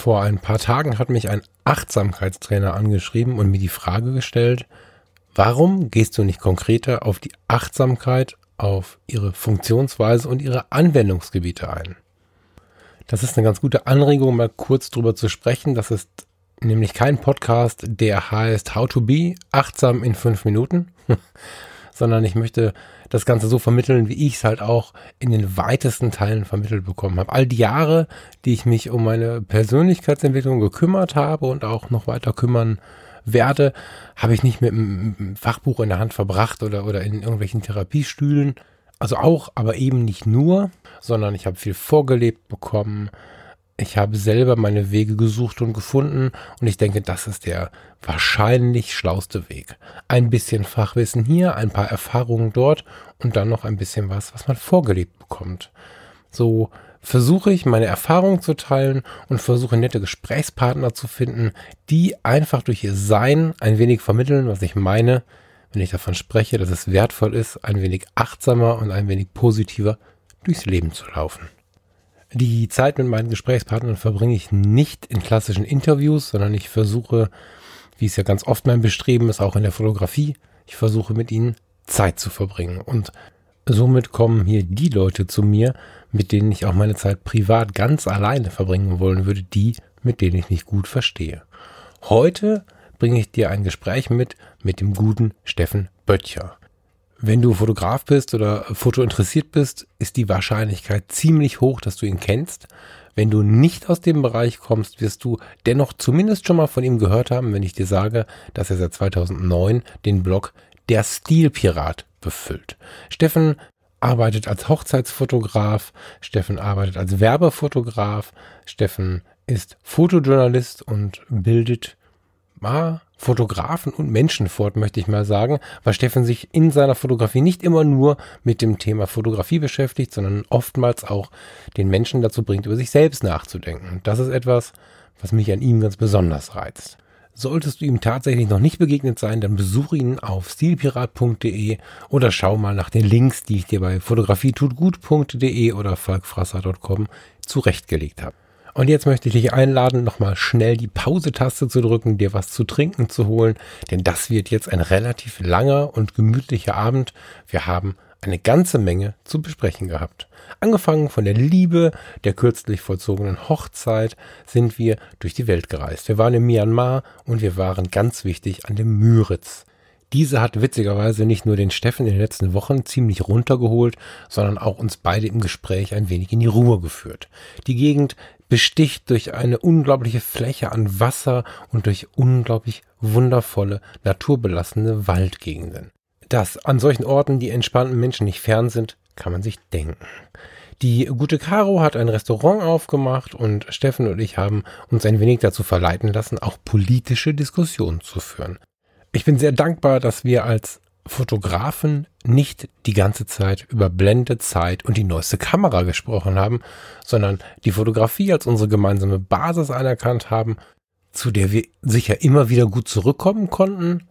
Vor ein paar Tagen hat mich ein Achtsamkeitstrainer angeschrieben und mir die Frage gestellt, warum gehst du nicht konkreter auf die Achtsamkeit, auf ihre Funktionsweise und ihre Anwendungsgebiete ein? Das ist eine ganz gute Anregung, mal kurz drüber zu sprechen. Das ist nämlich kein Podcast, der heißt How to Be achtsam in fünf Minuten, sondern ich möchte das Ganze so vermitteln, wie ich es halt auch in den weitesten Teilen vermittelt bekommen habe. All die Jahre, die ich mich um meine Persönlichkeitsentwicklung gekümmert habe und auch noch weiter kümmern werde, habe ich nicht mit einem Fachbuch in der Hand verbracht oder, oder in irgendwelchen Therapiestühlen. Also auch, aber eben nicht nur, sondern ich habe viel vorgelebt bekommen, ich habe selber meine Wege gesucht und gefunden und ich denke, das ist der wahrscheinlich schlauste Weg. Ein bisschen Fachwissen hier, ein paar Erfahrungen dort und dann noch ein bisschen was, was man vorgelebt bekommt. So versuche ich meine Erfahrungen zu teilen und versuche nette Gesprächspartner zu finden, die einfach durch ihr Sein ein wenig vermitteln, was ich meine, wenn ich davon spreche, dass es wertvoll ist, ein wenig achtsamer und ein wenig positiver durchs Leben zu laufen. Die Zeit mit meinen Gesprächspartnern verbringe ich nicht in klassischen Interviews, sondern ich versuche, wie es ja ganz oft mein Bestreben ist, auch in der Fotografie, ich versuche mit ihnen Zeit zu verbringen. Und somit kommen hier die Leute zu mir, mit denen ich auch meine Zeit privat ganz alleine verbringen wollen würde, die, mit denen ich mich gut verstehe. Heute bringe ich dir ein Gespräch mit, mit dem guten Steffen Böttcher. Wenn du Fotograf bist oder Foto interessiert bist, ist die Wahrscheinlichkeit ziemlich hoch, dass du ihn kennst. Wenn du nicht aus dem Bereich kommst, wirst du dennoch zumindest schon mal von ihm gehört haben, wenn ich dir sage, dass er seit 2009 den Blog Der Stilpirat befüllt. Steffen arbeitet als Hochzeitsfotograf, Steffen arbeitet als Werbefotograf, Steffen ist Fotojournalist und bildet ah, Fotografen und Menschen fort, möchte ich mal sagen, weil Steffen sich in seiner Fotografie nicht immer nur mit dem Thema Fotografie beschäftigt, sondern oftmals auch den Menschen dazu bringt, über sich selbst nachzudenken. Das ist etwas, was mich an ihm ganz besonders reizt. Solltest du ihm tatsächlich noch nicht begegnet sein, dann besuche ihn auf stilpirat.de oder schau mal nach den Links, die ich dir bei fotografietutgut.de oder falkfrasser.com zurechtgelegt habe. Und jetzt möchte ich dich einladen, nochmal schnell die Pause-Taste zu drücken, dir was zu trinken zu holen, denn das wird jetzt ein relativ langer und gemütlicher Abend. Wir haben eine ganze Menge zu besprechen gehabt. Angefangen von der Liebe, der kürzlich vollzogenen Hochzeit, sind wir durch die Welt gereist. Wir waren in Myanmar und wir waren ganz wichtig an dem Müritz. Diese hat witzigerweise nicht nur den Steffen in den letzten Wochen ziemlich runtergeholt, sondern auch uns beide im Gespräch ein wenig in die Ruhe geführt. Die Gegend besticht durch eine unglaubliche Fläche an Wasser und durch unglaublich wundervolle, naturbelassene Waldgegenden. Dass an solchen Orten die entspannten Menschen nicht fern sind, kann man sich denken. Die gute Caro hat ein Restaurant aufgemacht und Steffen und ich haben uns ein wenig dazu verleiten lassen, auch politische Diskussionen zu führen. Ich bin sehr dankbar, dass wir als Fotografen nicht die ganze Zeit über Blende, Zeit und die neueste Kamera gesprochen haben, sondern die Fotografie als unsere gemeinsame Basis anerkannt haben, zu der wir sicher immer wieder gut zurückkommen konnten,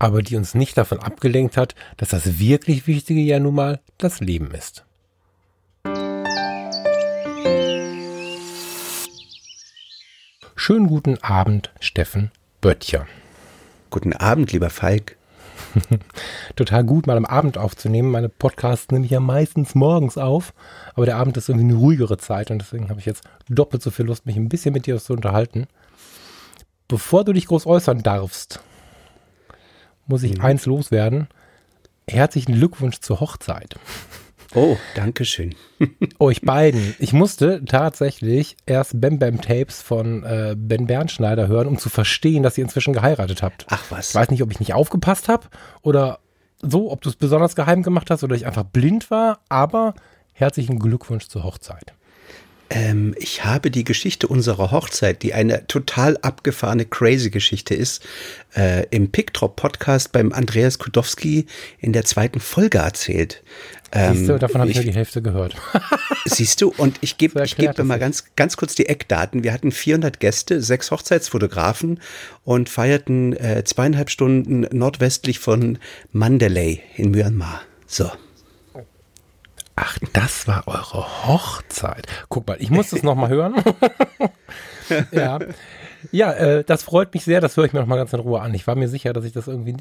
aber die uns nicht davon abgelenkt hat, dass das wirklich Wichtige ja nun mal das Leben ist. Schönen guten Abend, Steffen Böttcher. Guten Abend, lieber Falk. total gut, mal am Abend aufzunehmen. Meine Podcasts nehme ich ja meistens morgens auf, aber der Abend ist irgendwie eine ruhigere Zeit und deswegen habe ich jetzt doppelt so viel Lust, mich ein bisschen mit dir zu unterhalten. Bevor du dich groß äußern darfst, muss ich mhm. eins loswerden. Herzlichen Glückwunsch zur Hochzeit. Oh, danke schön. Euch beiden. Ich musste tatsächlich erst Bam Bam Tapes von äh, Ben Bernschneider hören, um zu verstehen, dass ihr inzwischen geheiratet habt. Ach was. Ich weiß nicht, ob ich nicht aufgepasst habe oder so, ob du es besonders geheim gemacht hast oder ich einfach blind war, aber herzlichen Glückwunsch zur Hochzeit. Ähm, ich habe die Geschichte unserer Hochzeit, die eine total abgefahrene, crazy Geschichte ist, äh, im Picktrop-Podcast beim Andreas Kudowski in der zweiten Folge erzählt. Siehst du, davon habe ich, ich nur die Hälfte gehört. siehst du, und ich gebe ich geb mal ganz, ganz kurz die Eckdaten. Wir hatten 400 Gäste, sechs Hochzeitsfotografen und feierten äh, zweieinhalb Stunden nordwestlich von Mandalay in Myanmar. So. Ach, das war eure Hochzeit. Guck mal, ich muss das nochmal hören. ja, ja äh, das freut mich sehr. Das höre ich mir nochmal ganz in Ruhe an. Ich war mir sicher, dass ich das irgendwie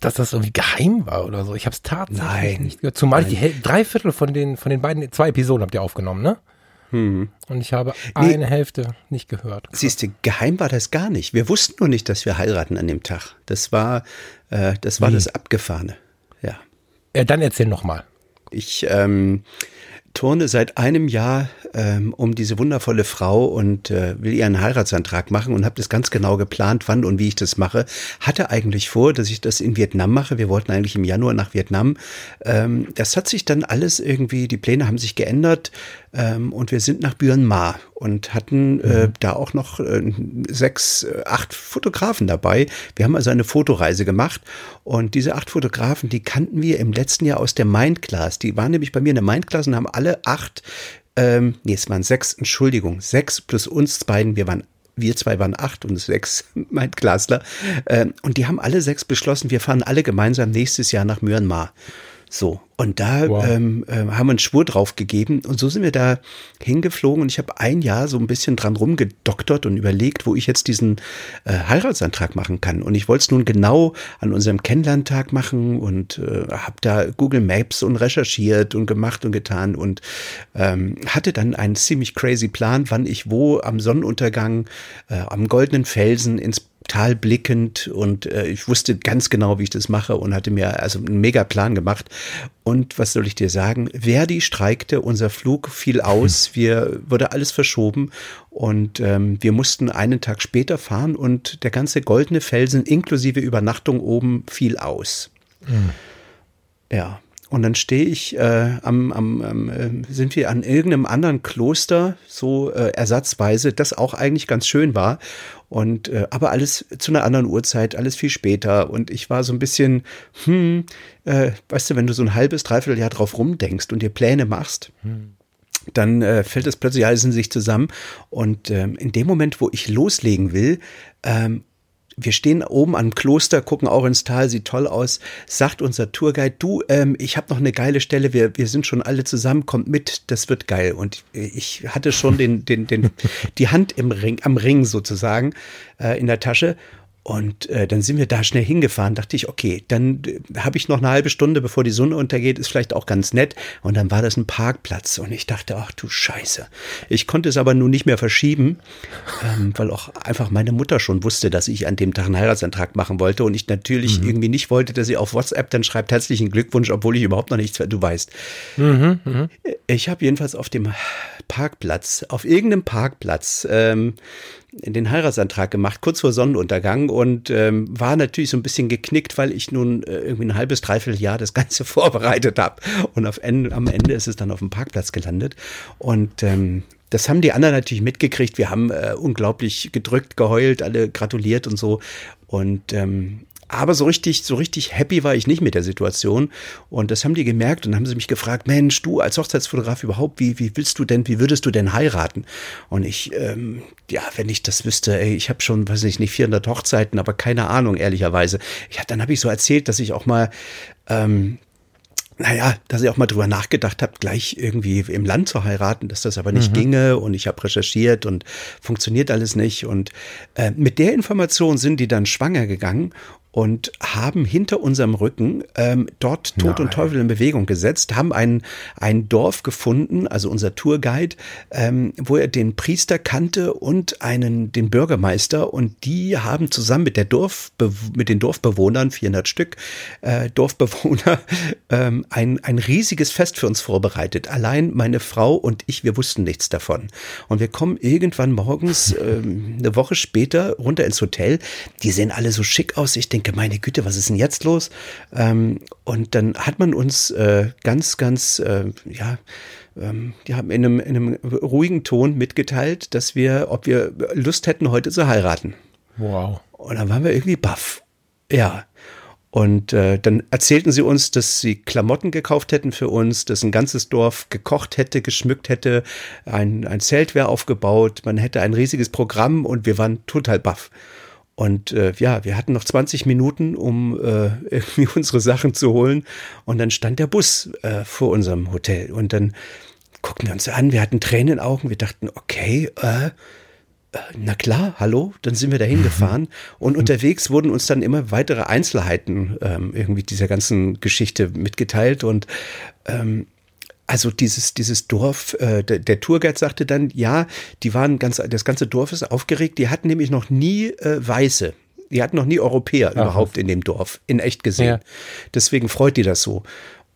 dass das irgendwie geheim war oder so. Ich habe es tatsächlich Nein. nicht gehört. Zumal Nein. die drei Viertel von den, von den beiden, zwei Episoden habt ihr aufgenommen, ne? Hm. Und ich habe nee. eine Hälfte nicht gehört. Siehst du, geheim war das gar nicht. Wir wussten nur nicht, dass wir heiraten an dem Tag. Das war, äh, das war das Abgefahrene. Ja. ja dann erzähl noch mal. Ich ähm, turne seit einem Jahr ähm, um diese wundervolle Frau und äh, will ihr einen Heiratsantrag machen und habe das ganz genau geplant, wann und wie ich das mache. Hatte eigentlich vor, dass ich das in Vietnam mache. Wir wollten eigentlich im Januar nach Vietnam. Ähm, das hat sich dann alles irgendwie, die Pläne haben sich geändert ähm, und wir sind nach Myanmar und hatten äh, mhm. da auch noch äh, sechs, äh, acht Fotografen dabei. Wir haben also eine Fotoreise gemacht und diese acht Fotografen, die kannten wir im letzten Jahr aus der Mindclass. Die waren nämlich bei mir in der Mindclass und haben alle acht ähm, nee, es waren sechs, Entschuldigung, sechs plus uns beiden, wir waren wir zwei waren acht und sechs, mein Glasler. Ähm, und die haben alle sechs beschlossen, wir fahren alle gemeinsam nächstes Jahr nach Myanmar. So, und da wow. ähm, äh, haben wir einen Schwur drauf gegeben und so sind wir da hingeflogen und ich habe ein Jahr so ein bisschen dran rumgedoktert und überlegt, wo ich jetzt diesen äh, Heiratsantrag machen kann. Und ich wollte es nun genau an unserem Kennenlerntag machen und äh, habe da Google Maps und recherchiert und gemacht und getan und ähm, hatte dann einen ziemlich crazy Plan, wann ich wo am Sonnenuntergang äh, am goldenen Felsen ins Tal blickend und äh, ich wusste ganz genau, wie ich das mache und hatte mir also einen mega Plan gemacht. Und was soll ich dir sagen? Verdi streikte, unser Flug fiel aus, wir wurde alles verschoben und ähm, wir mussten einen Tag später fahren und der ganze goldene Felsen inklusive Übernachtung oben fiel aus. Mhm. Ja, und dann stehe ich äh, am, am, am äh, sind wir an irgendeinem anderen Kloster, so äh, ersatzweise, das auch eigentlich ganz schön war. Und äh, aber alles zu einer anderen Uhrzeit, alles viel später. Und ich war so ein bisschen, hm, äh, weißt du, wenn du so ein halbes, dreiviertel Jahr drauf rumdenkst und dir Pläne machst, hm dann äh, fällt es plötzlich alles in sich zusammen. Und ähm, in dem Moment, wo ich loslegen will, ähm, wir stehen oben am Kloster, gucken auch ins Tal, sieht toll aus. Sagt unser Tourguide, du, ähm, ich habe noch eine geile Stelle, wir, wir sind schon alle zusammen, kommt mit, das wird geil. Und ich hatte schon den, den, den, die Hand im Ring, am Ring sozusagen äh, in der Tasche und äh, dann sind wir da schnell hingefahren, dachte ich, okay, dann äh, habe ich noch eine halbe Stunde, bevor die Sonne untergeht, ist vielleicht auch ganz nett. Und dann war das ein Parkplatz und ich dachte, ach du Scheiße. Ich konnte es aber nun nicht mehr verschieben, ähm, weil auch einfach meine Mutter schon wusste, dass ich an dem Tag einen Heiratsantrag machen wollte und ich natürlich mhm. irgendwie nicht wollte, dass sie auf WhatsApp dann schreibt herzlichen Glückwunsch, obwohl ich überhaupt noch nichts, du weißt. Mhm, mh. Ich habe jedenfalls auf dem Parkplatz, auf irgendeinem Parkplatz, ähm, den Heiratsantrag gemacht, kurz vor Sonnenuntergang und ähm, war natürlich so ein bisschen geknickt, weil ich nun äh, irgendwie ein halbes, dreiviertel Jahr das Ganze vorbereitet habe. Und auf Ende, am Ende ist es dann auf dem Parkplatz gelandet. Und ähm, das haben die anderen natürlich mitgekriegt. Wir haben äh, unglaublich gedrückt, geheult, alle gratuliert und so. Und ähm, aber so richtig, so richtig happy war ich nicht mit der Situation. Und das haben die gemerkt und haben sie mich gefragt, Mensch, du als Hochzeitsfotograf überhaupt, wie, wie willst du denn, wie würdest du denn heiraten? Und ich, ähm, ja, wenn ich das wüsste, ey, ich habe schon, weiß ich nicht, 400 Hochzeiten, aber keine Ahnung, ehrlicherweise. Ja, dann habe ich so erzählt, dass ich auch mal ähm, naja, dass ich auch mal drüber nachgedacht habe, gleich irgendwie im Land zu heiraten, dass das aber nicht mhm. ginge und ich habe recherchiert und funktioniert alles nicht. Und äh, mit der Information sind die dann schwanger gegangen und haben hinter unserem Rücken ähm, dort Tod Nein. und Teufel in Bewegung gesetzt, haben ein, ein Dorf gefunden, also unser Tourguide, ähm, wo er den Priester kannte und einen, den Bürgermeister und die haben zusammen mit der Dorf, mit den Dorfbewohnern, 400 Stück äh, Dorfbewohner, ähm, ein, ein riesiges Fest für uns vorbereitet. Allein meine Frau und ich, wir wussten nichts davon. Und wir kommen irgendwann morgens, ähm, eine Woche später, runter ins Hotel. Die sehen alle so schick aus. Ich denke, denke, meine Güte, was ist denn jetzt los? Ähm, und dann hat man uns äh, ganz, ganz, äh, ja, ähm, die haben in einem, in einem ruhigen Ton mitgeteilt, dass wir, ob wir Lust hätten, heute zu heiraten. Wow. Und dann waren wir irgendwie baff. Ja. Und äh, dann erzählten sie uns, dass sie Klamotten gekauft hätten für uns, dass ein ganzes Dorf gekocht hätte, geschmückt hätte, ein, ein Zelt wäre aufgebaut, man hätte ein riesiges Programm und wir waren total baff. Und äh, ja, wir hatten noch 20 Minuten, um äh, irgendwie unsere Sachen zu holen. Und dann stand der Bus äh, vor unserem Hotel. Und dann guckten wir uns an, wir hatten Tränen in den Augen, wir dachten, okay, äh, na klar, hallo, dann sind wir dahin gefahren. Und unterwegs wurden uns dann immer weitere Einzelheiten ähm, irgendwie dieser ganzen Geschichte mitgeteilt. Und ähm, also dieses, dieses Dorf, äh, der, der Tourguide sagte dann, ja, die waren ganz, das ganze Dorf ist aufgeregt, die hatten nämlich noch nie äh, Weiße. Die hatten noch nie Europäer Ach, überhaupt in dem Dorf, in echt gesehen. Ja. Deswegen freut die das so.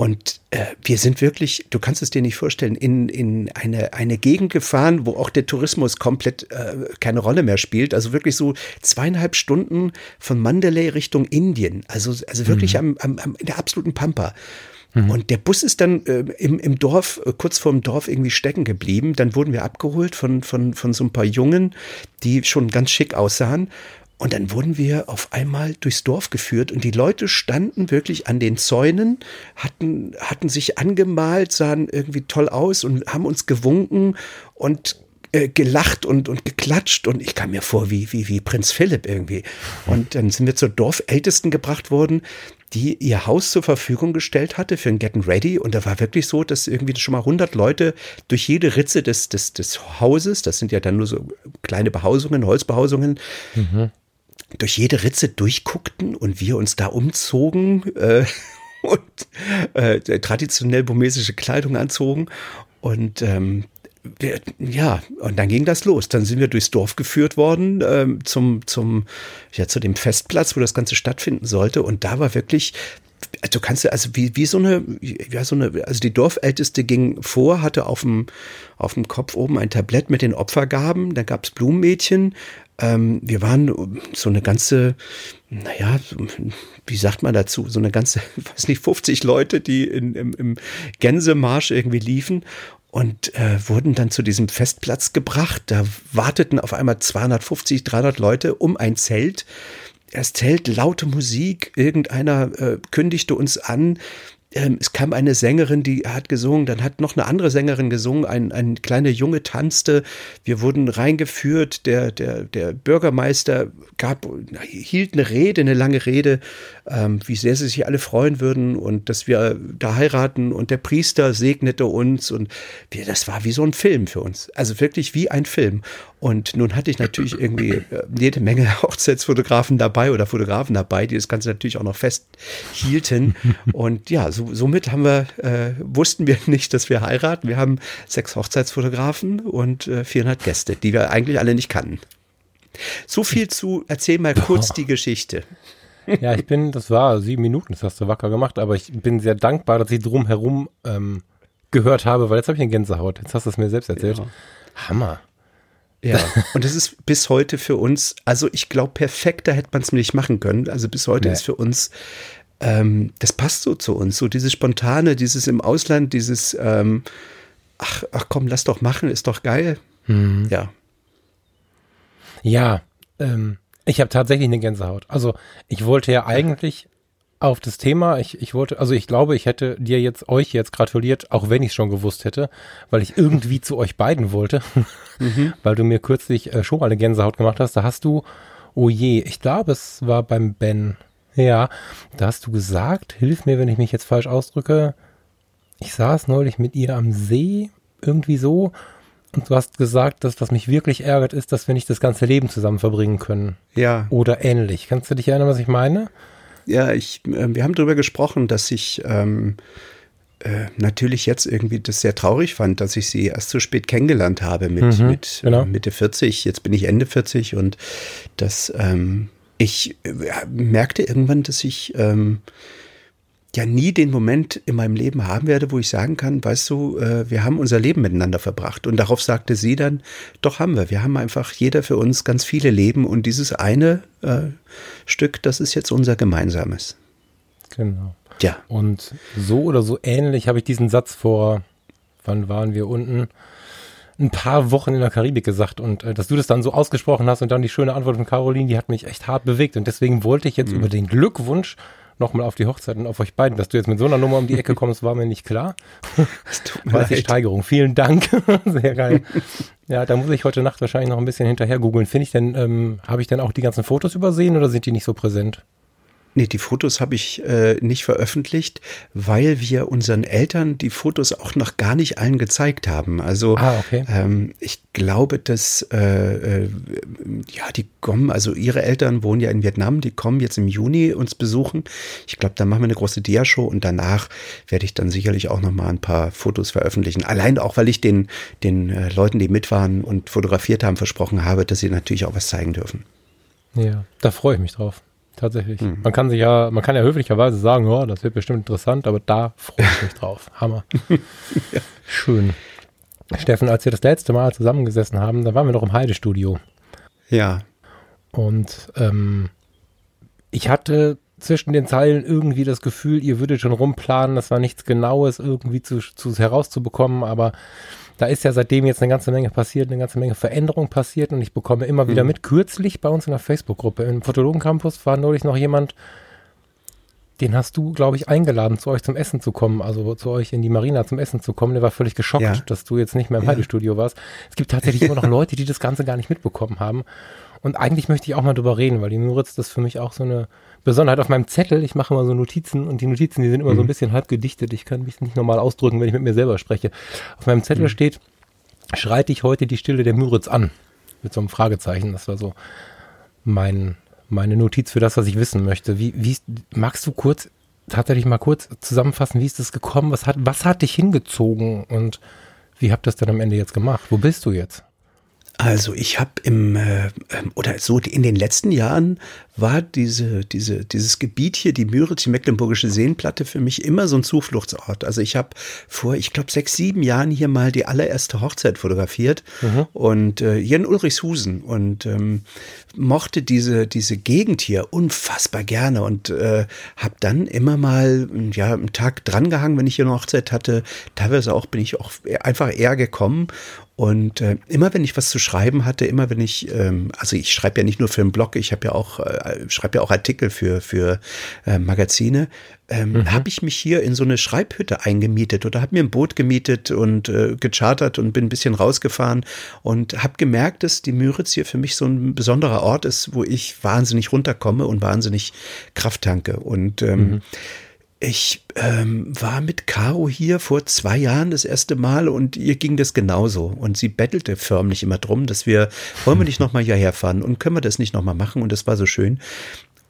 Und äh, wir sind wirklich, du kannst es dir nicht vorstellen, in, in eine, eine Gegend gefahren, wo auch der Tourismus komplett äh, keine Rolle mehr spielt. Also wirklich so zweieinhalb Stunden von Mandalay Richtung Indien. Also, also wirklich mhm. am, am, in der absoluten Pampa. Mhm. Und der Bus ist dann äh, im, im Dorf, äh, kurz vorm Dorf irgendwie stecken geblieben. Dann wurden wir abgeholt von, von, von so ein paar Jungen, die schon ganz schick aussahen. Und dann wurden wir auf einmal durchs Dorf geführt und die Leute standen wirklich an den Zäunen, hatten, hatten sich angemalt, sahen irgendwie toll aus und haben uns gewunken und äh, gelacht und, und geklatscht und ich kam mir vor wie, wie, wie Prinz Philipp irgendwie. Und dann sind wir zur Dorfältesten gebracht worden, die ihr Haus zur Verfügung gestellt hatte für ein Getting Ready. Und da war wirklich so, dass irgendwie schon mal 100 Leute durch jede Ritze des, des, des Hauses, das sind ja dann nur so kleine Behausungen, Holzbehausungen, mhm durch jede Ritze durchguckten und wir uns da umzogen äh, und äh, traditionell burmesische Kleidung anzogen. Und ähm, ja, und dann ging das los. Dann sind wir durchs Dorf geführt worden ähm, zum, zum, ja, zu dem Festplatz, wo das Ganze stattfinden sollte. Und da war wirklich du kannst also wie, wie so eine, ja, so eine, also die Dorfälteste ging vor, hatte auf dem, auf dem Kopf oben ein Tablett mit den Opfergaben, da gab's Blumenmädchen, ähm, wir waren so eine ganze, naja, wie sagt man dazu, so eine ganze, weiß nicht, 50 Leute, die in, im, im Gänsemarsch irgendwie liefen und äh, wurden dann zu diesem Festplatz gebracht. Da warteten auf einmal 250, 300 Leute um ein Zelt. Das Zelt, laute Musik, irgendeiner äh, kündigte uns an, ähm, es kam eine Sängerin, die hat gesungen, dann hat noch eine andere Sängerin gesungen, ein, ein kleiner Junge tanzte, wir wurden reingeführt, der, der, der Bürgermeister gab, hielt eine Rede, eine lange Rede, ähm, wie sehr sie sich alle freuen würden und dass wir da heiraten und der Priester segnete uns und wir, das war wie so ein Film für uns, also wirklich wie ein Film. Und nun hatte ich natürlich irgendwie äh, jede Menge Hochzeitsfotografen dabei oder Fotografen dabei, die das Ganze natürlich auch noch festhielten. Und ja, so, somit haben wir, äh, wussten wir nicht, dass wir heiraten. Wir haben sechs Hochzeitsfotografen und äh, 400 Gäste, die wir eigentlich alle nicht kannten. So viel zu, erzähl mal kurz die Geschichte. Ja, ich bin, das war sieben Minuten, das hast du wacker gemacht, aber ich bin sehr dankbar, dass ich drumherum ähm, gehört habe, weil jetzt habe ich eine Gänsehaut. Jetzt hast du es mir selbst erzählt. Ja. Hammer. Ja, und das ist bis heute für uns, also ich glaube, perfekter hätte man es nicht machen können. Also bis heute nee. ist für uns, ähm, das passt so zu uns, so dieses Spontane, dieses im Ausland, dieses, ähm, ach, ach komm, lass doch machen, ist doch geil. Mhm. Ja. Ja, ähm, ich habe tatsächlich eine Gänsehaut. Also ich wollte ja eigentlich auf das Thema. Ich, ich wollte, also ich glaube, ich hätte dir jetzt, euch jetzt gratuliert, auch wenn ich es schon gewusst hätte, weil ich irgendwie zu euch beiden wollte, mhm. weil du mir kürzlich äh, schon mal eine Gänsehaut gemacht hast. Da hast du, oh je, ich glaube, es war beim Ben. Ja, da hast du gesagt, hilf mir, wenn ich mich jetzt falsch ausdrücke. Ich saß neulich mit ihr am See, irgendwie so, und du hast gesagt, dass was mich wirklich ärgert, ist, dass wir nicht das ganze Leben zusammen verbringen können. Ja. Oder ähnlich. Kannst du dich erinnern, was ich meine? Ja, ich, äh, wir haben darüber gesprochen, dass ich ähm, äh, natürlich jetzt irgendwie das sehr traurig fand, dass ich sie erst so spät kennengelernt habe mit, mhm, mit genau. äh, Mitte 40. Jetzt bin ich Ende 40 und dass ähm, ich äh, merkte irgendwann, dass ich ähm, ja nie den Moment in meinem Leben haben werde, wo ich sagen kann, weißt du, äh, wir haben unser Leben miteinander verbracht. Und darauf sagte sie dann, doch haben wir. Wir haben einfach jeder für uns ganz viele Leben und dieses eine äh, Stück, das ist jetzt unser gemeinsames. Genau. Ja. Und so oder so ähnlich habe ich diesen Satz vor, wann waren wir unten? Ein paar Wochen in der Karibik gesagt und äh, dass du das dann so ausgesprochen hast und dann die schöne Antwort von Caroline, die hat mich echt hart bewegt und deswegen wollte ich jetzt mhm. über den Glückwunsch nochmal auf die Hochzeit und auf euch beiden. Dass du jetzt mit so einer Nummer um die Ecke kommst, war mir nicht klar. Das tut mir war die Steigerung. Vielen Dank. Sehr geil. Ja, da muss ich heute Nacht wahrscheinlich noch ein bisschen hinterher googeln. Finde ich denn, ähm, habe ich denn auch die ganzen Fotos übersehen oder sind die nicht so präsent? Nee, die Fotos habe ich äh, nicht veröffentlicht, weil wir unseren Eltern die Fotos auch noch gar nicht allen gezeigt haben. Also ah, okay. ähm, ich glaube, dass äh, äh, ja die kommen, also ihre Eltern wohnen ja in Vietnam, die kommen jetzt im Juni uns besuchen. Ich glaube, da machen wir eine große Dia-Show und danach werde ich dann sicherlich auch noch mal ein paar Fotos veröffentlichen. Allein auch, weil ich den den äh, Leuten, die mit waren und fotografiert haben, versprochen habe, dass sie natürlich auch was zeigen dürfen. Ja, da freue ich mich drauf tatsächlich. Mhm. Man kann sich ja, man kann ja höflicherweise sagen, oh, das wird bestimmt interessant, aber da freue ich mich drauf. Hammer. ja. Schön. Steffen, als wir das letzte Mal zusammengesessen haben, da waren wir noch im Heidestudio. Ja. Und ähm, ich hatte zwischen den Zeilen irgendwie das Gefühl, ihr würdet schon rumplanen, das war nichts Genaues irgendwie zu, zu herauszubekommen, aber da ist ja seitdem jetzt eine ganze Menge passiert, eine ganze Menge Veränderung passiert und ich bekomme immer wieder mhm. mit. Kürzlich bei uns in der Facebook-Gruppe im Fotologen-Campus war neulich noch jemand, den hast du, glaube ich, eingeladen, zu euch zum Essen zu kommen, also zu euch in die Marina zum Essen zu kommen. Der war völlig geschockt, ja. dass du jetzt nicht mehr im ja. Heidestudio warst. Es gibt tatsächlich immer noch Leute, die das Ganze gar nicht mitbekommen haben. Und eigentlich möchte ich auch mal drüber reden, weil die Müritz das für mich auch so eine Besonderheit auf meinem Zettel. Ich mache immer so Notizen und die Notizen, die sind immer mhm. so ein mhm. bisschen halb gedichtet. Ich kann mich nicht normal ausdrücken, wenn ich mit mir selber spreche. Auf meinem Zettel mhm. steht, schreite ich heute die Stille der Müritz an? Mit so einem Fragezeichen. Das war so mein, meine Notiz für das, was ich wissen möchte. Wie, wie, magst du kurz, tatsächlich mal kurz zusammenfassen, wie ist das gekommen? Was hat, was hat dich hingezogen und wie habt ihr das denn am Ende jetzt gemacht? Wo bist du jetzt? Also ich habe im äh, ähm, oder so in den letzten Jahren war diese diese dieses Gebiet hier die Müritz die Mecklenburgische Seenplatte für mich immer so ein Zufluchtsort. Also ich habe vor ich glaube sechs sieben Jahren hier mal die allererste Hochzeit fotografiert mhm. und äh, hier in Ulrichshusen und ähm, mochte diese diese Gegend hier unfassbar gerne und äh, habe dann immer mal ja einen Tag drangehangen, wenn ich hier eine Hochzeit hatte. Teilweise auch bin ich auch einfach eher gekommen und äh, immer wenn ich was zu schreiben hatte, immer wenn ich, ähm, also ich schreibe ja nicht nur für einen Blog, ich habe ja auch, äh, schreibe ja auch Artikel für, für äh, Magazine, ähm, mhm. habe ich mich hier in so eine Schreibhütte eingemietet oder habe mir ein Boot gemietet und äh, gechartert und bin ein bisschen rausgefahren und habe gemerkt, dass die Müritz hier für mich so ein besonderer Ort ist, wo ich wahnsinnig runterkomme und wahnsinnig Kraft tanke. Und ähm, mhm. Ich ähm, war mit Caro hier vor zwei Jahren das erste Mal und ihr ging das genauso. Und sie bettelte förmlich immer drum, dass wir, wollen wir nicht nochmal hierher fahren und können wir das nicht nochmal machen? Und das war so schön.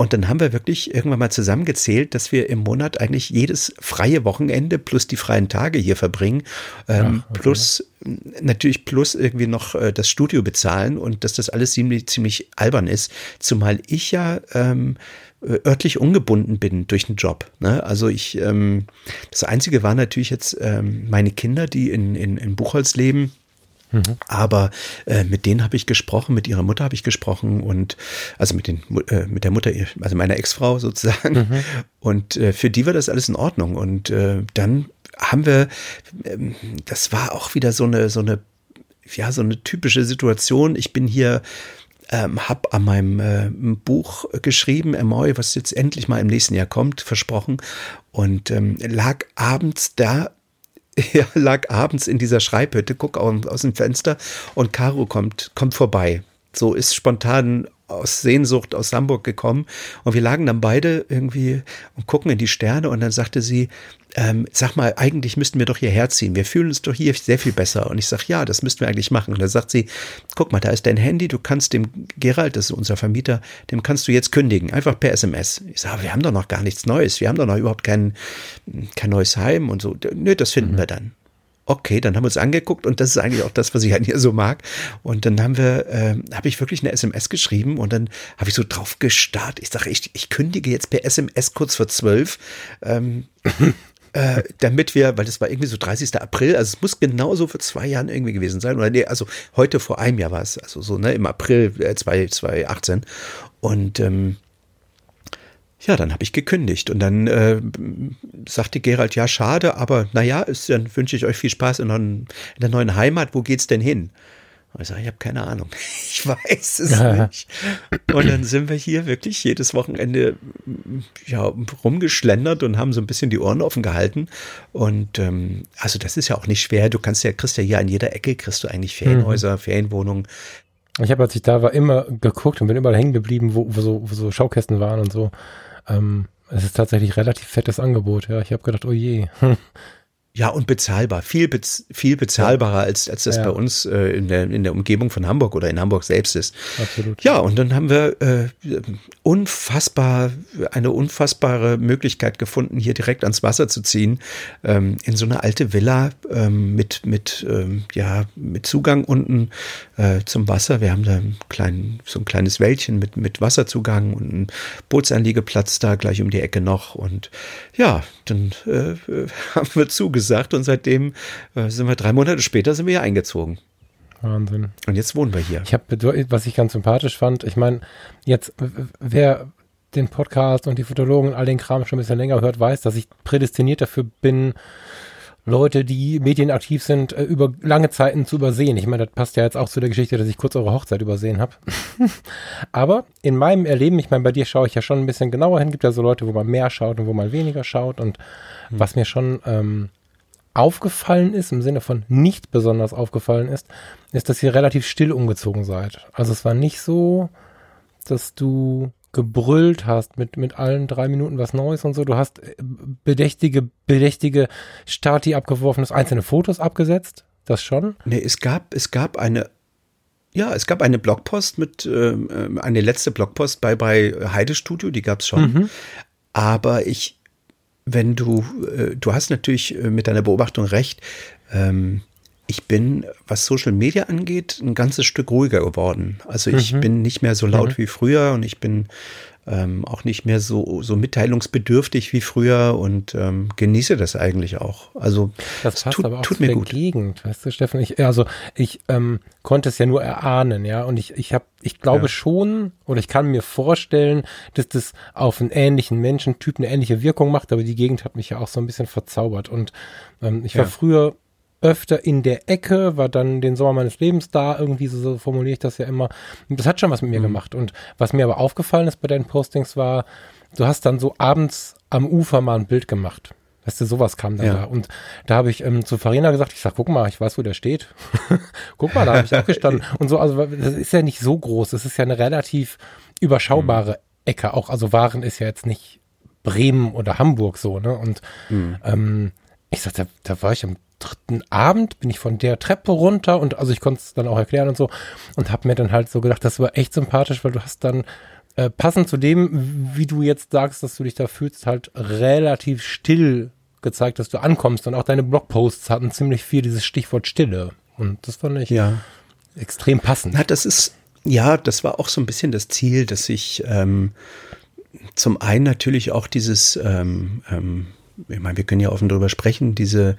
Und dann haben wir wirklich irgendwann mal zusammengezählt, dass wir im Monat eigentlich jedes freie Wochenende plus die freien Tage hier verbringen, ähm, Ach, okay. plus natürlich plus irgendwie noch äh, das Studio bezahlen und dass das alles ziemlich, ziemlich albern ist. Zumal ich ja ähm, äh, örtlich ungebunden bin durch den Job. Ne? Also ich, ähm, das Einzige war natürlich jetzt ähm, meine Kinder, die in, in, in Buchholz leben. Mhm. Aber äh, mit denen habe ich gesprochen, mit ihrer Mutter habe ich gesprochen und also mit den äh, mit der Mutter, also meiner Ex-Frau sozusagen. Mhm. Und äh, für die war das alles in Ordnung. Und äh, dann haben wir, ähm, das war auch wieder so eine so eine ja so eine typische Situation. Ich bin hier ähm, habe an meinem äh, Buch geschrieben, Emoy, was jetzt endlich mal im nächsten Jahr kommt, versprochen. Und ähm, lag abends da ja, lag abends in dieser Schreibhütte, guck aus dem Fenster und Caro kommt, kommt vorbei. So ist spontan aus Sehnsucht aus Hamburg gekommen und wir lagen dann beide irgendwie und gucken in die Sterne und dann sagte sie, ähm, sag mal, eigentlich müssten wir doch hierher ziehen. Wir fühlen uns doch hier sehr viel besser. Und ich sag, ja, das müssten wir eigentlich machen. Und dann sagt sie, guck mal, da ist dein Handy, du kannst dem Gerald, das ist unser Vermieter, dem kannst du jetzt kündigen, einfach per SMS. Ich sage, wir haben doch noch gar nichts Neues, wir haben doch noch überhaupt kein, kein neues Heim und so. Nö, das finden mhm. wir dann. Okay, dann haben wir uns angeguckt und das ist eigentlich auch das, was ich an ihr so mag. Und dann haben wir, äh, habe ich wirklich eine SMS geschrieben und dann habe ich so drauf gestarrt. Ich sage, ich, ich kündige jetzt per SMS kurz vor zwölf. Ähm, äh, damit wir, weil das war irgendwie so 30. April, also es muss genauso vor zwei Jahren irgendwie gewesen sein, oder nee, also heute vor einem Jahr war es, also so, ne, im April äh, 2018. Und ähm, ja, dann habe ich gekündigt und dann äh, sagte Gerald, ja, schade, aber naja, ist, dann wünsche ich euch viel Spaß in, in der neuen Heimat. Wo geht's denn hin? Und ich sage, ich habe keine Ahnung. Ich weiß es ja. nicht. Und dann sind wir hier wirklich jedes Wochenende ja, rumgeschlendert und haben so ein bisschen die Ohren offen gehalten. Und ähm, also das ist ja auch nicht schwer. Du kannst ja, kriegst ja hier an jeder Ecke, kriegst du eigentlich Ferienhäuser, mhm. Ferienwohnungen. Ich habe, als ich da war, immer geguckt und bin überall hängen geblieben, wo, wo, so, wo so Schaukästen waren und so. Ähm, es ist tatsächlich relativ fettes Angebot. Ja, ich habe gedacht, oh je. Ja, und bezahlbar. Viel, bez viel bezahlbarer, als, als das ja. bei uns äh, in, der, in der Umgebung von Hamburg oder in Hamburg selbst ist. Absolut. Ja, und dann haben wir äh, unfassbar, eine unfassbare Möglichkeit gefunden, hier direkt ans Wasser zu ziehen. Ähm, in so eine alte Villa ähm, mit, mit, ähm, ja, mit Zugang unten äh, zum Wasser. Wir haben da einen kleinen, so ein kleines Wäldchen mit, mit Wasserzugang und einen Bootsanliegeplatz da gleich um die Ecke noch. Und ja, dann äh, haben wir zugesagt gesagt und seitdem äh, sind wir drei Monate später sind wir hier eingezogen. Wahnsinn. Und jetzt wohnen wir hier. Ich habe, was ich ganz sympathisch fand, ich meine, jetzt, wer den Podcast und die Fotologen und all den Kram schon ein bisschen länger hört, weiß, dass ich prädestiniert dafür bin, Leute, die medienaktiv sind, äh, über lange Zeiten zu übersehen. Ich meine, das passt ja jetzt auch zu der Geschichte, dass ich kurz eure Hochzeit übersehen habe. Aber in meinem Erleben, ich meine, bei dir schaue ich ja schon ein bisschen genauer hin. Gibt ja so Leute, wo man mehr schaut und wo man weniger schaut. Und hm. was mir schon ähm, aufgefallen ist, im Sinne von nicht besonders aufgefallen ist, ist, dass ihr relativ still umgezogen seid. Also es war nicht so, dass du gebrüllt hast mit, mit allen drei Minuten was Neues und so. Du hast äh, bedächtige, bedächtige Stati abgeworfen, einzelne Fotos abgesetzt. Das schon? Nee, es gab, es gab eine, ja, es gab eine Blogpost mit, äh, eine letzte Blogpost bei, bei Heide Studio, die gab es schon. Mhm. Aber ich, wenn du, äh, du hast natürlich äh, mit deiner Beobachtung recht, ähm, ich bin, was Social Media angeht, ein ganzes Stück ruhiger geworden. Also ich mhm. bin nicht mehr so laut mhm. wie früher und ich bin ähm, auch nicht mehr so, so mitteilungsbedürftig wie früher und ähm, genieße das eigentlich auch. Also das passt tut, aber auch tut mir der gut. Gegend, weißt du, Steffen? Ich, also ich ähm, konnte es ja nur erahnen, ja, und ich, ich habe, ich glaube ja. schon oder ich kann mir vorstellen, dass das auf einen ähnlichen Menschentyp eine ähnliche Wirkung macht, aber die Gegend hat mich ja auch so ein bisschen verzaubert und ähm, ich war früher öfter in der Ecke, war dann den Sommer meines Lebens da, irgendwie so, so formuliere ich das ja immer. Und das hat schon was mit mir mhm. gemacht. Und was mir aber aufgefallen ist bei deinen Postings war, du hast dann so abends am Ufer mal ein Bild gemacht. Weißt du, sowas kam dann ja. da. Und da habe ich ähm, zu Farina gesagt, ich sag, guck mal, ich weiß, wo der steht. guck mal, da habe ich auch gestanden. Und so, also das ist ja nicht so groß. Das ist ja eine relativ überschaubare mhm. Ecke. Auch, also Waren ist ja jetzt nicht Bremen oder Hamburg so, ne? Und mhm. ähm, ich sag, da, da war ich am dritten Abend bin ich von der Treppe runter und also ich konnte es dann auch erklären und so und habe mir dann halt so gedacht, das war echt sympathisch, weil du hast dann äh, passend zu dem, wie du jetzt sagst, dass du dich da fühlst, halt relativ still gezeigt, dass du ankommst und auch deine Blogposts hatten ziemlich viel dieses Stichwort Stille und das fand ich ja. extrem passend. Na, das ist ja, das war auch so ein bisschen das Ziel, dass ich ähm, zum einen natürlich auch dieses ähm, ähm, ich meine, wir können ja offen darüber sprechen, diese,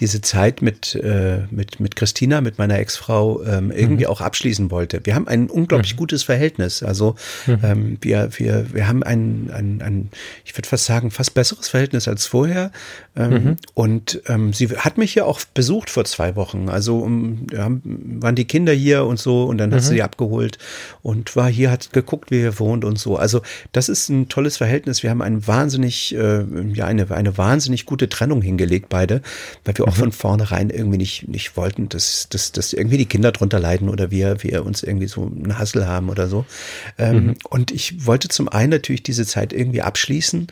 diese Zeit mit, äh, mit, mit Christina, mit meiner Ex-Frau, ähm, irgendwie mhm. auch abschließen wollte. Wir haben ein unglaublich mhm. gutes Verhältnis. Also mhm. ähm, wir, wir, wir haben ein, ein, ein ich würde fast sagen, fast besseres Verhältnis als vorher. Ähm, mhm. Und ähm, sie hat mich ja auch besucht vor zwei Wochen. Also um, ja, waren die Kinder hier und so und dann hat sie mhm. sie abgeholt und war hier, hat geguckt, wie er wohnt und so. Also das ist ein tolles Verhältnis. Wir haben ein wahnsinnig, äh, ja, eine, eine wahnsinnig gute Trennung hingelegt, beide, weil wir auch mhm. von vornherein irgendwie nicht, nicht wollten, dass, dass, dass irgendwie die Kinder drunter leiden oder wir, wir uns irgendwie so einen Hassel haben oder so. Ähm, mhm. Und ich wollte zum einen natürlich diese Zeit irgendwie abschließen,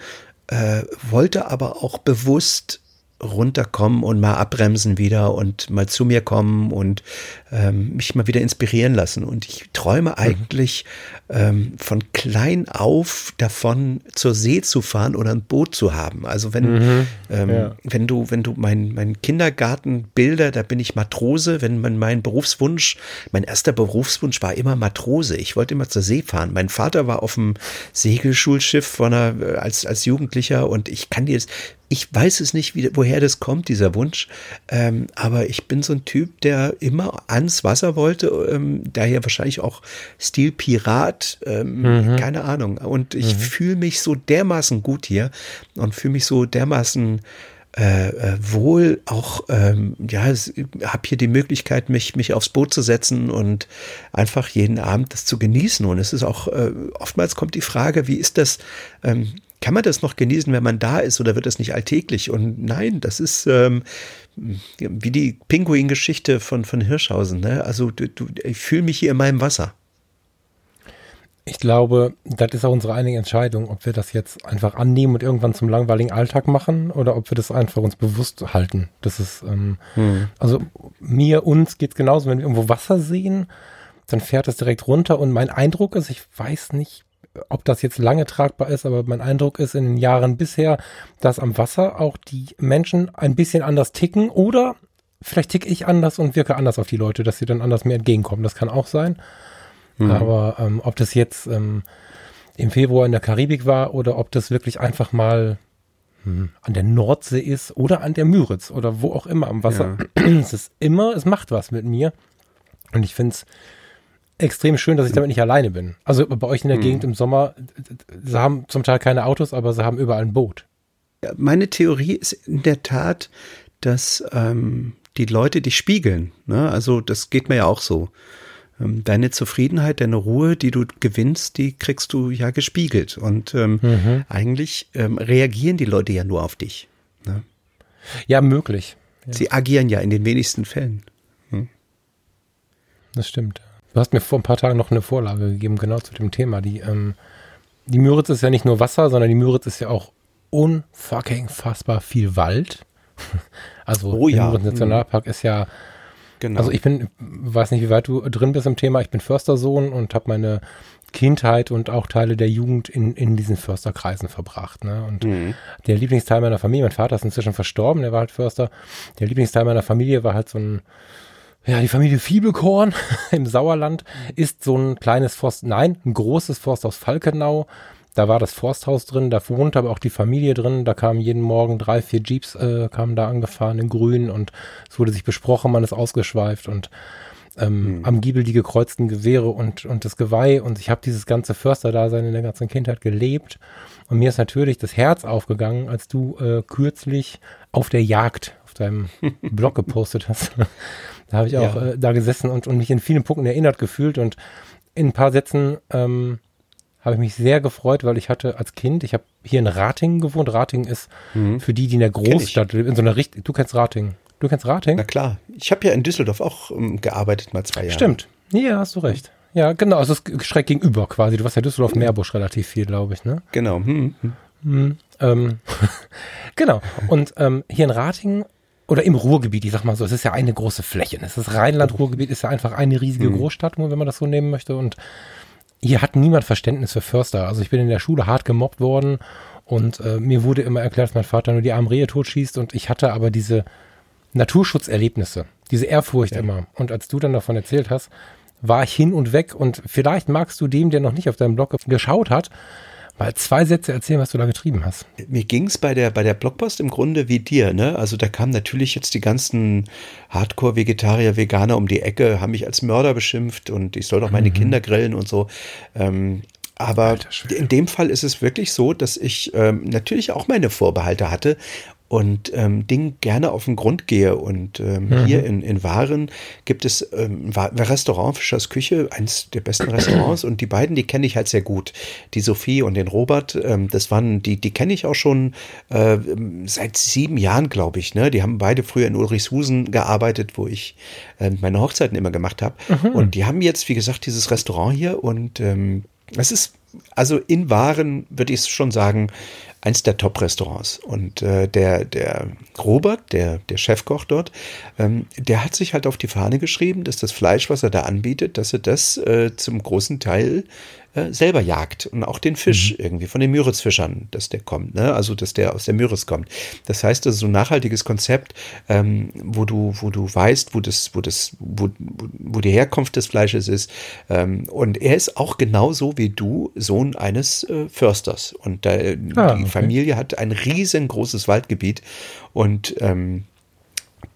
äh, wollte aber auch bewusst runterkommen und mal abbremsen wieder und mal zu mir kommen und ähm, mich mal wieder inspirieren lassen. Und ich träume mhm. eigentlich ähm, von klein auf davon, zur See zu fahren oder ein Boot zu haben. Also wenn, mhm. ähm, ja. wenn du, wenn du mein, mein Kindergartenbilder, da bin ich Matrose, wenn man mein Berufswunsch, mein erster Berufswunsch war immer Matrose. Ich wollte immer zur See fahren. Mein Vater war auf dem Segelschulschiff von einer, als, als Jugendlicher und ich kann dir ich weiß es nicht, wie, woher das kommt, dieser Wunsch. Ähm, aber ich bin so ein Typ, der immer ans Wasser wollte, ähm, daher wahrscheinlich auch Stil Pirat, ähm, mhm. keine Ahnung. Und ich mhm. fühle mich so dermaßen gut hier und fühle mich so dermaßen äh, äh wohl auch, ähm, ja, habe hier die Möglichkeit, mich, mich aufs Boot zu setzen und einfach jeden Abend das zu genießen. Und es ist auch, äh, oftmals kommt die Frage, wie ist das, ähm, kann man das noch genießen, wenn man da ist oder wird das nicht alltäglich? Und nein, das ist ähm, wie die Pinguin-Geschichte von, von Hirschhausen. Ne? Also du, du, ich fühle mich hier in meinem Wasser. Ich glaube, das ist auch unsere einige Entscheidung, ob wir das jetzt einfach annehmen und irgendwann zum langweiligen Alltag machen oder ob wir das einfach uns bewusst halten. Das ist, ähm, hm. also mir, uns geht es genauso, wenn wir irgendwo Wasser sehen, dann fährt es direkt runter und mein Eindruck ist, ich weiß nicht, ob das jetzt lange tragbar ist, aber mein Eindruck ist in den Jahren bisher, dass am Wasser auch die Menschen ein bisschen anders ticken oder vielleicht ticke ich anders und wirke anders auf die Leute, dass sie dann anders mir entgegenkommen. Das kann auch sein. Mhm. Aber ähm, ob das jetzt ähm, im Februar in der Karibik war oder ob das wirklich einfach mal hm, an der Nordsee ist oder an der Müritz oder wo auch immer am Wasser. Ja. es ist immer, es macht was mit mir. Und ich finde es extrem schön, dass ich damit nicht alleine bin. Also bei euch in der hm. Gegend im Sommer, sie haben zum Teil keine Autos, aber sie haben überall ein Boot. Ja, meine Theorie ist in der Tat, dass ähm, die Leute dich spiegeln. Ne? Also das geht mir ja auch so. Ähm, deine Zufriedenheit, deine Ruhe, die du gewinnst, die kriegst du ja gespiegelt. Und ähm, mhm. eigentlich ähm, reagieren die Leute ja nur auf dich. Ne? Ja, möglich. Ja. Sie agieren ja in den wenigsten Fällen. Hm? Das stimmt. Du hast mir vor ein paar Tagen noch eine Vorlage gegeben, genau zu dem Thema. Die, ähm, die Müritz ist ja nicht nur Wasser, sondern die Müritz ist ja auch unfucking fassbar viel Wald. Also oh, ja. der Nationalpark ist ja Genau. Also ich bin, weiß nicht, wie weit du drin bist im Thema. Ich bin Förstersohn und habe meine Kindheit und auch Teile der Jugend in, in diesen Försterkreisen verbracht. Ne? Und mhm. der Lieblingsteil meiner Familie, mein Vater ist inzwischen verstorben, der war halt Förster. Der Lieblingsteil meiner Familie war halt so ein ja, die Familie Fiebelkorn im Sauerland ist so ein kleines Forst, nein, ein großes Forsthaus Falkenau. Da war das Forsthaus drin, da wohnte aber auch die Familie drin. Da kamen jeden Morgen drei, vier Jeeps, äh, kamen da angefahren in grün und es wurde sich besprochen, man ist ausgeschweift und ähm, mhm. am Giebel die gekreuzten Gewehre und, und das Geweih. Und ich habe dieses ganze Försterdasein in der ganzen Kindheit gelebt. Und mir ist natürlich das Herz aufgegangen, als du äh, kürzlich auf der Jagd auf deinem Blog gepostet hast. Da habe ich auch ja. äh, da gesessen und, und mich in vielen Punkten erinnert gefühlt und in ein paar Sätzen ähm, habe ich mich sehr gefreut, weil ich hatte als Kind, ich habe hier in Ratingen gewohnt. Ratingen ist mhm. für die, die in der Großstadt leben, in so einer Richtung. Du kennst Ratingen. Du kennst Ratingen? Na klar. Ich habe ja in Düsseldorf auch um, ähm, gearbeitet, mal zwei Jahre. Stimmt. Ja, hast du recht. Ja, genau. Also es ist schräg gegenüber quasi. Du warst ja Düsseldorf-Meerbusch relativ viel, glaube ich, ne? Genau. Hm. Hm, ähm, genau. Und ähm, hier in Ratingen oder im Ruhrgebiet, ich sag mal so, es ist ja eine große Fläche. Es ist Rheinland-Ruhrgebiet, ist ja einfach eine riesige mhm. Großstadt, wenn man das so nehmen möchte. Und hier hat niemand Verständnis für Förster. Also ich bin in der Schule hart gemobbt worden und äh, mir wurde immer erklärt, dass mein Vater nur die armen Rehe totschießt und ich hatte aber diese Naturschutzerlebnisse, diese Ehrfurcht ja. immer. Und als du dann davon erzählt hast, war ich hin und weg und vielleicht magst du dem, der noch nicht auf deinem Blog geschaut hat, mal zwei Sätze erzählen, was du da getrieben hast. Mir ging es bei der, bei der Blogpost im Grunde wie dir, ne? Also da kamen natürlich jetzt die ganzen Hardcore-Vegetarier, Veganer um die Ecke, haben mich als Mörder beschimpft und ich soll doch meine mhm. Kinder grillen und so. Ähm, aber in dem Fall ist es wirklich so, dass ich ähm, natürlich auch meine Vorbehalte hatte und ähm, Ding gerne auf den Grund gehe. Und ähm, mhm. hier in, in Waren gibt es ähm, ein Restaurant Fischers Küche, eines der besten Restaurants. und die beiden, die kenne ich halt sehr gut. Die Sophie und den Robert, ähm, das waren, die, die kenne ich auch schon äh, seit sieben Jahren, glaube ich. Ne? Die haben beide früher in Ulrichshusen gearbeitet, wo ich äh, meine Hochzeiten immer gemacht habe. Mhm. Und die haben jetzt, wie gesagt, dieses Restaurant hier und ähm, es ist, also in Waren würde ich schon sagen, eins der Top-Restaurants. Und äh, der, der Robert, der, der Chefkoch dort, ähm, der hat sich halt auf die Fahne geschrieben, dass das Fleisch, was er da anbietet, dass er das äh, zum großen Teil äh, selber jagt und auch den Fisch mhm. irgendwie von den Müritzfischern, dass der kommt, ne? also dass der aus der Müritz kommt. Das heißt, das ist so ein nachhaltiges Konzept, ähm, wo du, wo du weißt, wo das, wo das, wo, wo die Herkunft des Fleisches ist. Ähm, und er ist auch genauso wie du Sohn eines äh, Försters. Und da, ah, die okay. Familie hat ein riesengroßes Waldgebiet und ähm,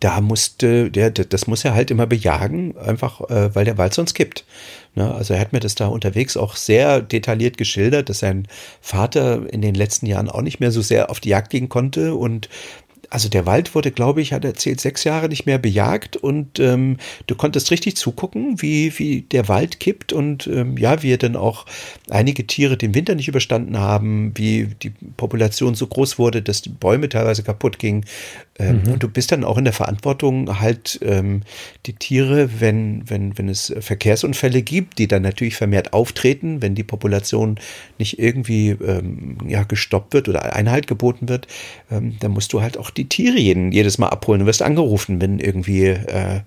da musste der, das muss er halt immer bejagen, einfach äh, weil der Wald sonst kippt. Ne? Also er hat mir das da unterwegs auch sehr detailliert geschildert, dass sein Vater in den letzten Jahren auch nicht mehr so sehr auf die Jagd gehen konnte und also der Wald wurde, glaube ich, hat erzählt, sechs Jahre nicht mehr bejagt und ähm, du konntest richtig zugucken, wie, wie der Wald kippt und ähm, ja, wie dann auch einige Tiere den Winter nicht überstanden haben, wie die Population so groß wurde, dass die Bäume teilweise kaputt gingen. Ähm, mhm. Und du bist dann auch in der Verantwortung, halt ähm, die Tiere, wenn, wenn, wenn es Verkehrsunfälle gibt, die dann natürlich vermehrt auftreten, wenn die Population nicht irgendwie ähm, ja, gestoppt wird oder Einhalt geboten wird, ähm, dann musst du halt auch die Tiere jeden, jedes Mal abholen. Du wirst angerufen, wenn irgendwie äh,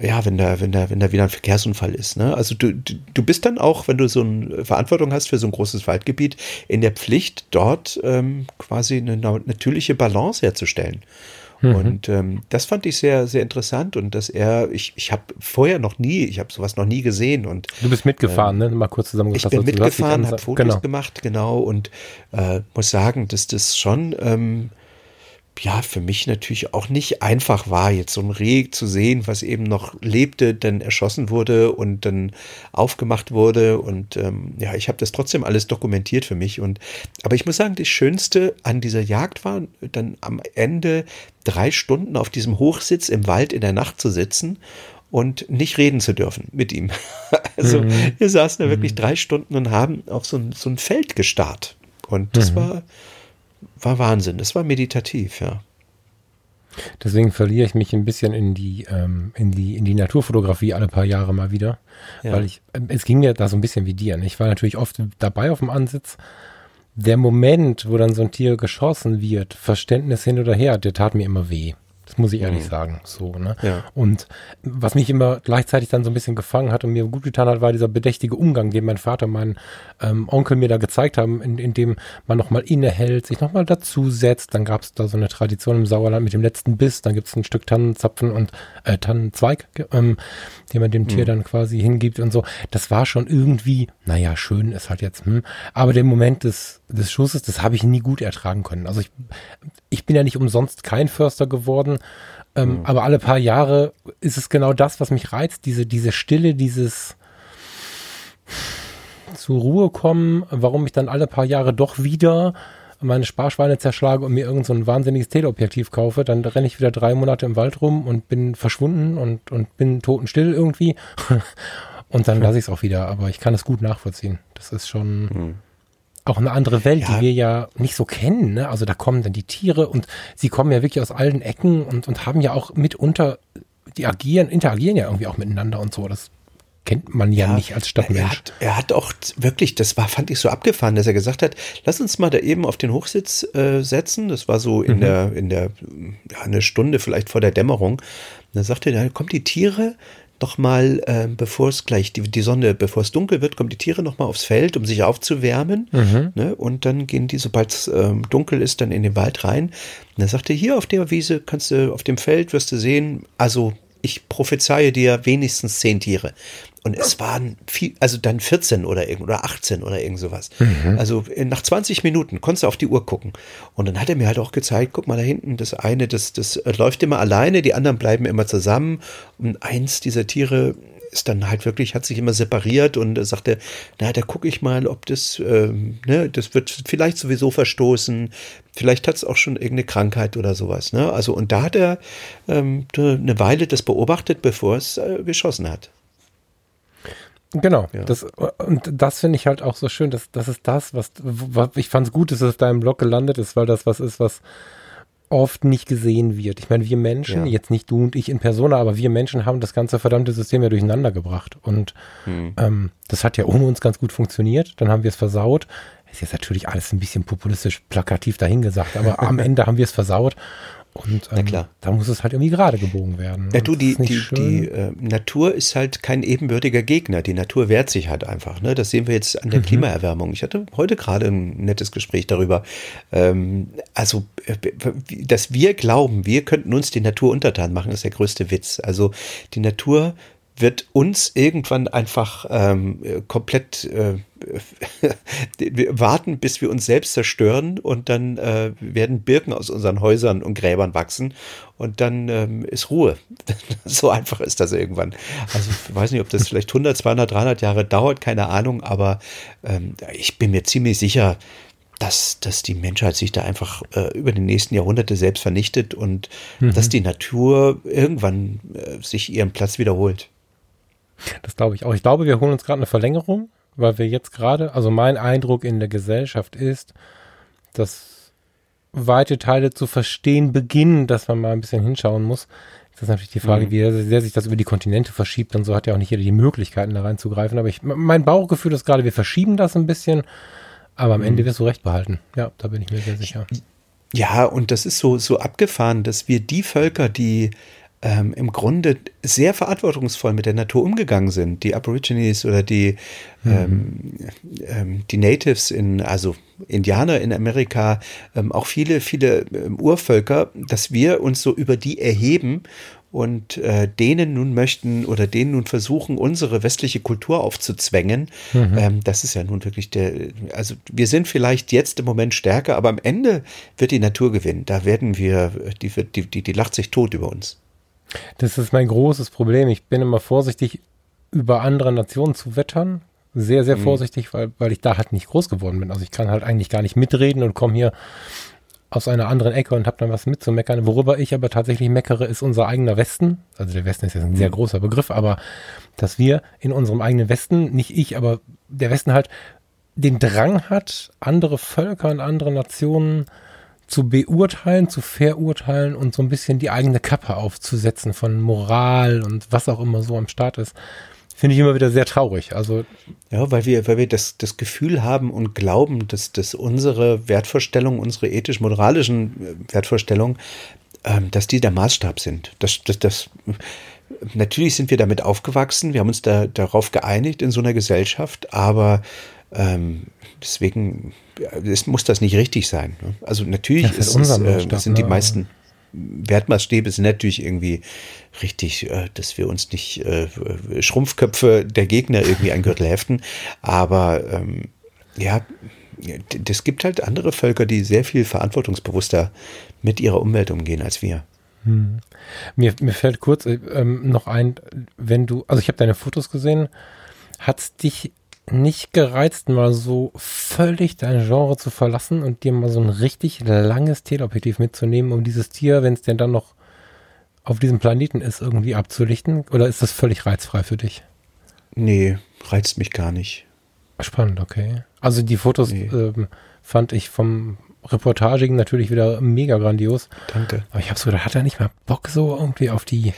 ja, wenn da, wenn da, wenn da wieder ein Verkehrsunfall ist. Ne? Also du, du bist dann auch, wenn du so eine Verantwortung hast für so ein großes Waldgebiet, in der Pflicht, dort ähm, quasi eine natürliche Balance herzustellen. Mhm. Und ähm, das fand ich sehr, sehr interessant und dass er, ich, ich habe vorher noch nie, ich habe sowas noch nie gesehen und du bist mitgefahren, ähm, ne? Mal kurz zusammengefasst. Ich bin mitgefahren, habe Fotos genau. gemacht, genau und äh, muss sagen, dass das schon ähm, ja, für mich natürlich auch nicht einfach war, jetzt so ein Reh zu sehen, was eben noch lebte, dann erschossen wurde und dann aufgemacht wurde. Und ähm, ja, ich habe das trotzdem alles dokumentiert für mich. Und aber ich muss sagen, das Schönste an dieser Jagd war, dann am Ende drei Stunden auf diesem Hochsitz im Wald in der Nacht zu sitzen und nicht reden zu dürfen mit ihm. Also mhm. wir saßen da wirklich mhm. drei Stunden und haben auf so ein, so ein Feld gestarrt. Und das mhm. war war Wahnsinn. Das war meditativ, ja. Deswegen verliere ich mich ein bisschen in die, ähm, in die, in die Naturfotografie alle paar Jahre mal wieder. Ja. Weil ich, ähm, es ging mir da so ein bisschen wie dir. Ne? Ich war natürlich oft dabei auf dem Ansitz. Der Moment, wo dann so ein Tier geschossen wird, Verständnis hin oder her, der tat mir immer weh. Das muss ich ehrlich mhm. sagen. So, ne? Ja. Und was mich immer gleichzeitig dann so ein bisschen gefangen hat und mir gut getan hat, war dieser bedächtige Umgang, den mein Vater und mein ähm, Onkel mir da gezeigt haben, in, in dem man nochmal innehält, sich nochmal dazusetzt. Dann gab es da so eine Tradition im Sauerland mit dem letzten Biss. Dann gibt es ein Stück Tannenzapfen und äh, Tannenzweig, ähm, den man dem Tier mhm. dann quasi hingibt und so. Das war schon irgendwie, naja, schön ist halt jetzt, hm. aber der Moment des, des Schusses, das habe ich nie gut ertragen können. Also ich, ich bin ja nicht umsonst kein Förster geworden, ähm, mhm. aber alle paar Jahre ist es genau das, was mich reizt, diese, diese Stille, dieses zur Ruhe kommen, warum ich dann alle paar Jahre doch wieder meine Sparschweine zerschlage und mir irgend so ein wahnsinniges Teleobjektiv kaufe, dann renne ich wieder drei Monate im Wald rum und bin verschwunden und, und bin totenstill irgendwie. und dann lasse ich es auch wieder, aber ich kann es gut nachvollziehen. Das ist schon mhm. Auch eine andere Welt, ja. die wir ja nicht so kennen. Ne? Also da kommen dann die Tiere und sie kommen ja wirklich aus allen Ecken und, und haben ja auch mitunter, die agieren, interagieren ja irgendwie auch miteinander und so. Das kennt man ja, ja nicht als Stadtmensch. Er hat, er hat auch wirklich, das war, fand ich so abgefahren, dass er gesagt hat, lass uns mal da eben auf den Hochsitz äh, setzen. Das war so in mhm. der, in der, ja, eine Stunde vielleicht vor der Dämmerung. Und dann sagte er, da kommen die Tiere noch mal, äh, bevor es gleich die, die Sonne, bevor es dunkel wird, kommen die Tiere noch mal aufs Feld, um sich aufzuwärmen. Mhm. Ne? Und dann gehen die, sobald es ähm, dunkel ist, dann in den Wald rein. Und dann sagte er, hier auf der Wiese kannst du, auf dem Feld wirst du sehen, also ich prophezeie dir wenigstens zehn Tiere. Und es waren viel, also dann 14 oder irgend oder 18 oder irgend sowas. Mhm. Also nach 20 Minuten konntest du auf die Uhr gucken. Und dann hat er mir halt auch gezeigt, guck mal da hinten, das eine, das, das läuft immer alleine, die anderen bleiben immer zusammen. Und eins dieser Tiere ist dann halt wirklich, hat sich immer separiert und sagte, na, da gucke ich mal, ob das, ähm, ne, das wird vielleicht sowieso verstoßen, vielleicht hat es auch schon irgendeine Krankheit oder sowas, ne? Also, und da hat er ähm, eine Weile das beobachtet, bevor es äh, geschossen hat. Genau, ja. das, und das finde ich halt auch so schön, dass das ist das, was, was ich fand es gut, dass es auf deinem Blog gelandet ist, weil das was ist, was oft nicht gesehen wird. Ich meine, wir Menschen, ja. jetzt nicht du und ich in Persona, aber wir Menschen haben das ganze verdammte System ja durcheinander gebracht. Und hm. ähm, das hat ja ohne uns ganz gut funktioniert. Dann haben wir es versaut. ist jetzt natürlich alles ein bisschen populistisch plakativ dahingesagt, aber am Ende haben wir es versaut. Und ähm, da muss es halt irgendwie gerade gebogen werden. Ja, du, die, die, die äh, Natur ist halt kein ebenbürtiger Gegner. Die Natur wehrt sich halt einfach. Ne? Das sehen wir jetzt an der mhm. Klimaerwärmung. Ich hatte heute gerade ein nettes Gespräch darüber. Ähm, also, äh, dass wir glauben, wir könnten uns die Natur untertan machen, ist der größte Witz. Also die Natur wird uns irgendwann einfach ähm, komplett äh, warten, bis wir uns selbst zerstören und dann äh, werden Birken aus unseren Häusern und Gräbern wachsen und dann ähm, ist Ruhe. so einfach ist das irgendwann. Also ich weiß nicht, ob das vielleicht 100, 200, 300 Jahre dauert, keine Ahnung, aber ähm, ich bin mir ziemlich sicher, dass, dass die Menschheit sich da einfach äh, über die nächsten Jahrhunderte selbst vernichtet und mhm. dass die Natur irgendwann äh, sich ihren Platz wiederholt. Das glaube ich auch. Ich glaube, wir holen uns gerade eine Verlängerung, weil wir jetzt gerade, also mein Eindruck in der Gesellschaft ist, dass weite Teile zu verstehen beginnen, dass man mal ein bisschen hinschauen muss. Das ist natürlich die Frage, mhm. wie sehr sich das über die Kontinente verschiebt und so hat ja auch nicht jeder die Möglichkeiten da reinzugreifen. Aber ich, mein Bauchgefühl ist gerade, wir verschieben das ein bisschen, aber am mhm. Ende wirst du recht behalten. Ja, da bin ich mir sehr sicher. Ja, und das ist so, so abgefahren, dass wir die Völker, die ähm, im Grunde sehr verantwortungsvoll mit der Natur umgegangen sind. Die Aborigines oder die, mhm. ähm, ähm, die Natives in, also Indianer in Amerika, ähm, auch viele, viele ähm, Urvölker, dass wir uns so über die erheben und äh, denen nun möchten oder denen nun versuchen, unsere westliche Kultur aufzuzwängen. Mhm. Ähm, das ist ja nun wirklich der, also wir sind vielleicht jetzt im Moment stärker, aber am Ende wird die Natur gewinnen. Da werden wir, die, die, die, die lacht sich tot über uns. Das ist mein großes Problem. Ich bin immer vorsichtig, über andere Nationen zu wettern. Sehr, sehr mhm. vorsichtig, weil, weil ich da halt nicht groß geworden bin. Also ich kann halt eigentlich gar nicht mitreden und komme hier aus einer anderen Ecke und habe dann was mitzumeckern. Worüber ich aber tatsächlich meckere, ist unser eigener Westen. Also der Westen ist jetzt ein sehr mhm. großer Begriff, aber dass wir in unserem eigenen Westen, nicht ich, aber der Westen halt den Drang hat, andere Völker und andere Nationen zu beurteilen, zu verurteilen und so ein bisschen die eigene Kappe aufzusetzen von Moral und was auch immer so am Start ist, finde ich immer wieder sehr traurig. Also ja, weil wir, weil wir das, das Gefühl haben und glauben, dass, dass unsere Wertvorstellungen, unsere ethisch-moralischen äh, Wertvorstellungen, ähm, dass die der Maßstab sind. Das, das, das, natürlich sind wir damit aufgewachsen, wir haben uns da darauf geeinigt in so einer Gesellschaft, aber ähm, deswegen es muss das nicht richtig sein. Ne? Also natürlich das ist, ist äh, sind die ne? meisten Wertmaßstäbe sind natürlich irgendwie richtig, äh, dass wir uns nicht äh, Schrumpfköpfe der Gegner irgendwie an Gürtel heften. Aber ähm, ja, es gibt halt andere Völker, die sehr viel verantwortungsbewusster mit ihrer Umwelt umgehen als wir. Hm. Mir, mir fällt kurz äh, ähm, noch ein, wenn du, also ich habe deine Fotos gesehen, hat es dich nicht gereizt, mal so völlig dein Genre zu verlassen und dir mal so ein richtig langes Teleobjektiv mitzunehmen, um dieses Tier, wenn es denn dann noch auf diesem Planeten ist, irgendwie abzulichten? Oder ist das völlig reizfrei für dich? Nee, reizt mich gar nicht. Spannend, okay. Also die Fotos nee. ähm, fand ich vom Reportagigen natürlich wieder mega grandios. Danke. Aber ich habe so gedacht, hat er nicht mal Bock so irgendwie auf die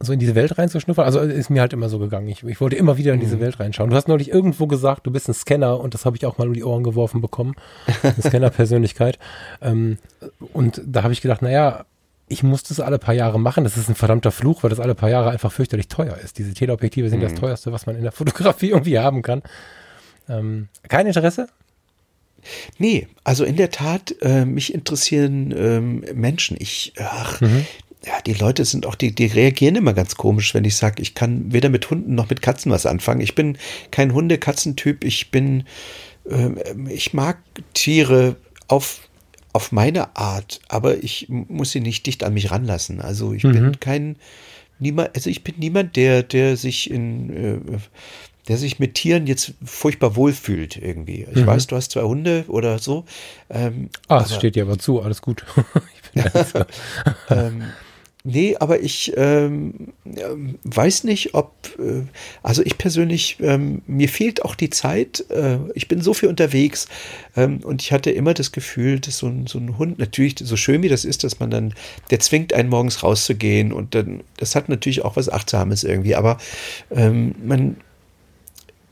so in diese Welt reinzuschnuppern. Also ist mir halt immer so gegangen. Ich, ich wollte immer wieder in diese mhm. Welt reinschauen. Du hast neulich irgendwo gesagt, du bist ein Scanner und das habe ich auch mal um die Ohren geworfen bekommen. Eine Scanner-Persönlichkeit. ähm, und da habe ich gedacht, naja, ich muss das alle paar Jahre machen. Das ist ein verdammter Fluch, weil das alle paar Jahre einfach fürchterlich teuer ist. Diese Teleobjektive sind mhm. das teuerste, was man in der Fotografie irgendwie haben kann. Ähm, kein Interesse? Nee, also in der Tat, äh, mich interessieren ähm, Menschen. Ich, ach, mhm ja, die Leute sind auch, die, die reagieren immer ganz komisch, wenn ich sage, ich kann weder mit Hunden noch mit Katzen was anfangen. Ich bin kein Hunde-Katzentyp. Ich bin, äh, ich mag Tiere auf, auf meine Art, aber ich muss sie nicht dicht an mich ranlassen. Also ich mhm. bin kein, niemand, also ich bin niemand, der, der sich in, äh, der sich mit Tieren jetzt furchtbar wohlfühlt irgendwie. Ich mhm. weiß, du hast zwei Hunde oder so. Ähm, ah, es steht dir aber zu, alles gut. ich bin ähm, Nee, aber ich ähm, weiß nicht, ob, äh, also ich persönlich, ähm, mir fehlt auch die Zeit. Äh, ich bin so viel unterwegs ähm, und ich hatte immer das Gefühl, dass so ein, so ein Hund, natürlich so schön wie das ist, dass man dann, der zwingt einen morgens rauszugehen und dann, das hat natürlich auch was Achtsames irgendwie, aber ähm, man,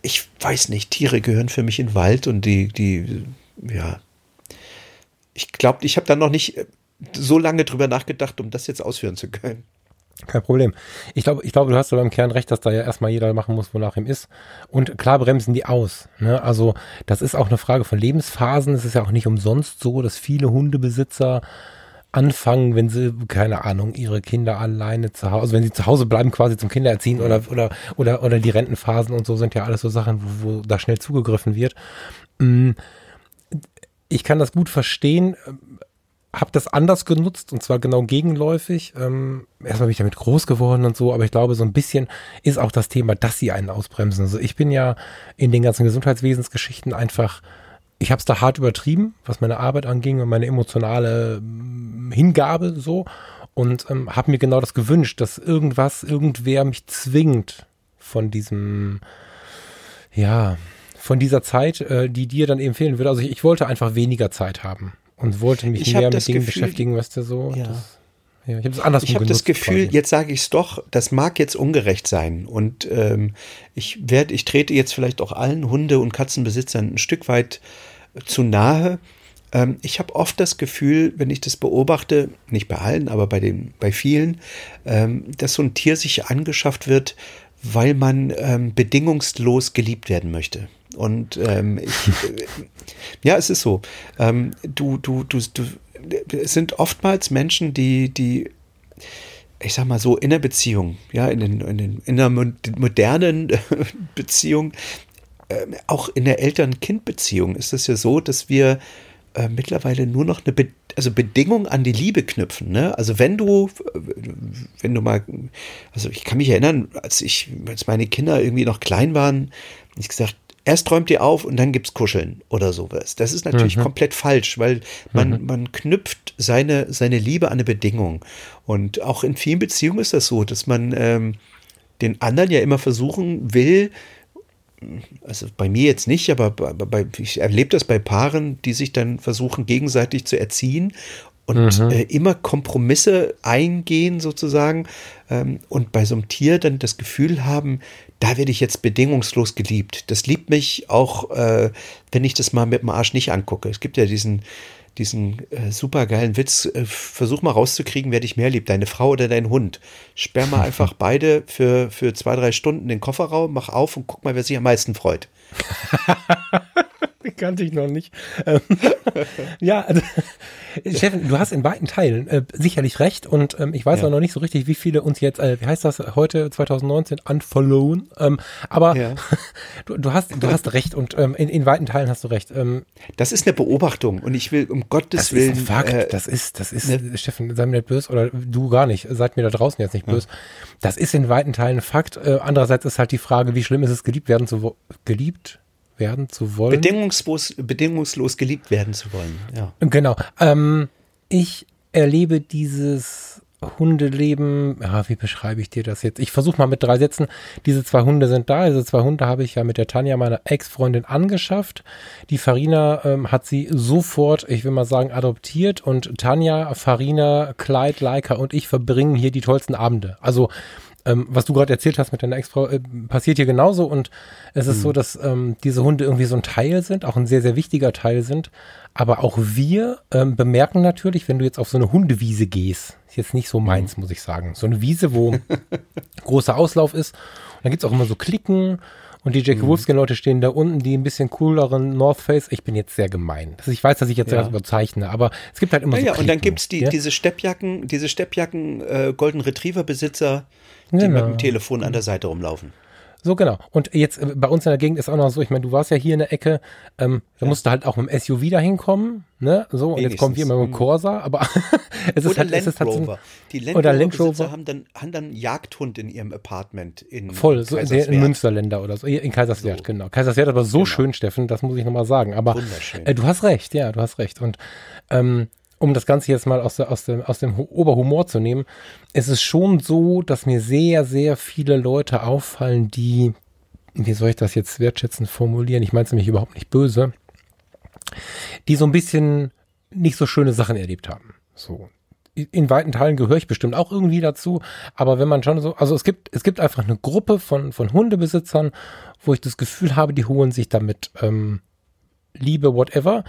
ich weiß nicht, Tiere gehören für mich in den Wald und die, die, ja. Ich glaube, ich habe da noch nicht so lange drüber nachgedacht, um das jetzt ausführen zu können. Kein Problem. Ich glaube, ich glaube, du hast aber im Kern recht, dass da ja erstmal jeder machen muss, wonach ihm ist. Und klar bremsen die aus. Ne? Also das ist auch eine Frage von Lebensphasen. Es ist ja auch nicht umsonst so, dass viele Hundebesitzer anfangen, wenn sie, keine Ahnung, ihre Kinder alleine zu Hause, also wenn sie zu Hause bleiben, quasi zum Kindererziehen oder, oder, oder, oder die Rentenphasen und so sind ja alles so Sachen, wo, wo da schnell zugegriffen wird. Mm, ich kann das gut verstehen habe das anders genutzt und zwar genau gegenläufig. Ähm, erstmal bin ich damit groß geworden und so, aber ich glaube, so ein bisschen ist auch das Thema, dass sie einen ausbremsen. Also ich bin ja in den ganzen Gesundheitswesensgeschichten einfach, ich habe es da hart übertrieben, was meine Arbeit anging und meine emotionale mm, Hingabe so und ähm, habe mir genau das gewünscht, dass irgendwas, irgendwer mich zwingt von diesem, ja, von dieser Zeit, äh, die dir dann eben fehlen würde. Also ich, ich wollte einfach weniger Zeit haben und wollte mich ich mehr mit Dingen Gefühl, beschäftigen, was der so. Ja. Das, ja, ich habe das anders Ich habe das Gefühl, quasi. jetzt sage ich es doch, das mag jetzt ungerecht sein. Und ähm, ich werde, ich trete jetzt vielleicht auch allen Hunde- und Katzenbesitzern ein Stück weit zu nahe. Ähm, ich habe oft das Gefühl, wenn ich das beobachte, nicht bei allen, aber bei den, bei vielen, ähm, dass so ein Tier sich angeschafft wird, weil man ähm, bedingungslos geliebt werden möchte. Und ähm, ich, ja, es ist so. Ähm, du, du, du, du, es sind oftmals Menschen, die, die, ich sag mal so, in der Beziehung, ja, in, den, in, den, in der modernen Beziehung, äh, auch in der Eltern-Kind-Beziehung ist es ja so, dass wir äh, mittlerweile nur noch eine Be also Bedingung an die Liebe knüpfen. Ne? Also wenn du, wenn du mal, also ich kann mich erinnern, als ich, als meine Kinder irgendwie noch klein waren, ich gesagt, erst räumt ihr auf und dann gibt's Kuscheln oder sowas. Das ist natürlich mhm. komplett falsch, weil man, mhm. man knüpft seine, seine Liebe an eine Bedingung. Und auch in vielen Beziehungen ist das so, dass man ähm, den anderen ja immer versuchen will, also bei mir jetzt nicht, aber bei, bei, ich erlebe das bei Paaren, die sich dann versuchen, gegenseitig zu erziehen und mhm. äh, immer Kompromisse eingehen sozusagen ähm, und bei so einem Tier dann das Gefühl haben, da werde ich jetzt bedingungslos geliebt. Das liebt mich auch, äh, wenn ich das mal mit dem Arsch nicht angucke. Es gibt ja diesen, diesen äh, supergeilen Witz, äh, versuch mal rauszukriegen, wer dich mehr liebt, deine Frau oder dein Hund. Sperr mal einfach beide für, für zwei, drei Stunden den Kofferraum, mach auf und guck mal, wer sich am meisten freut. kannte ich noch nicht. Ähm, ja, also, Steffen, du hast in weiten Teilen äh, sicherlich recht und ähm, ich weiß ja. auch noch nicht so richtig, wie viele uns jetzt, äh, wie heißt das heute 2019, unfollowen. Ähm, aber ja. du, du, hast, du hast recht und ähm, in, in weiten Teilen hast du recht. Ähm, das ist eine Beobachtung und ich will um Gottes das Willen. Ist ein Fakt. Äh, das ist, das ist, ne? Steffen, sei mir nicht böse oder du gar nicht, seid mir da draußen jetzt nicht böse. Ja. Das ist in weiten Teilen ein Fakt. Äh, andererseits ist halt die Frage, wie schlimm ist es, geliebt werden zu geliebt werden zu wollen. Bedingungslos, bedingungslos geliebt werden zu wollen, ja. Genau. Ähm, ich erlebe dieses Hundeleben, ja, wie beschreibe ich dir das jetzt? Ich versuche mal mit drei Sätzen. Diese zwei Hunde sind da. Diese zwei Hunde habe ich ja mit der Tanja, meiner Ex-Freundin, angeschafft. Die Farina ähm, hat sie sofort, ich will mal sagen, adoptiert. Und Tanja, Farina, Clyde, Leica und ich verbringen hier die tollsten Abende. Also ähm, was du gerade erzählt hast mit deiner Ex-Frau, äh, passiert hier genauso. Und es ist mhm. so, dass ähm, diese Hunde irgendwie so ein Teil sind, auch ein sehr, sehr wichtiger Teil sind. Aber auch wir ähm, bemerken natürlich, wenn du jetzt auf so eine Hundewiese gehst, ist jetzt nicht so meins, mhm. muss ich sagen. So eine Wiese, wo großer Auslauf ist. Und dann gibt's auch immer so Klicken. Und die Jackie mhm. Wolfskin-Leute stehen da unten, die ein bisschen cooleren North Face. Ich bin jetzt sehr gemein. Also ich weiß, dass ich jetzt ja. sehr überzeichne, aber es gibt halt immer ja, so. Ja, und dann gibt's die, ja? diese Steppjacken, diese Steppjacken äh, Golden Retriever-Besitzer, die genau. mit dem Telefon an der Seite rumlaufen. So, genau. Und jetzt äh, bei uns in der Gegend ist auch noch so, ich meine, du warst ja hier in der Ecke, ähm, da ja. musst du halt auch mit dem SUV da hinkommen, ne? So, und jetzt kommen wir immer mit dem mhm. Corsa, aber es ist oder halt, Land es ist halt so, Die Land oder Land Rover haben dann, haben dann einen Jagdhund in ihrem Apartment in Voll, so in, in Münsterländer oder so, in Kaiserswerth, so. genau. Kaiserswerth aber so genau. schön, Steffen, das muss ich nochmal sagen. Aber äh, du hast recht, ja, du hast recht. Und ähm, um das Ganze jetzt mal aus, der, aus, dem, aus dem Oberhumor zu nehmen, es ist schon so, dass mir sehr, sehr viele Leute auffallen, die, wie soll ich das jetzt wertschätzend formulieren? Ich meine es nämlich überhaupt nicht böse, die so ein bisschen nicht so schöne Sachen erlebt haben. So. in weiten Teilen gehöre ich bestimmt auch irgendwie dazu. Aber wenn man schon so, also es gibt, es gibt einfach eine Gruppe von, von Hundebesitzern, wo ich das Gefühl habe, die holen sich damit ähm, Liebe, whatever.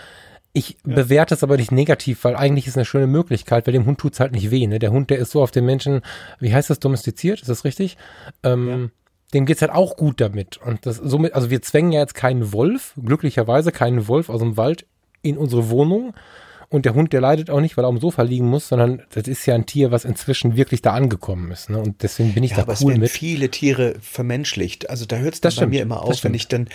Ich ja. bewerte es aber nicht negativ, weil eigentlich ist es eine schöne Möglichkeit, weil dem Hund tut's halt nicht weh. Ne? Der Hund, der ist so auf den Menschen, wie heißt das, domestiziert, ist das richtig? Ähm, ja. Dem geht's halt auch gut damit. Und das somit, also wir zwängen ja jetzt keinen Wolf, glücklicherweise keinen Wolf aus dem Wald in unsere Wohnung, und der Hund, der leidet auch nicht, weil er am Sofa liegen muss, sondern das ist ja ein Tier, was inzwischen wirklich da angekommen ist. Ne? Und deswegen bin ich ja, da aber cool es mit. viele Tiere vermenschlicht. Also da hört es bei stimmt, mir immer auf, wenn ich dann,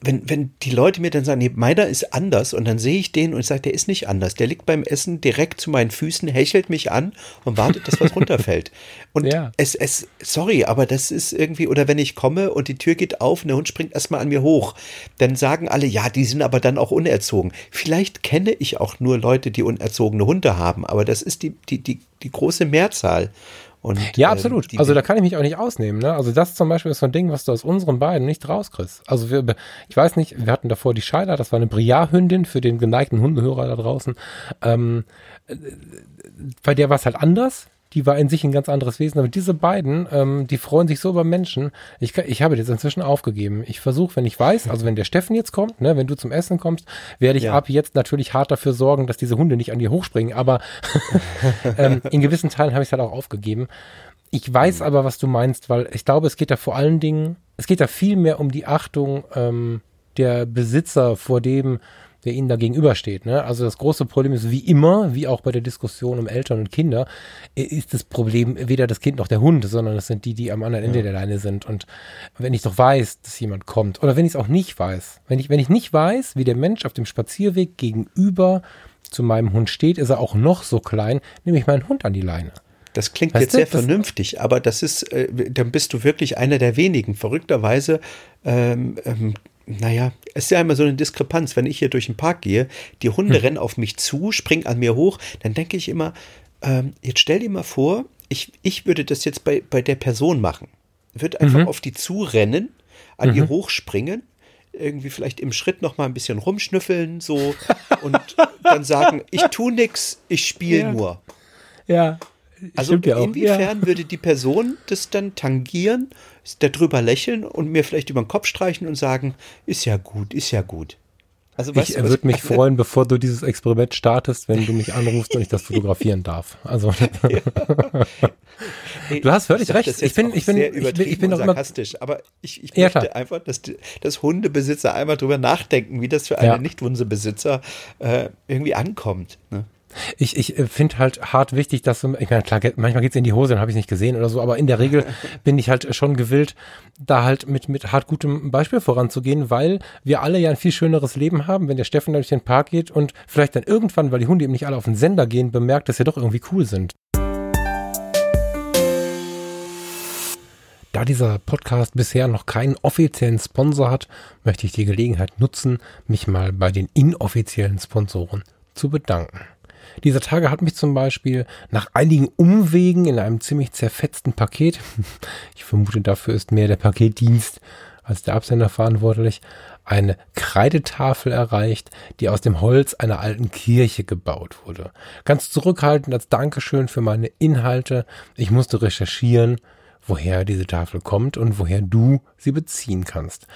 wenn, wenn die Leute mir dann sagen, nee, meiner ist anders und dann sehe ich den und ich sage, der ist nicht anders. Der liegt beim Essen direkt zu meinen Füßen, hechelt mich an und wartet, dass was runterfällt. Und ja. es, es, sorry, aber das ist irgendwie, oder wenn ich komme und die Tür geht auf und der Hund springt erstmal an mir hoch, dann sagen alle, ja, die sind aber dann auch unerzogen. Vielleicht kenne ich auch nur Leute, Leute, die unerzogene Hunde haben, aber das ist die, die, die, die große Mehrzahl. Und, ja, ähm, absolut. Die, also da kann ich mich auch nicht ausnehmen. Ne? Also das zum Beispiel ist so ein Ding, was du aus unseren beiden nicht rauskriegst. Also wir, ich weiß nicht, wir hatten davor die Scheider, das war eine Briar-Hündin für den geneigten Hundehörer da draußen. Ähm, äh, bei der war es halt anders die war in sich ein ganz anderes Wesen. Aber diese beiden, ähm, die freuen sich so über Menschen. Ich, ich habe das inzwischen aufgegeben. Ich versuche, wenn ich weiß, also wenn der Steffen jetzt kommt, ne, wenn du zum Essen kommst, werde ich ja. ab jetzt natürlich hart dafür sorgen, dass diese Hunde nicht an dir hochspringen. Aber ähm, in gewissen Teilen habe ich es halt auch aufgegeben. Ich weiß mhm. aber, was du meinst, weil ich glaube, es geht da vor allen Dingen, es geht da viel mehr um die Achtung ähm, der Besitzer vor dem, der ihnen da gegenübersteht. Ne? Also das große Problem ist, wie immer, wie auch bei der Diskussion um Eltern und Kinder, ist das Problem weder das Kind noch der Hund, sondern das sind die, die am anderen Ende ja. der Leine sind. Und wenn ich doch weiß, dass jemand kommt, oder wenn ich es auch nicht weiß, wenn ich, wenn ich nicht weiß, wie der Mensch auf dem Spazierweg gegenüber zu meinem Hund steht, ist er auch noch so klein, nehme ich meinen Hund an die Leine. Das klingt weißt jetzt du, sehr vernünftig, aber das ist, äh, dann bist du wirklich einer der wenigen. Verrückterweise ähm, ähm, naja, es ist ja immer so eine Diskrepanz. Wenn ich hier durch den Park gehe, die Hunde hm. rennen auf mich zu, springen an mir hoch, dann denke ich immer, ähm, jetzt stell dir mal vor, ich, ich würde das jetzt bei, bei der Person machen. Würde einfach mhm. auf die zurennen, an mhm. ihr hochspringen, irgendwie vielleicht im Schritt noch mal ein bisschen rumschnüffeln, so und dann sagen, ich tu nix, ich spiele ja. nur. Ja. Also inwiefern ja. würde die Person das dann tangieren darüber lächeln und mir vielleicht über den Kopf streichen und sagen, ist ja gut, ist ja gut. Also, ich würde mich freuen, bevor du dieses Experiment startest, wenn du mich anrufst und ich das fotografieren darf. Also ja. du hast völlig recht. Ich bin, ich bin, ich bin, ich bin noch sarkastisch, immer, aber ich, ich möchte ja, einfach, dass, dass Hundebesitzer einmal drüber nachdenken, wie das für einen ja. Nicht-Hundebesitzer äh, irgendwie ankommt. Ne? Ich, ich äh, finde halt hart wichtig, dass du, ich meine, klar, manchmal geht's in die Hose, dann habe ich nicht gesehen oder so, aber in der Regel bin ich halt schon gewillt, da halt mit, mit hart gutem Beispiel voranzugehen, weil wir alle ja ein viel schöneres Leben haben, wenn der Steffen durch den Park geht und vielleicht dann irgendwann, weil die Hunde eben nicht alle auf den Sender gehen, bemerkt, dass sie doch irgendwie cool sind. Da dieser Podcast bisher noch keinen offiziellen Sponsor hat, möchte ich die Gelegenheit nutzen, mich mal bei den inoffiziellen Sponsoren zu bedanken. Dieser Tage hat mich zum Beispiel nach einigen Umwegen in einem ziemlich zerfetzten Paket, ich vermute dafür ist mehr der Paketdienst als der Absender verantwortlich, eine Kreidetafel erreicht, die aus dem Holz einer alten Kirche gebaut wurde. Ganz zurückhaltend als Dankeschön für meine Inhalte. Ich musste recherchieren woher diese Tafel kommt und woher du sie beziehen kannst.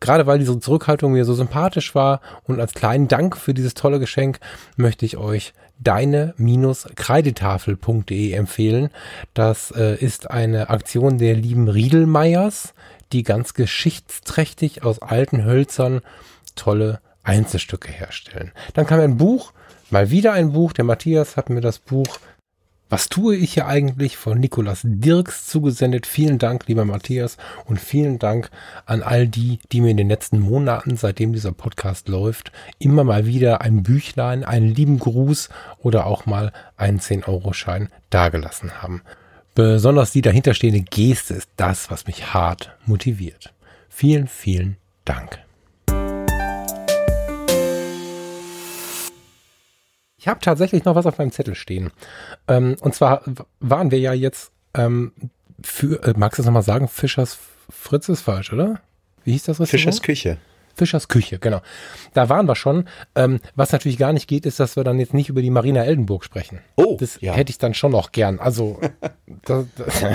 Gerade weil diese Zurückhaltung mir so sympathisch war und als kleinen Dank für dieses tolle Geschenk möchte ich euch deine-kreidetafel.de empfehlen. Das äh, ist eine Aktion der lieben Riedelmeiers, die ganz geschichtsträchtig aus alten Hölzern tolle Einzelstücke herstellen. Dann kam ein Buch, mal wieder ein Buch. Der Matthias hat mir das Buch was tue ich hier eigentlich von Nikolas Dirks zugesendet? Vielen Dank, lieber Matthias, und vielen Dank an all die, die mir in den letzten Monaten, seitdem dieser Podcast läuft, immer mal wieder ein Büchlein, einen lieben Gruß oder auch mal einen 10-Euro-Schein dagelassen haben. Besonders die dahinterstehende Geste ist das, was mich hart motiviert. Vielen, vielen Dank. Ich habe tatsächlich noch was auf meinem Zettel stehen. Ähm, und zwar waren wir ja jetzt ähm, für, äh, magst du es nochmal sagen? Fischers Fritz ist falsch, oder? Wie hieß das Restaurant? Fischers Küche. Fischers Küche, genau. Da waren wir schon. Ähm, was natürlich gar nicht geht, ist, dass wir dann jetzt nicht über die Marina Eldenburg sprechen. Oh, das ja. hätte ich dann schon noch gern. Also das, das,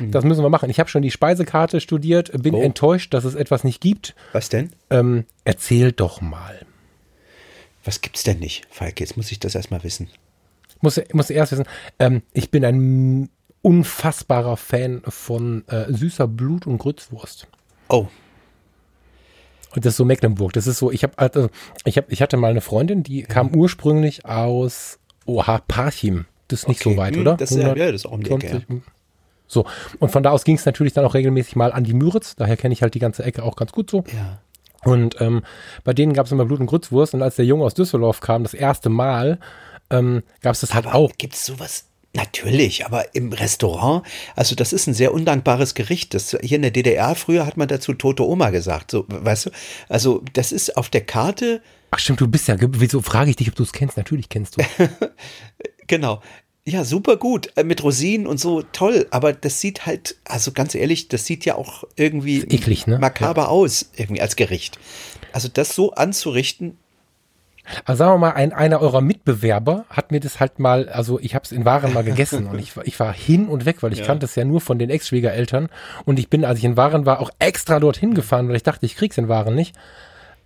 das müssen wir machen. Ich habe schon die Speisekarte studiert, bin oh. enttäuscht, dass es etwas nicht gibt. Was denn? Ähm, erzähl doch mal. Was gibt's denn nicht, Falk? Jetzt muss ich das erstmal wissen. Muss, muss erst wissen, ähm, ich bin ein unfassbarer Fan von äh, süßer Blut- und Grützwurst. Oh, und das ist so Mecklenburg. Das ist so, ich habe also, ich hab, ich hatte mal eine Freundin, die kam ursprünglich aus Oha, Parchim. Das ist nicht okay. so weit, hm, oder? Das ist, 100, ja, das ist auch die Ecke. Ja. So, und von da aus ging es natürlich dann auch regelmäßig mal an die Müritz. Daher kenne ich halt die ganze Ecke auch ganz gut so. Ja. Und ähm, bei denen gab es immer Blut- und Grützwurst. Und als der Junge aus Düsseldorf kam, das erste Mal, ähm, gab es das halt auch. Gibt es sowas Natürlich, aber im Restaurant, also das ist ein sehr undankbares Gericht. Das, hier in der DDR früher hat man dazu tote Oma gesagt, so, weißt du? Also das ist auf der Karte. Ach stimmt, du bist ja, wieso frage ich dich, ob du es kennst? Natürlich kennst du. genau. Ja, super gut. Äh, mit Rosinen und so, toll. Aber das sieht halt, also ganz ehrlich, das sieht ja auch irgendwie eklig, ne? makaber ja. aus, irgendwie als Gericht. Also das so anzurichten, also sagen wir mal, ein, einer eurer Mitbewerber hat mir das halt mal, also ich habe es in Waren mal gegessen und ich, ich war hin und weg, weil ich ja. kannte es ja nur von den Ex-Schwiegereltern und ich bin, als ich in Waren war, auch extra dorthin gefahren, weil ich dachte, ich krieg's in Waren nicht.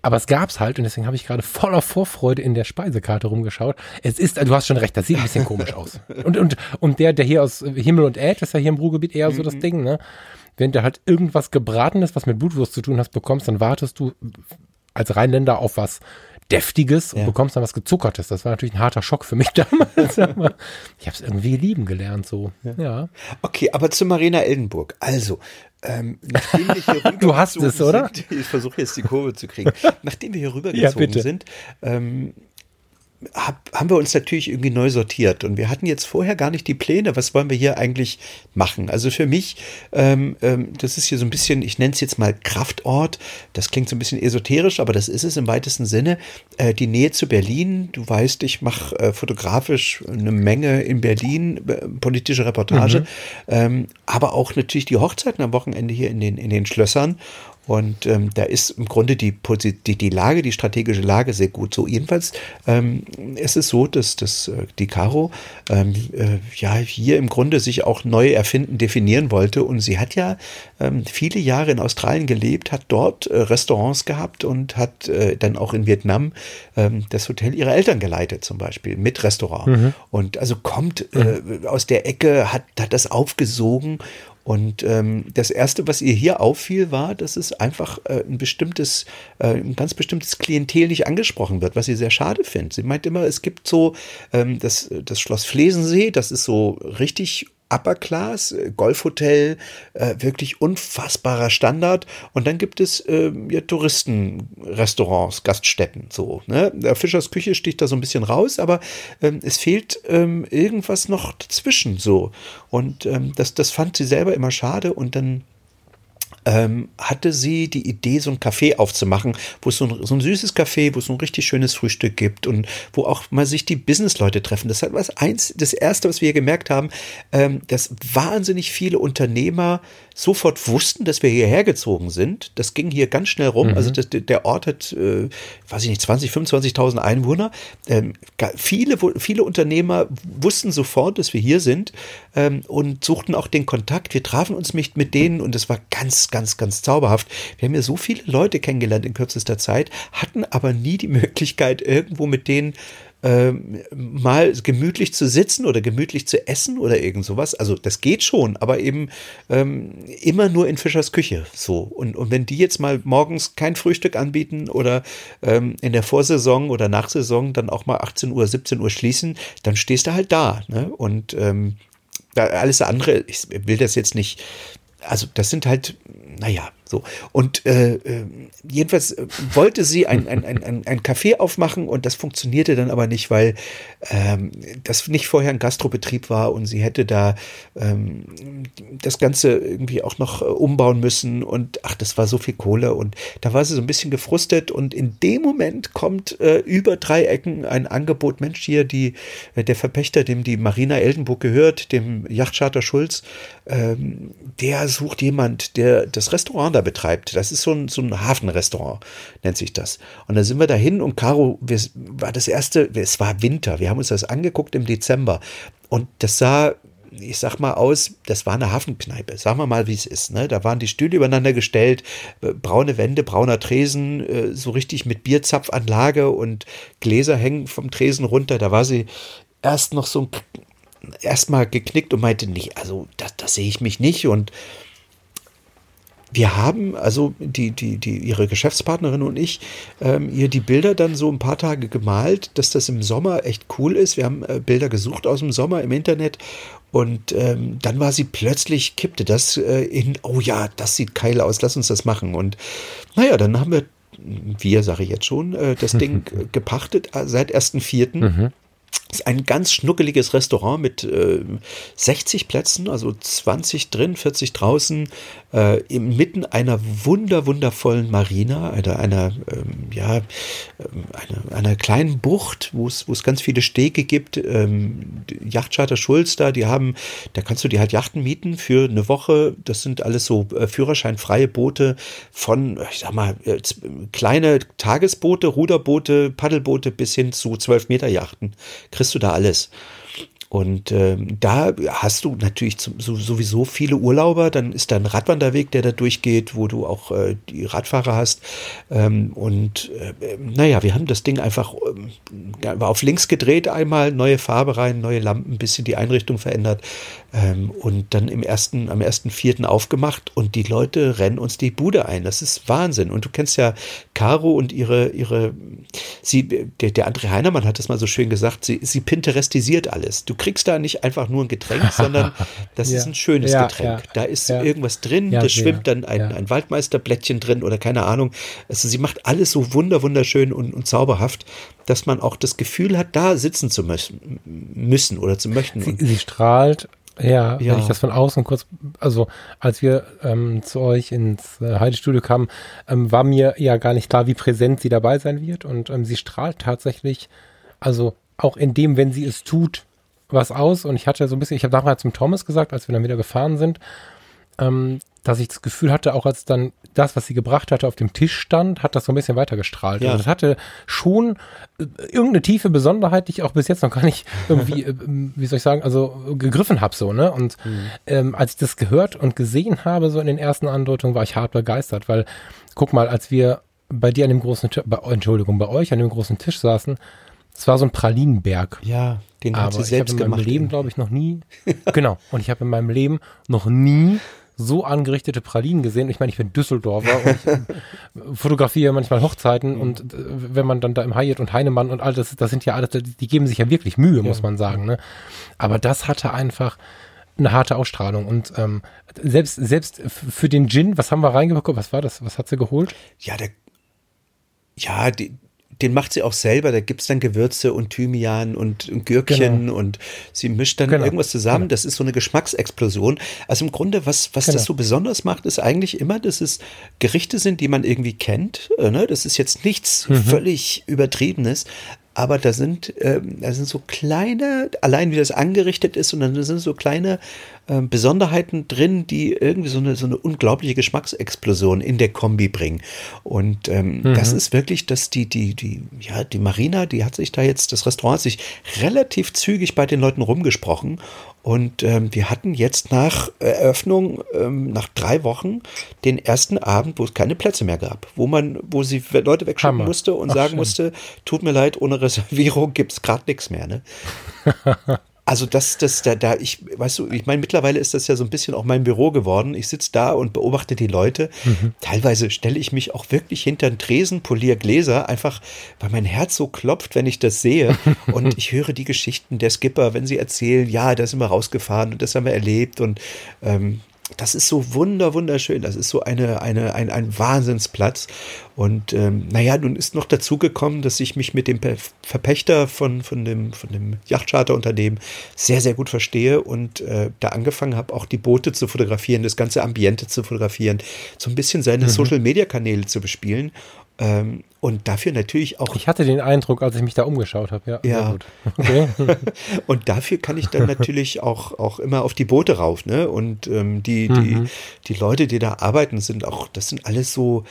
Aber es gab's halt und deswegen habe ich gerade voller Vorfreude in der Speisekarte rumgeschaut. Es ist, du hast schon recht, das sieht ein bisschen komisch aus. Und, und, und der, der hier aus Himmel und Erd, ist ja hier im Ruhrgebiet eher so das mhm. Ding, ne? Wenn du halt irgendwas Gebratenes, was mit Blutwurst zu tun hast, bekommst, dann wartest du als Rheinländer auf was Deftiges und ja. bekommst dann was Gezuckertes. Das war natürlich ein harter Schock für mich damals. ich habe es irgendwie lieben gelernt, so. Ja. ja. Okay, aber zu Marina Eldenburg. Also, ähm, nachdem wir hier Du hast es, oder? Sind, ich versuche jetzt die Kurve zu kriegen. Nachdem wir hier rübergezogen ja, sind, ähm, hab, haben wir uns natürlich irgendwie neu sortiert und wir hatten jetzt vorher gar nicht die Pläne, was wollen wir hier eigentlich machen. Also für mich, ähm, ähm, das ist hier so ein bisschen, ich nenne es jetzt mal Kraftort, das klingt so ein bisschen esoterisch, aber das ist es im weitesten Sinne. Äh, die Nähe zu Berlin, du weißt, ich mache äh, fotografisch eine Menge in Berlin, äh, politische Reportage, mhm. ähm, aber auch natürlich die Hochzeiten am Wochenende hier in den, in den Schlössern und ähm, da ist im Grunde die, die, die Lage, die strategische Lage sehr gut. So jedenfalls ähm, es ist so, dass, dass äh, die Caro ähm, äh, ja hier im Grunde sich auch neu erfinden, definieren wollte. Und sie hat ja ähm, viele Jahre in Australien gelebt, hat dort äh, Restaurants gehabt und hat äh, dann auch in Vietnam ähm, das Hotel ihrer Eltern geleitet, zum Beispiel mit Restaurant. Mhm. Und also kommt äh, mhm. aus der Ecke, hat, hat das aufgesogen und ähm, das Erste, was ihr hier auffiel, war, dass es einfach äh, ein bestimmtes, äh, ein ganz bestimmtes Klientel nicht angesprochen wird, was sie sehr schade findet. Sie meint immer, es gibt so ähm, das, das Schloss Flesensee, das ist so richtig Upper Class, äh, Golfhotel, äh, wirklich unfassbarer Standard. Und dann gibt es äh, ja, Touristenrestaurants, Gaststätten, so. Ne? Der Fischers Küche sticht da so ein bisschen raus, aber ähm, es fehlt ähm, irgendwas noch dazwischen, so. Und ähm, das, das fand sie selber immer schade und dann ähm, hatte sie die Idee, so ein Café aufzumachen, wo es so ein, so ein süßes Café, wo es so ein richtig schönes Frühstück gibt und wo auch mal sich die Businessleute treffen. Das war eins, das erste, was wir gesagt haben, ähm, dass wahnsinnig viele Unternehmer sofort wussten, dass wir hierher gezogen sind. Das ging hier ganz schnell rum. Mhm. Also das, der Ort hat, äh, weiß ich nicht, 20, 25.000 Einwohner. Ähm, viele, viele Unternehmer wussten sofort, dass wir hier sind ähm, und suchten auch den Kontakt. Wir trafen uns nicht mit denen und es war ganz, ganz, ganz zauberhaft. Wir haben ja so viele Leute kennengelernt in kürzester Zeit, hatten aber nie die Möglichkeit, irgendwo mit denen ähm, mal gemütlich zu sitzen oder gemütlich zu essen oder irgend sowas. Also das geht schon, aber eben ähm, immer nur in Fischers Küche. So. Und, und wenn die jetzt mal morgens kein Frühstück anbieten oder ähm, in der Vorsaison oder Nachsaison dann auch mal 18 Uhr, 17 Uhr schließen, dann stehst du halt da. Ne? Und ähm, alles andere, ich will das jetzt nicht, also das sind halt, naja, so. Und äh, äh, jedenfalls äh, wollte sie ein, ein, ein, ein Café aufmachen und das funktionierte dann aber nicht, weil ähm, das nicht vorher ein Gastrobetrieb war und sie hätte da ähm, das Ganze irgendwie auch noch äh, umbauen müssen und ach, das war so viel Kohle und da war sie so ein bisschen gefrustet und in dem Moment kommt äh, über drei Ecken ein Angebot, Mensch, hier die, äh, der Verpächter, dem die Marina Eldenburg gehört, dem Yachtcharter Schulz, ähm, der sucht jemand, der das Restaurant da betreibt. Das ist so ein, so ein Hafenrestaurant, nennt sich das. Und da sind wir dahin und Caro, wir, war das erste, es war Winter. Wir haben uns das angeguckt im Dezember. Und das sah ich sag mal aus, das war eine Hafenkneipe. Sagen wir mal, wie es ist. Ne? Da waren die Stühle übereinander gestellt, äh, braune Wände, brauner Tresen, äh, so richtig mit Bierzapfanlage und Gläser hängen vom Tresen runter. Da war sie erst noch so erstmal geknickt und meinte, nee, also das sehe ich mich nicht. Und wir haben, also die, die, die, ihre Geschäftspartnerin und ich, ähm, ihr die Bilder dann so ein paar Tage gemalt, dass das im Sommer echt cool ist. Wir haben äh, Bilder gesucht aus dem Sommer im Internet und ähm, dann war sie plötzlich, kippte das äh, in, oh ja, das sieht geil aus, lass uns das machen. Und naja, dann haben wir, wir sage ich jetzt schon, äh, das Ding gepachtet äh, seit 1.4. Mhm ist ein ganz schnuckeliges Restaurant mit äh, 60 Plätzen, also 20 drin, 40 draußen, äh, inmitten einer wunder, wundervollen Marina, einer, einer ähm, ja, ähm, einer, einer kleinen Bucht, wo es, wo es ganz viele Stege gibt. Ähm, Yachtcharter Schulz da, die haben, da kannst du dir halt Yachten mieten für eine Woche. Das sind alles so äh, führerscheinfreie Boote von, ich sag mal, äh, kleine Tagesboote, Ruderboote, Paddelboote bis hin zu 12 Meter Yachten. Kriegst du da alles. Und ähm, da hast du natürlich so, sowieso viele Urlauber. Dann ist da ein Radwanderweg, der da durchgeht, wo du auch äh, die Radfahrer hast. Ähm, und äh, naja, wir haben das Ding einfach äh, auf links gedreht einmal, neue Farbe rein, neue Lampen, ein bisschen die Einrichtung verändert. Ähm, und dann im ersten, am ersten Vierten aufgemacht und die Leute rennen uns die Bude ein. Das ist Wahnsinn. Und du kennst ja Caro und ihre, ihre, sie, der, der André Heinermann hat das mal so schön gesagt, sie, sie pinterestisiert alles. Du kriegst da nicht einfach nur ein Getränk, sondern das ja. ist ein schönes ja, Getränk. Ja, da ist irgendwas drin, da schwimmt dann ein, ein Waldmeisterblättchen drin oder keine Ahnung. Also sie macht alles so wunder, wunderschön und, und zauberhaft, dass man auch das Gefühl hat, da sitzen zu müssen, müssen oder zu möchten. Sie, sie strahlt ja, ja, wenn ich das von außen kurz, also als wir ähm, zu euch ins äh, Heidestudio kamen, ähm, war mir ja gar nicht klar, wie präsent sie dabei sein wird. Und ähm, sie strahlt tatsächlich, also auch in dem, wenn sie es tut, was aus. Und ich hatte so ein bisschen, ich habe damals zum Thomas gesagt, als wir dann wieder gefahren sind, ähm, dass ich das Gefühl hatte, auch als dann das, was sie gebracht hatte, auf dem Tisch stand, hat das so ein bisschen weitergestrahlt. Ja. Also das hatte schon äh, irgendeine tiefe Besonderheit, die ich auch bis jetzt noch gar nicht irgendwie, äh, wie soll ich sagen, also gegriffen habe so, ne? Und mhm. ähm, als ich das gehört und gesehen habe, so in den ersten Andeutungen, war ich hart begeistert, weil, guck mal, als wir bei dir an dem großen Tisch, bei, Entschuldigung, bei euch an dem großen Tisch saßen, es war so ein Pralinenberg. Ja, den hat Aber sie selbst ich habe in meinem Leben, glaube ich, noch nie, genau, und ich habe in meinem Leben noch nie so angerichtete Pralinen gesehen. Ich meine, ich bin Düsseldorfer und ich äh, fotografiere manchmal Hochzeiten mhm. und äh, wenn man dann da im Hyatt und Heinemann und all das, das sind ja alles, die geben sich ja wirklich Mühe, ja. muss man sagen. Ne? Aber das hatte einfach eine harte Ausstrahlung und ähm, selbst selbst für den Gin, was haben wir reingebekommen? Was war das? Was hat sie geholt? Ja, der ja, die, den macht sie auch selber. Da gibt es dann Gewürze und Thymian und, und Gürkchen genau. und sie mischt dann genau. irgendwas zusammen. Genau. Das ist so eine Geschmacksexplosion. Also im Grunde, was, was das genau. so besonders macht, ist eigentlich immer, dass es Gerichte sind, die man irgendwie kennt. Äh, ne? Das ist jetzt nichts mhm. völlig Übertriebenes, aber da sind, äh, da sind so kleine, allein wie das angerichtet ist, und dann sind so kleine äh, Besonderheiten drin, die irgendwie so eine, so eine unglaubliche Geschmacksexplosion in der Kombi bringen. Und ähm, mhm. das ist wirklich, dass die, die, die, ja, die Marina, die hat sich da jetzt, das Restaurant hat sich relativ zügig bei den Leuten rumgesprochen und ähm, wir hatten jetzt nach Eröffnung, ähm, nach drei Wochen, den ersten Abend, wo es keine Plätze mehr gab, wo man, wo sie Leute wegschicken Hammer. musste und Ach, sagen schön. musste, tut mir leid, ohne Reservierung gibt es gerade nichts mehr. Ne? Also das, das, da, da, ich, weißt du, ich meine, mittlerweile ist das ja so ein bisschen auch mein Büro geworden. Ich sitze da und beobachte die Leute. Mhm. Teilweise stelle ich mich auch wirklich hinter den Tresen, poliere Gläser, einfach weil mein Herz so klopft, wenn ich das sehe. und ich höre die Geschichten der Skipper, wenn sie erzählen, ja, da sind wir rausgefahren und das haben wir erlebt. Und ähm, das ist so wunder, wunderschön. Das ist so eine, eine, ein, ein Wahnsinnsplatz. Und ähm, naja, nun ist noch dazu gekommen, dass ich mich mit dem Verpächter von, von dem, von dem Yachtcharterunternehmen sehr, sehr gut verstehe und äh, da angefangen habe, auch die Boote zu fotografieren, das ganze Ambiente zu fotografieren, so ein bisschen seine mhm. Social-Media-Kanäle zu bespielen. Ähm, und dafür natürlich auch. Ich hatte den Eindruck, als ich mich da umgeschaut habe, ja. Ja. Okay. und dafür kann ich dann natürlich auch, auch immer auf die Boote rauf, ne? Und ähm, die, die, mhm. die Leute, die da arbeiten, sind auch, das sind alles so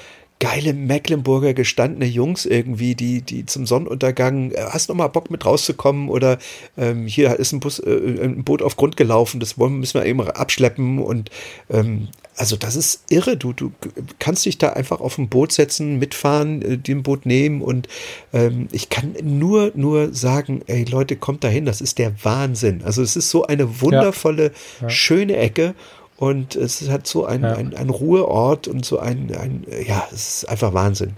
geile Mecklenburger gestandene Jungs irgendwie, die, die zum Sonnenuntergang, äh, hast noch mal Bock mit rauszukommen oder ähm, hier ist ein, Bus, äh, ein Boot auf Grund gelaufen, das wollen, müssen wir eben abschleppen und ähm, also das ist irre. Du, du kannst dich da einfach auf ein Boot setzen, mitfahren, äh, dem Boot nehmen und ähm, ich kann nur, nur sagen, ey Leute, kommt dahin, das ist der Wahnsinn. Also es ist so eine wundervolle, ja. Ja. schöne Ecke und es hat so ein, ja. ein, ein Ruheort und so ein, ein, ja, es ist einfach Wahnsinn.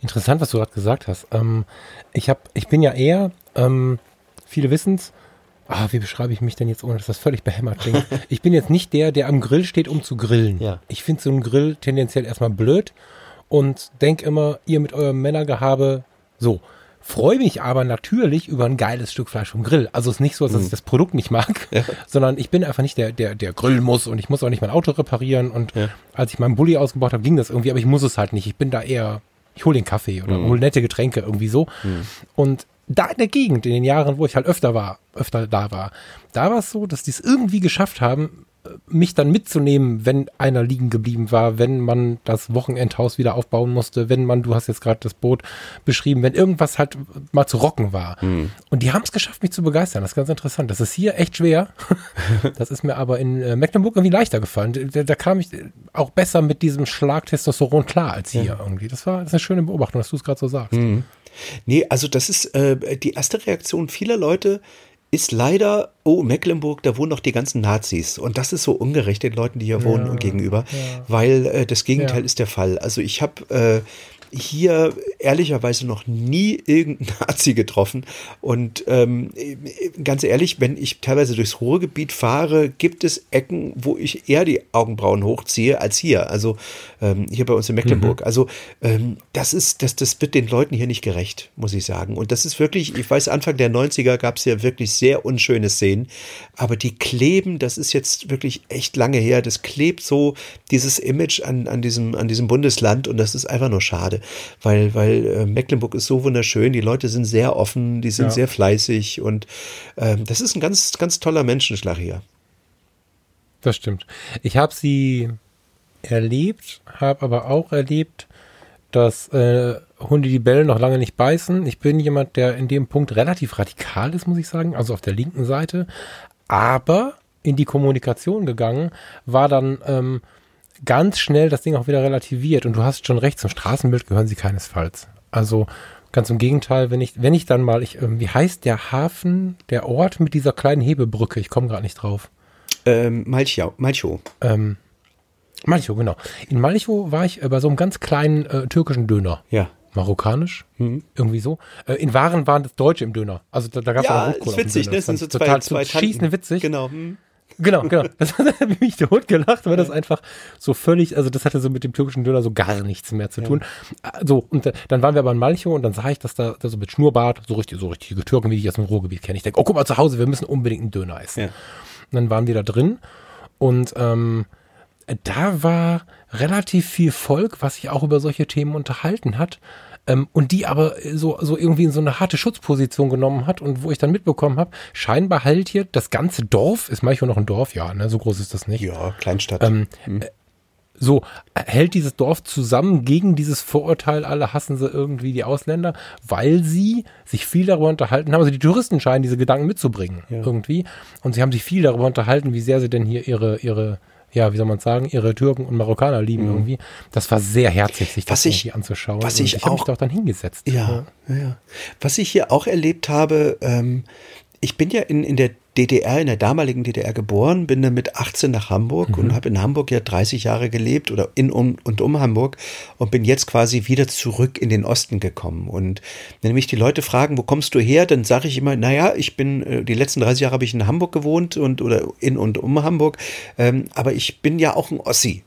Interessant, was du gerade gesagt hast. Ähm, ich, hab, ich bin ja eher, ähm, viele wissen es, ah, wie beschreibe ich mich denn jetzt, ohne dass das völlig behämmert klingt? ich bin jetzt nicht der, der am Grill steht, um zu grillen. Ja. Ich finde so einen Grill tendenziell erstmal blöd und denke immer, ihr mit eurem Männergehabe, so, freue mich aber natürlich über ein geiles Stück Fleisch vom Grill. Also es ist nicht so, dass ich mhm. das Produkt nicht mag, ja. sondern ich bin einfach nicht der, der, der grillen muss und ich muss auch nicht mein Auto reparieren. Und ja. als ich meinen Bulli ausgebaut habe, ging das irgendwie, aber ich muss es halt nicht. Ich bin da eher, ich hole den Kaffee oder mhm. hole nette Getränke irgendwie so. Mhm. Und da in der Gegend, in den Jahren, wo ich halt öfter war, öfter da war, da war es so, dass die es irgendwie geschafft haben, mich dann mitzunehmen, wenn einer liegen geblieben war, wenn man das Wochenendhaus wieder aufbauen musste, wenn man, du hast jetzt gerade das Boot beschrieben, wenn irgendwas halt mal zu rocken war. Mhm. Und die haben es geschafft, mich zu begeistern. Das ist ganz interessant. Das ist hier echt schwer. das ist mir aber in äh, Mecklenburg irgendwie leichter gefallen. Da, da, kam ich auch besser mit diesem Schlag Testosteron klar als hier ja. irgendwie. Das war das ist eine schöne Beobachtung, dass du es gerade so sagst. Mhm. Nee, also das ist äh, die erste Reaktion vieler Leute, ist leider, oh, Mecklenburg, da wohnen noch die ganzen Nazis. Und das ist so ungerecht den Leuten, die hier ja, wohnen und gegenüber, ja. weil äh, das Gegenteil ja. ist der Fall. Also ich habe äh, hier ehrlicherweise noch nie irgendeinen Nazi getroffen. Und ähm, ganz ehrlich, wenn ich teilweise durchs Ruhrgebiet fahre, gibt es Ecken, wo ich eher die Augenbrauen hochziehe als hier. Also ähm, hier bei uns in Mecklenburg. Mhm. Also ähm, das ist, das, das wird den Leuten hier nicht gerecht, muss ich sagen. Und das ist wirklich, ich weiß, Anfang der 90er gab es ja wirklich sehr unschöne Szenen. Aber die kleben, das ist jetzt wirklich echt lange her. Das klebt so dieses Image an, an, diesem, an diesem Bundesland und das ist einfach nur schade weil, weil äh, Mecklenburg ist so wunderschön, die Leute sind sehr offen, die sind ja. sehr fleißig und äh, das ist ein ganz, ganz toller Menschenschlag hier. Das stimmt. Ich habe sie erlebt, habe aber auch erlebt, dass äh, Hunde die Bälle noch lange nicht beißen. Ich bin jemand, der in dem Punkt relativ radikal ist, muss ich sagen, also auf der linken Seite, aber in die Kommunikation gegangen, war dann ähm, ganz schnell das Ding auch wieder relativiert. Und du hast schon recht, zum Straßenbild gehören sie keinesfalls. Also ganz im Gegenteil, wenn ich, wenn ich dann mal, ich, ähm, wie heißt der Hafen, der Ort mit dieser kleinen Hebebrücke? Ich komme gerade nicht drauf. Ähm, Malchow. Malchow. Ähm, Malchow, genau. In Malchow war ich äh, bei so einem ganz kleinen äh, türkischen Döner. Ja. Marokkanisch, mhm. irgendwie so. Äh, in Waren waren das Deutsche im Döner. Also da, da gab es ja, auch Rotkohl. ist witzig, ne? Das sind so zwei, total zwei schießen witzig. Genau. Hm. Genau, genau. Das hat mich tot gelacht, weil das einfach so völlig, also das hatte so mit dem türkischen Döner so gar nichts mehr zu tun. Ja. So, und dann waren wir aber in Malchow und dann sah ich, dass da, da so mit Schnurrbart, so richtig, so richtige Türken, wie ich aus dem Ruhrgebiet kenne. Ich denke, oh, guck mal zu Hause, wir müssen unbedingt einen Döner essen. Ja. Und dann waren wir da drin und ähm, da war relativ viel Volk, was sich auch über solche Themen unterhalten hat. Ähm, und die aber so, so irgendwie in so eine harte Schutzposition genommen hat und wo ich dann mitbekommen habe, scheinbar halt hier das ganze Dorf, ist manchmal noch ein Dorf, ja, ne, so groß ist das nicht. Ja, Kleinstadt. Ähm, hm. So, hält dieses Dorf zusammen gegen dieses Vorurteil, alle hassen sie irgendwie die Ausländer, weil sie sich viel darüber unterhalten haben. Also die Touristen scheinen diese Gedanken mitzubringen, ja. irgendwie. Und sie haben sich viel darüber unterhalten, wie sehr sie denn hier ihre, ihre ja, wie soll man sagen, ihre Türken und Marokkaner lieben mhm. irgendwie. Das war sehr herzlich, sich das was irgendwie anzuschauen. Was ich, ich habe mich doch dann hingesetzt. Ja, ja, ja. Was ich hier auch erlebt habe, ähm, ich bin ja in, in der DDR, in der damaligen DDR geboren, bin dann mit 18 nach Hamburg mhm. und habe in Hamburg ja 30 Jahre gelebt oder in um, und um Hamburg und bin jetzt quasi wieder zurück in den Osten gekommen. Und wenn mich die Leute fragen, wo kommst du her, dann sage ich immer, naja, ich bin, äh, die letzten 30 Jahre habe ich in Hamburg gewohnt und oder in und um Hamburg, ähm, aber ich bin ja auch ein Ossi.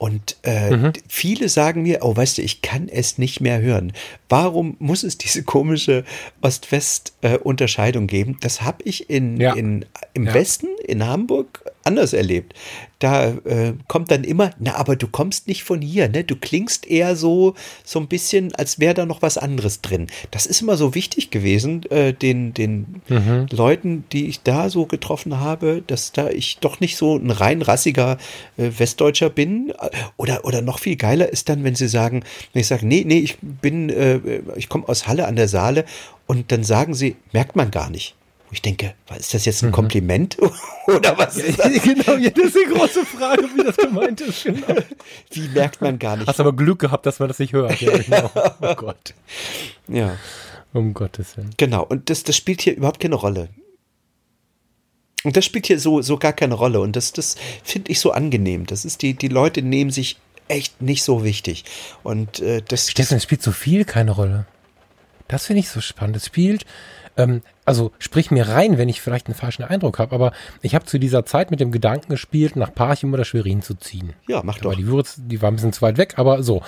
Und äh, mhm. viele sagen mir, oh, weißt du, ich kann es nicht mehr hören. Warum muss es diese komische Ost-West-Unterscheidung äh, geben? Das habe ich in, ja. in, im ja. Westen, in Hamburg, anders erlebt. Da äh, kommt dann immer, na, aber du kommst nicht von hier, ne? Du klingst eher so, so ein bisschen, als wäre da noch was anderes drin. Das ist immer so wichtig gewesen, äh, den, den mhm. Leuten, die ich da so getroffen habe, dass da ich doch nicht so ein rein rassiger äh, Westdeutscher bin. Oder, oder noch viel geiler ist dann, wenn sie sagen, wenn ich sage, nee, nee, ich bin, äh, ich komme aus Halle an der Saale und dann sagen sie, merkt man gar nicht. Wo ich denke, ist das jetzt ein mhm. Kompliment oder was? Ja, genau, ja, das ist die große Frage, wie das gemeint ist. Genau. Wie merkt man gar nicht. Hast aber Glück gehabt, dass man das nicht hört. Ja, genau. Oh Gott. Ja. Um Gottes Willen. Genau, und das, das spielt hier überhaupt keine Rolle. Und das spielt hier so, so gar keine Rolle. Und das, das finde ich so angenehm. Das ist die, die Leute nehmen sich echt nicht so wichtig. Und äh, das. Steffen, es spielt so viel keine Rolle. Das finde ich so spannend. Es spielt, ähm, also sprich mir rein, wenn ich vielleicht einen falschen Eindruck habe, aber ich habe zu dieser Zeit mit dem Gedanken gespielt, nach Parchim oder Schwerin zu ziehen. Ja, mach doch. Die, Würz, die war ein bisschen zu weit weg, aber so,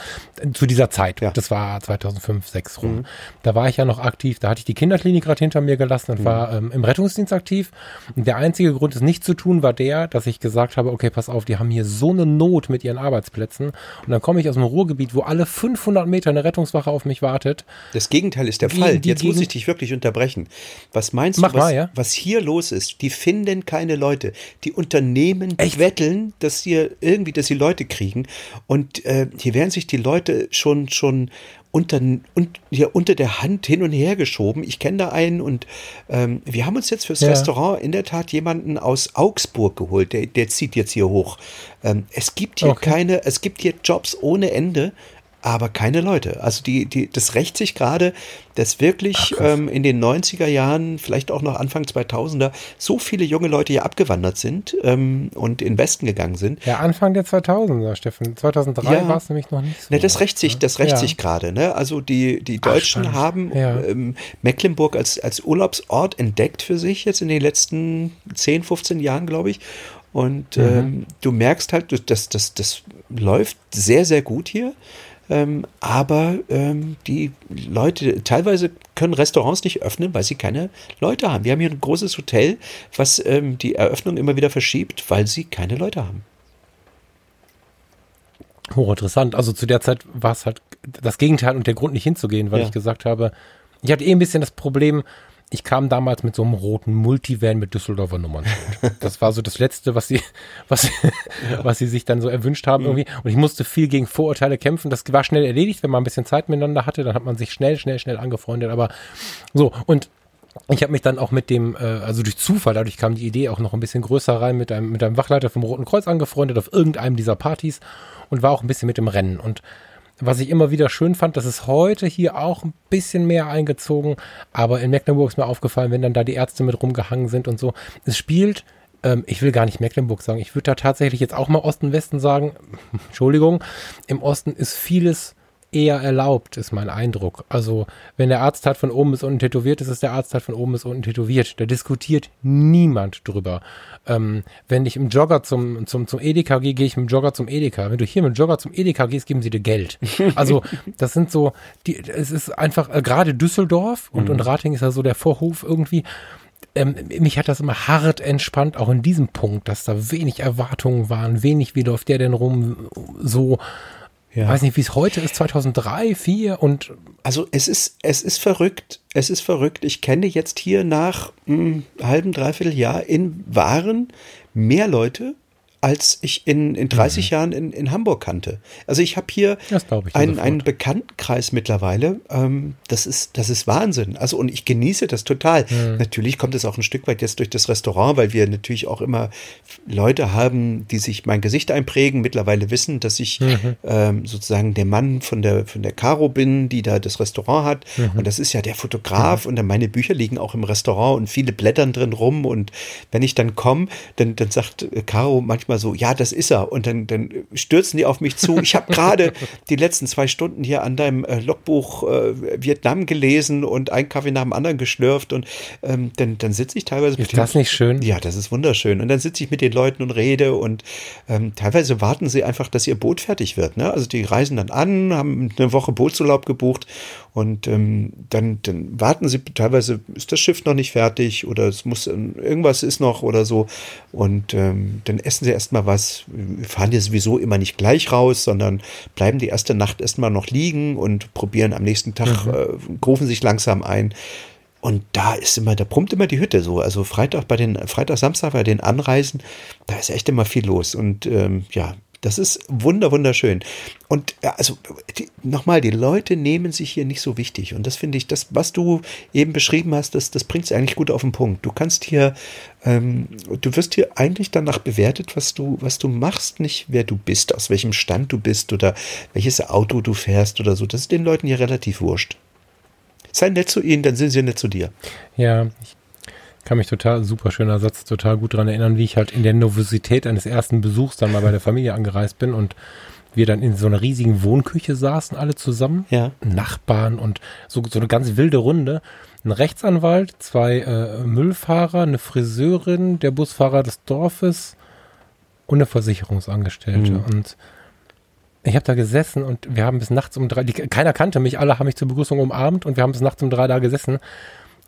zu dieser Zeit, ja. das war 2005, 2006 rum. Mhm. Da war ich ja noch aktiv, da hatte ich die Kinderklinik gerade hinter mir gelassen und mhm. war ähm, im Rettungsdienst aktiv. Und der einzige Grund, es nicht zu tun, war der, dass ich gesagt habe, okay, pass auf, die haben hier so eine Not mit ihren Arbeitsplätzen. Und dann komme ich aus dem Ruhrgebiet, wo alle 500 Meter eine Rettungswache auf mich wartet. Das Gegenteil ist der Fall. Jetzt muss ich dich wirklich unterbrechen. Was meinst Mach du, was, mal, ja? was hier los ist? Die finden keine Leute. Die Unternehmen Echt? wetteln, dass sie irgendwie, dass sie Leute kriegen. Und äh, hier werden sich die Leute schon, schon unter, und, ja, unter der Hand hin und her geschoben. Ich kenne da einen und ähm, wir haben uns jetzt fürs ja. Restaurant in der Tat jemanden aus Augsburg geholt. Der, der zieht jetzt hier hoch. Ähm, es gibt hier okay. keine, es gibt hier Jobs ohne Ende aber keine Leute. Also die, die, das rächt sich gerade, dass wirklich Ach, ähm, in den 90er Jahren, vielleicht auch noch Anfang 2000er, so viele junge Leute hier abgewandert sind ähm, und in den Westen gegangen sind. Ja, Anfang der 2000er, Steffen. 2003 ja. war es nämlich noch nicht so. Ne, das rächt sich, das rächt ja. sich gerade. Ne? Also die, die Deutschen Ach, haben ja. ähm, Mecklenburg als, als Urlaubsort entdeckt für sich jetzt in den letzten 10, 15 Jahren, glaube ich. Und mhm. ähm, du merkst halt, dass das, das läuft sehr, sehr gut hier. Ähm, aber ähm, die Leute, teilweise können Restaurants nicht öffnen, weil sie keine Leute haben. Wir haben hier ein großes Hotel, was ähm, die Eröffnung immer wieder verschiebt, weil sie keine Leute haben. Hochinteressant. Also zu der Zeit war es halt das Gegenteil und der Grund nicht hinzugehen, weil ja. ich gesagt habe, ich hatte eh ein bisschen das Problem, ich kam damals mit so einem roten Multivan mit Düsseldorfer Nummern. Das war so das Letzte, was sie, was, ja. was sie sich dann so erwünscht haben mhm. irgendwie. Und ich musste viel gegen Vorurteile kämpfen. Das war schnell erledigt, wenn man ein bisschen Zeit miteinander hatte, dann hat man sich schnell, schnell, schnell angefreundet. Aber so, und ich habe mich dann auch mit dem, äh, also durch Zufall, dadurch kam die Idee auch noch ein bisschen größer rein, mit einem, mit einem Wachleiter vom Roten Kreuz angefreundet auf irgendeinem dieser Partys und war auch ein bisschen mit dem Rennen. Und was ich immer wieder schön fand, das ist heute hier auch ein bisschen mehr eingezogen, aber in Mecklenburg ist mir aufgefallen, wenn dann da die Ärzte mit rumgehangen sind und so. Es spielt, ähm, ich will gar nicht Mecklenburg sagen, ich würde da tatsächlich jetzt auch mal Osten-Westen sagen. Entschuldigung, im Osten ist vieles eher erlaubt, ist mein Eindruck. Also, wenn der Arzt hat von oben bis unten tätowiert ist, ist der Arzt hat von oben bis unten tätowiert. Da diskutiert niemand drüber. Ähm, wenn ich im Jogger zum, zum, zum Edeka gehe, gehe ich mit dem Jogger zum Edeka. Wenn du hier mit dem Jogger zum Edeka gehst, geben sie dir Geld. Also, das sind so, die, es ist einfach, äh, gerade Düsseldorf und, mhm. und Rating ist ja so der Vorhof irgendwie. Ähm, mich hat das immer hart entspannt, auch in diesem Punkt, dass da wenig Erwartungen waren, wenig, wie läuft der denn rum, so, ja. Weiß nicht, wie es heute ist, 2003, 2004 und. Also es ist, es ist verrückt. Es ist verrückt. Ich kenne jetzt hier nach einem hm, halben, dreiviertel Jahr in Waren mehr Leute, als ich in, in 30 mhm. Jahren in, in Hamburg kannte. Also ich habe hier ich einen, einen Bekanntenkreis mittlerweile. Ähm, das, ist, das ist Wahnsinn. Also und ich genieße das total. Mhm. Natürlich kommt es auch ein Stück weit jetzt durch das Restaurant, weil wir natürlich auch immer Leute haben, die sich mein Gesicht einprägen, mittlerweile wissen, dass ich mhm. ähm, sozusagen der Mann von der, von der Caro bin, die da das Restaurant hat. Mhm. Und das ist ja der Fotograf und dann meine Bücher liegen auch im Restaurant und viele blättern drin rum. Und wenn ich dann komme, dann, dann sagt Caro manchmal, manchmal so, ja, das ist er. Und dann, dann stürzen die auf mich zu. Ich habe gerade die letzten zwei Stunden hier an deinem äh, Logbuch äh, Vietnam gelesen und einen Kaffee nach dem anderen geschlürft. Und ähm, dann, dann sitze ich teilweise. Ist das nicht schön? Ja, das ist wunderschön. Und dann sitze ich mit den Leuten und rede. Und ähm, teilweise warten sie einfach, dass ihr Boot fertig wird. Ne? Also die reisen dann an, haben eine Woche Bootsurlaub gebucht und ähm, dann, dann warten sie, teilweise ist das Schiff noch nicht fertig oder es muss irgendwas ist noch oder so. Und ähm, dann essen sie erstmal was. Wir fahren ja sowieso immer nicht gleich raus, sondern bleiben die erste Nacht erstmal noch liegen und probieren am nächsten Tag, mhm. äh, rufen sich langsam ein. Und da ist immer, da pumpt immer die Hütte so. Also Freitag bei den, Freitag, Samstag bei den Anreisen, da ist echt immer viel los. Und ähm, ja, das ist wunder, wunderschön. Und also nochmal, die Leute nehmen sich hier nicht so wichtig. Und das finde ich, das, was du eben beschrieben hast, das, das bringt es eigentlich gut auf den Punkt. Du kannst hier, ähm, du wirst hier eigentlich danach bewertet, was du, was du machst, nicht wer du bist, aus welchem Stand du bist oder welches Auto du fährst oder so. Das ist den Leuten hier relativ wurscht. Sei nett zu ihnen, dann sind sie nett zu dir. Ja, ich kann mich total, super schöner Satz, total gut daran erinnern, wie ich halt in der Novosität eines ersten Besuchs dann mal bei der Familie angereist bin und wir dann in so einer riesigen Wohnküche saßen, alle zusammen. Ja. Nachbarn und so, so eine ganz wilde Runde. Ein Rechtsanwalt, zwei äh, Müllfahrer, eine Friseurin, der Busfahrer des Dorfes und eine Versicherungsangestellte. Mhm. Und ich habe da gesessen und wir haben bis nachts um drei, die, keiner kannte mich, alle haben mich zur Begrüßung umarmt und wir haben bis nachts um drei da gesessen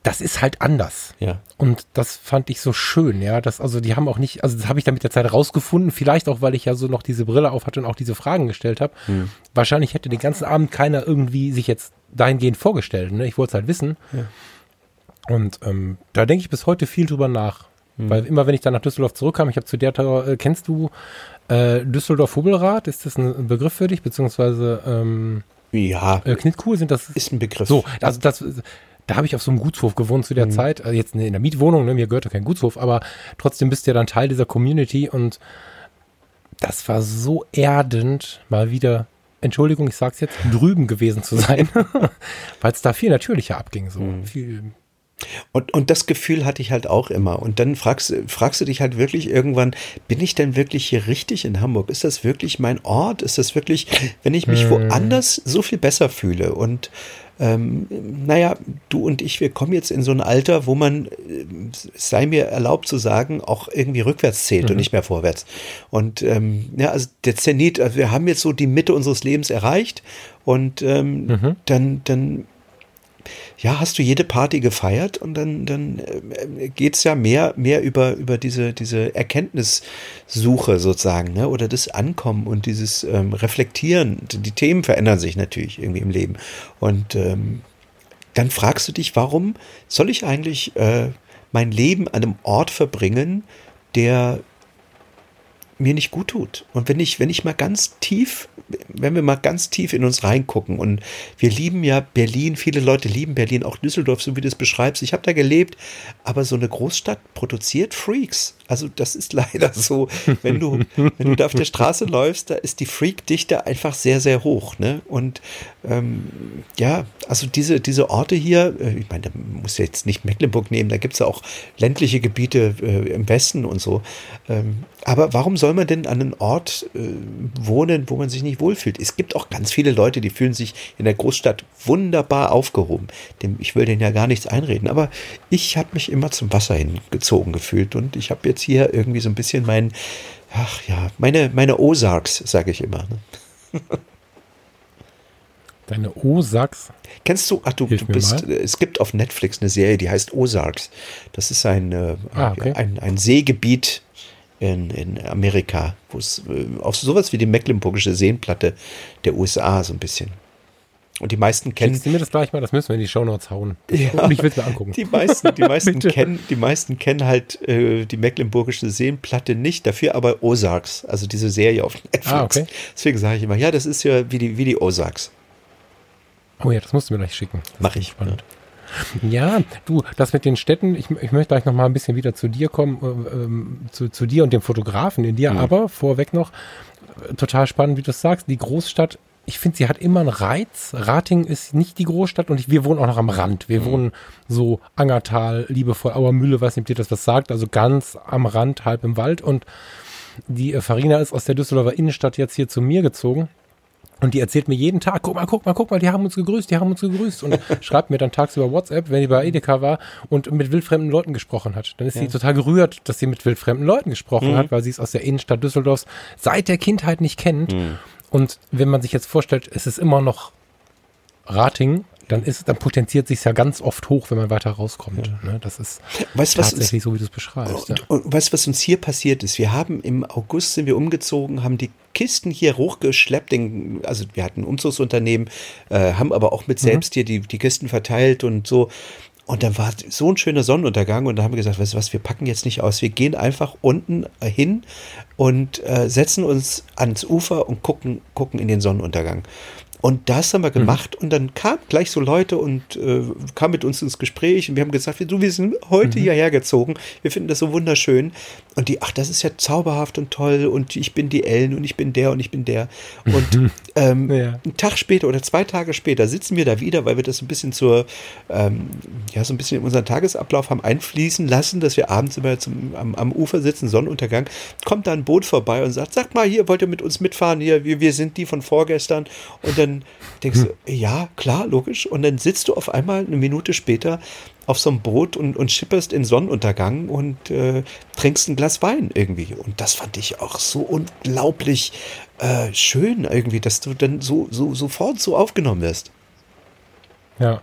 das ist halt anders. Ja. Und das fand ich so schön, ja. Das, also die haben auch nicht, also das habe ich dann mit der Zeit rausgefunden, vielleicht auch, weil ich ja so noch diese Brille auf hatte und auch diese Fragen gestellt habe. Hm. Wahrscheinlich hätte den ganzen Abend keiner irgendwie sich jetzt dahingehend vorgestellt. Ne? Ich wollte es halt wissen. Ja. Und ähm, da denke ich bis heute viel drüber nach. Hm. Weil immer wenn ich dann nach Düsseldorf zurückkam, ich habe zu der, äh, kennst du äh, Düsseldorf-Hubelrad? Ist das ein Begriff für dich? Beziehungsweise ähm, ja. Äh, Knitkuhl sind das. Ist ein Begriff. So, also das da habe ich auf so einem Gutshof gewohnt zu der mhm. Zeit. Also jetzt in der Mietwohnung, ne, mir gehörte kein Gutshof, aber trotzdem bist du ja dann Teil dieser Community und das war so erdend, mal wieder, Entschuldigung, ich sag's jetzt, drüben gewesen zu sein, weil es da viel natürlicher abging, so mhm. viel und, und das Gefühl hatte ich halt auch immer. Und dann fragst, fragst du dich halt wirklich irgendwann, bin ich denn wirklich hier richtig in Hamburg? Ist das wirklich mein Ort? Ist das wirklich, wenn ich mich hm. woanders so viel besser fühle? Und ähm, naja, du und ich, wir kommen jetzt in so ein Alter, wo man, äh, sei mir erlaubt zu sagen, auch irgendwie rückwärts zählt mhm. und nicht mehr vorwärts. Und ähm, ja, also der Zenit, also wir haben jetzt so die Mitte unseres Lebens erreicht und ähm, mhm. dann, dann ja, hast du jede Party gefeiert und dann, dann äh, geht's ja mehr, mehr über, über diese, diese Erkenntnissuche sozusagen, ne? oder das Ankommen und dieses ähm, Reflektieren. Die Themen verändern sich natürlich irgendwie im Leben. Und ähm, dann fragst du dich, warum soll ich eigentlich äh, mein Leben an einem Ort verbringen, der mir nicht gut tut. Und wenn ich, wenn ich mal ganz tief, wenn wir mal ganz tief in uns reingucken und wir lieben ja Berlin, viele Leute lieben Berlin, auch Düsseldorf, so wie du es beschreibst. Ich habe da gelebt, aber so eine Großstadt produziert Freaks. Also das ist leider so, wenn du, wenn du da auf der Straße läufst, da ist die Freak-Dichte einfach sehr, sehr hoch. Ne? Und ähm, ja, also diese, diese Orte hier, äh, ich meine, da muss jetzt nicht Mecklenburg nehmen, da gibt es ja auch ländliche Gebiete äh, im Westen und so. Ähm, aber warum soll man denn an einem Ort äh, wohnen, wo man sich nicht wohlfühlt? Es gibt auch ganz viele Leute, die fühlen sich in der Großstadt wunderbar aufgehoben. Dem, ich will denen ja gar nichts einreden, aber ich habe mich immer zum Wasser hingezogen gefühlt und ich habe jetzt hier irgendwie so ein bisschen mein, ach ja, meine, meine Ozarks, sage ich immer. Ne? Deine Ozarks? Kennst du, ach du, du bist, es gibt auf Netflix eine Serie, die heißt Ozarks. Das ist ein, äh, ah, okay. ein, ein Seegebiet in, in Amerika, wo es äh, auf sowas wie die Mecklenburgische Seenplatte der USA so ein bisschen. Und die meisten kennen. Schickst du mir das gleich mal? Das müssen wir in die Shownotes hauen. Ja, und ich will es mir angucken. Die meisten, die meisten kennen, die meisten kennen halt äh, die Mecklenburgische Seenplatte nicht, dafür aber Ozarks, also diese Serie auf Netflix. Ah, okay. Deswegen sage ich immer, ja, das ist ja wie die, wie die Ozarks. Oh ja, das musst du mir gleich schicken. Das Mach ich. Spannend. Ja. Ja, du, das mit den Städten, ich, ich möchte gleich noch mal ein bisschen wieder zu dir kommen, äh, ähm, zu, zu dir und dem Fotografen in dir, mhm. aber vorweg noch, äh, total spannend, wie du das sagst, die Großstadt ich finde, sie hat immer einen Reiz. Rating ist nicht die Großstadt und ich, wir wohnen auch noch am Rand. Wir mhm. wohnen so Angertal, liebevoll Auermühle, weiß nicht, ob dir das was sagt, also ganz am Rand, halb im Wald und die äh, Farina ist aus der Düsseldorfer Innenstadt jetzt hier zu mir gezogen. Und die erzählt mir jeden Tag, guck mal, guck mal, guck mal, die haben uns gegrüßt, die haben uns gegrüßt. Und schreibt mir dann tagsüber WhatsApp, wenn die bei Edeka war und mit wildfremden Leuten gesprochen hat. Dann ist ja. sie total gerührt, dass sie mit wildfremden Leuten gesprochen mhm. hat, weil sie es aus der Innenstadt Düsseldorfs seit der Kindheit nicht kennt. Mhm. Und wenn man sich jetzt vorstellt, es ist immer noch Rating, dann ist, dann potenziert sich ja ganz oft hoch, wenn man weiter rauskommt. Ja. Ne? Das ist weißt, tatsächlich uns, so, wie du es beschreibst. Und, ja. und, weißt du, was uns hier passiert ist? Wir haben im August sind wir umgezogen, haben die Kisten hier hochgeschleppt, den, also wir hatten ein Umzugsunternehmen, äh, haben aber auch mit mhm. selbst hier die, die Kisten verteilt und so. Und dann war so ein schöner Sonnenuntergang und da haben wir gesagt, weißt du was, wir packen jetzt nicht aus, wir gehen einfach unten hin und äh, setzen uns ans Ufer und gucken, gucken in den Sonnenuntergang. Und das haben wir mhm. gemacht mhm. und dann kamen gleich so Leute und äh, kamen mit uns ins Gespräch und wir haben gesagt, du, wir sind heute mhm. hierher gezogen, wir finden das so wunderschön. Und die, ach, das ist ja zauberhaft und toll und ich bin die Ellen und ich bin der und ich bin der. Und ähm, ja. einen Tag später oder zwei Tage später sitzen wir da wieder, weil wir das ein bisschen zur, ähm, ja, so ein bisschen in unseren Tagesablauf haben einfließen lassen, dass wir abends immer zum, am, am Ufer sitzen, Sonnenuntergang, kommt da ein Boot vorbei und sagt, sag mal, hier wollt ihr mit uns mitfahren, hier, wir, wir sind die von vorgestern. Und dann denkst hm. du, ja, klar, logisch. Und dann sitzt du auf einmal eine Minute später auf so einem Boot und, und schipperst in Sonnenuntergang und äh, trinkst ein Glas Wein irgendwie. Und das fand ich auch so unglaublich äh, schön irgendwie, dass du dann so, so sofort so aufgenommen wirst. Ja.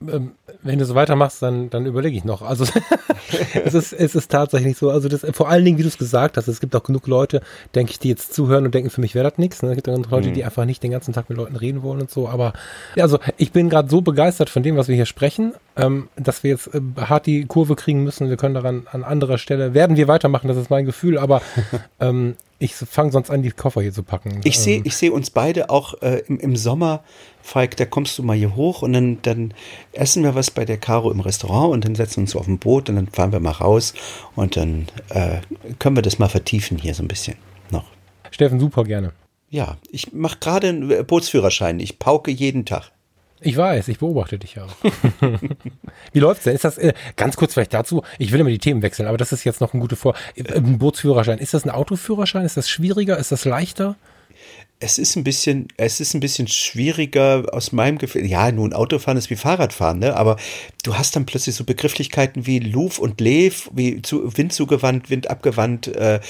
Ähm, wenn du so weitermachst, dann, dann überlege ich noch. Also es, ist, es ist tatsächlich so. Also das, vor allen Dingen, wie du es gesagt hast, es gibt auch genug Leute, denke ich, die jetzt zuhören und denken, für mich wäre das nichts. Ne? Es gibt auch Leute, mhm. die einfach nicht den ganzen Tag mit Leuten reden wollen und so. Aber ja, also ich bin gerade so begeistert von dem, was wir hier sprechen, ähm, dass wir jetzt äh, hart die Kurve kriegen müssen. Wir können daran an anderer Stelle, werden wir weitermachen, das ist mein Gefühl, aber ähm, ich fange sonst an, die Koffer hier zu packen. Ich sehe ähm. ich seh uns beide auch äh, im, im Sommer, Falk, da kommst du mal hier hoch und dann, dann essen wir was bei der Caro im Restaurant und dann setzen wir uns auf ein Boot und dann fahren wir mal raus und dann äh, können wir das mal vertiefen hier so ein bisschen noch. Steffen, super gerne. Ja, ich mache gerade einen Bootsführerschein. Ich pauke jeden Tag. Ich weiß, ich beobachte dich ja auch. Wie läuft's denn? Ist das äh, ganz kurz vielleicht dazu? Ich will immer die Themen wechseln, aber das ist jetzt noch ein guter Vor. Äh, ein Bootsführerschein. Ist das ein Autoführerschein? Ist das schwieriger? Ist das leichter? Es ist ein bisschen, es ist ein bisschen schwieriger aus meinem Gefühl. Ja, nun Autofahren ist wie Fahrradfahren, ne? Aber du hast dann plötzlich so Begrifflichkeiten wie Luf und Lev, wie zu, Wind zugewandt, Wind abgewandt. Äh,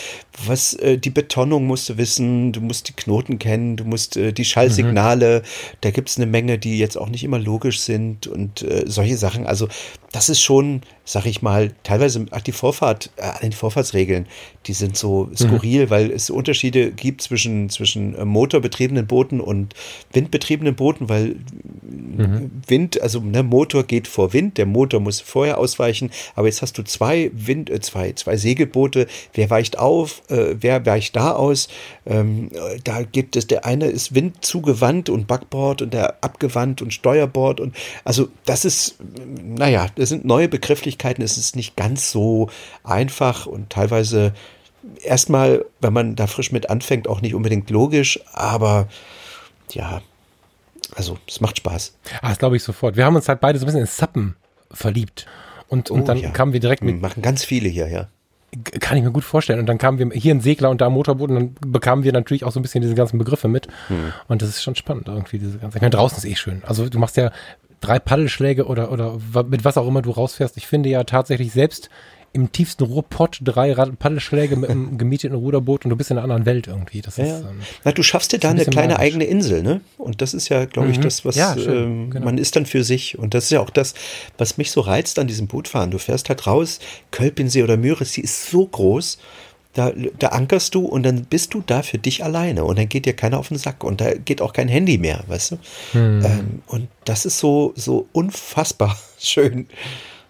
was äh, die Betonung musst du wissen, du musst die Knoten kennen, du musst äh, die Schallsignale. Mhm. Da gibt's eine Menge, die jetzt auch nicht immer logisch sind und äh, solche Sachen. Also das ist schon, sag ich mal, teilweise ach, die Vorfahrt, äh, die Vorfahrtsregeln, die sind so skurril, mhm. weil es Unterschiede gibt zwischen zwischen äh, motorbetriebenen Booten und windbetriebenen Booten, weil mhm. Wind, also ne, Motor geht vor Wind, der Motor muss vorher ausweichen, aber jetzt hast du zwei Wind, äh, zwei, zwei Segelboote, wer weicht auf, äh, wer weicht da aus? Ähm, da gibt es, der eine ist Wind zugewandt und Backbord und der abgewandt und Steuerbord und also das ist, naja, das sind neue Begrifflichkeiten, es ist nicht ganz so einfach und teilweise erstmal, wenn man da frisch mit anfängt, auch nicht unbedingt logisch, aber ja, also es macht Spaß. Ah, das glaube ich sofort. Wir haben uns halt beide so ein bisschen in Sappen verliebt. Und, und oh, dann ja. kamen wir direkt mit. Machen ganz viele hier, ja. Kann ich mir gut vorstellen. Und dann kamen wir hier ein Segler und da ein Motorboot und dann bekamen wir natürlich auch so ein bisschen diese ganzen Begriffe mit. Hm. Und das ist schon spannend irgendwie, diese ganze. Ich meine, draußen ist eh schön. Also du machst ja drei Paddelschläge oder, oder mit was auch immer du rausfährst. Ich finde ja tatsächlich selbst im tiefsten Ruhrpott drei Paddelschläge mit einem gemieteten Ruderboot und du bist in einer anderen Welt irgendwie. Das ja, ist, ähm, Na, du schaffst dir da ein eine kleine magisch. eigene Insel, ne? Und das ist ja, glaube ich, mhm. das, was ja, ähm, genau. man ist dann für sich. Und das ist ja auch das, was mich so reizt an diesem Bootfahren. Du fährst halt raus, Kölpinsee oder Müritzsee ist so groß. Da, da ankerst du und dann bist du da für dich alleine und dann geht dir keiner auf den Sack und da geht auch kein Handy mehr, weißt du? Mhm. Ähm, und das ist so, so unfassbar schön.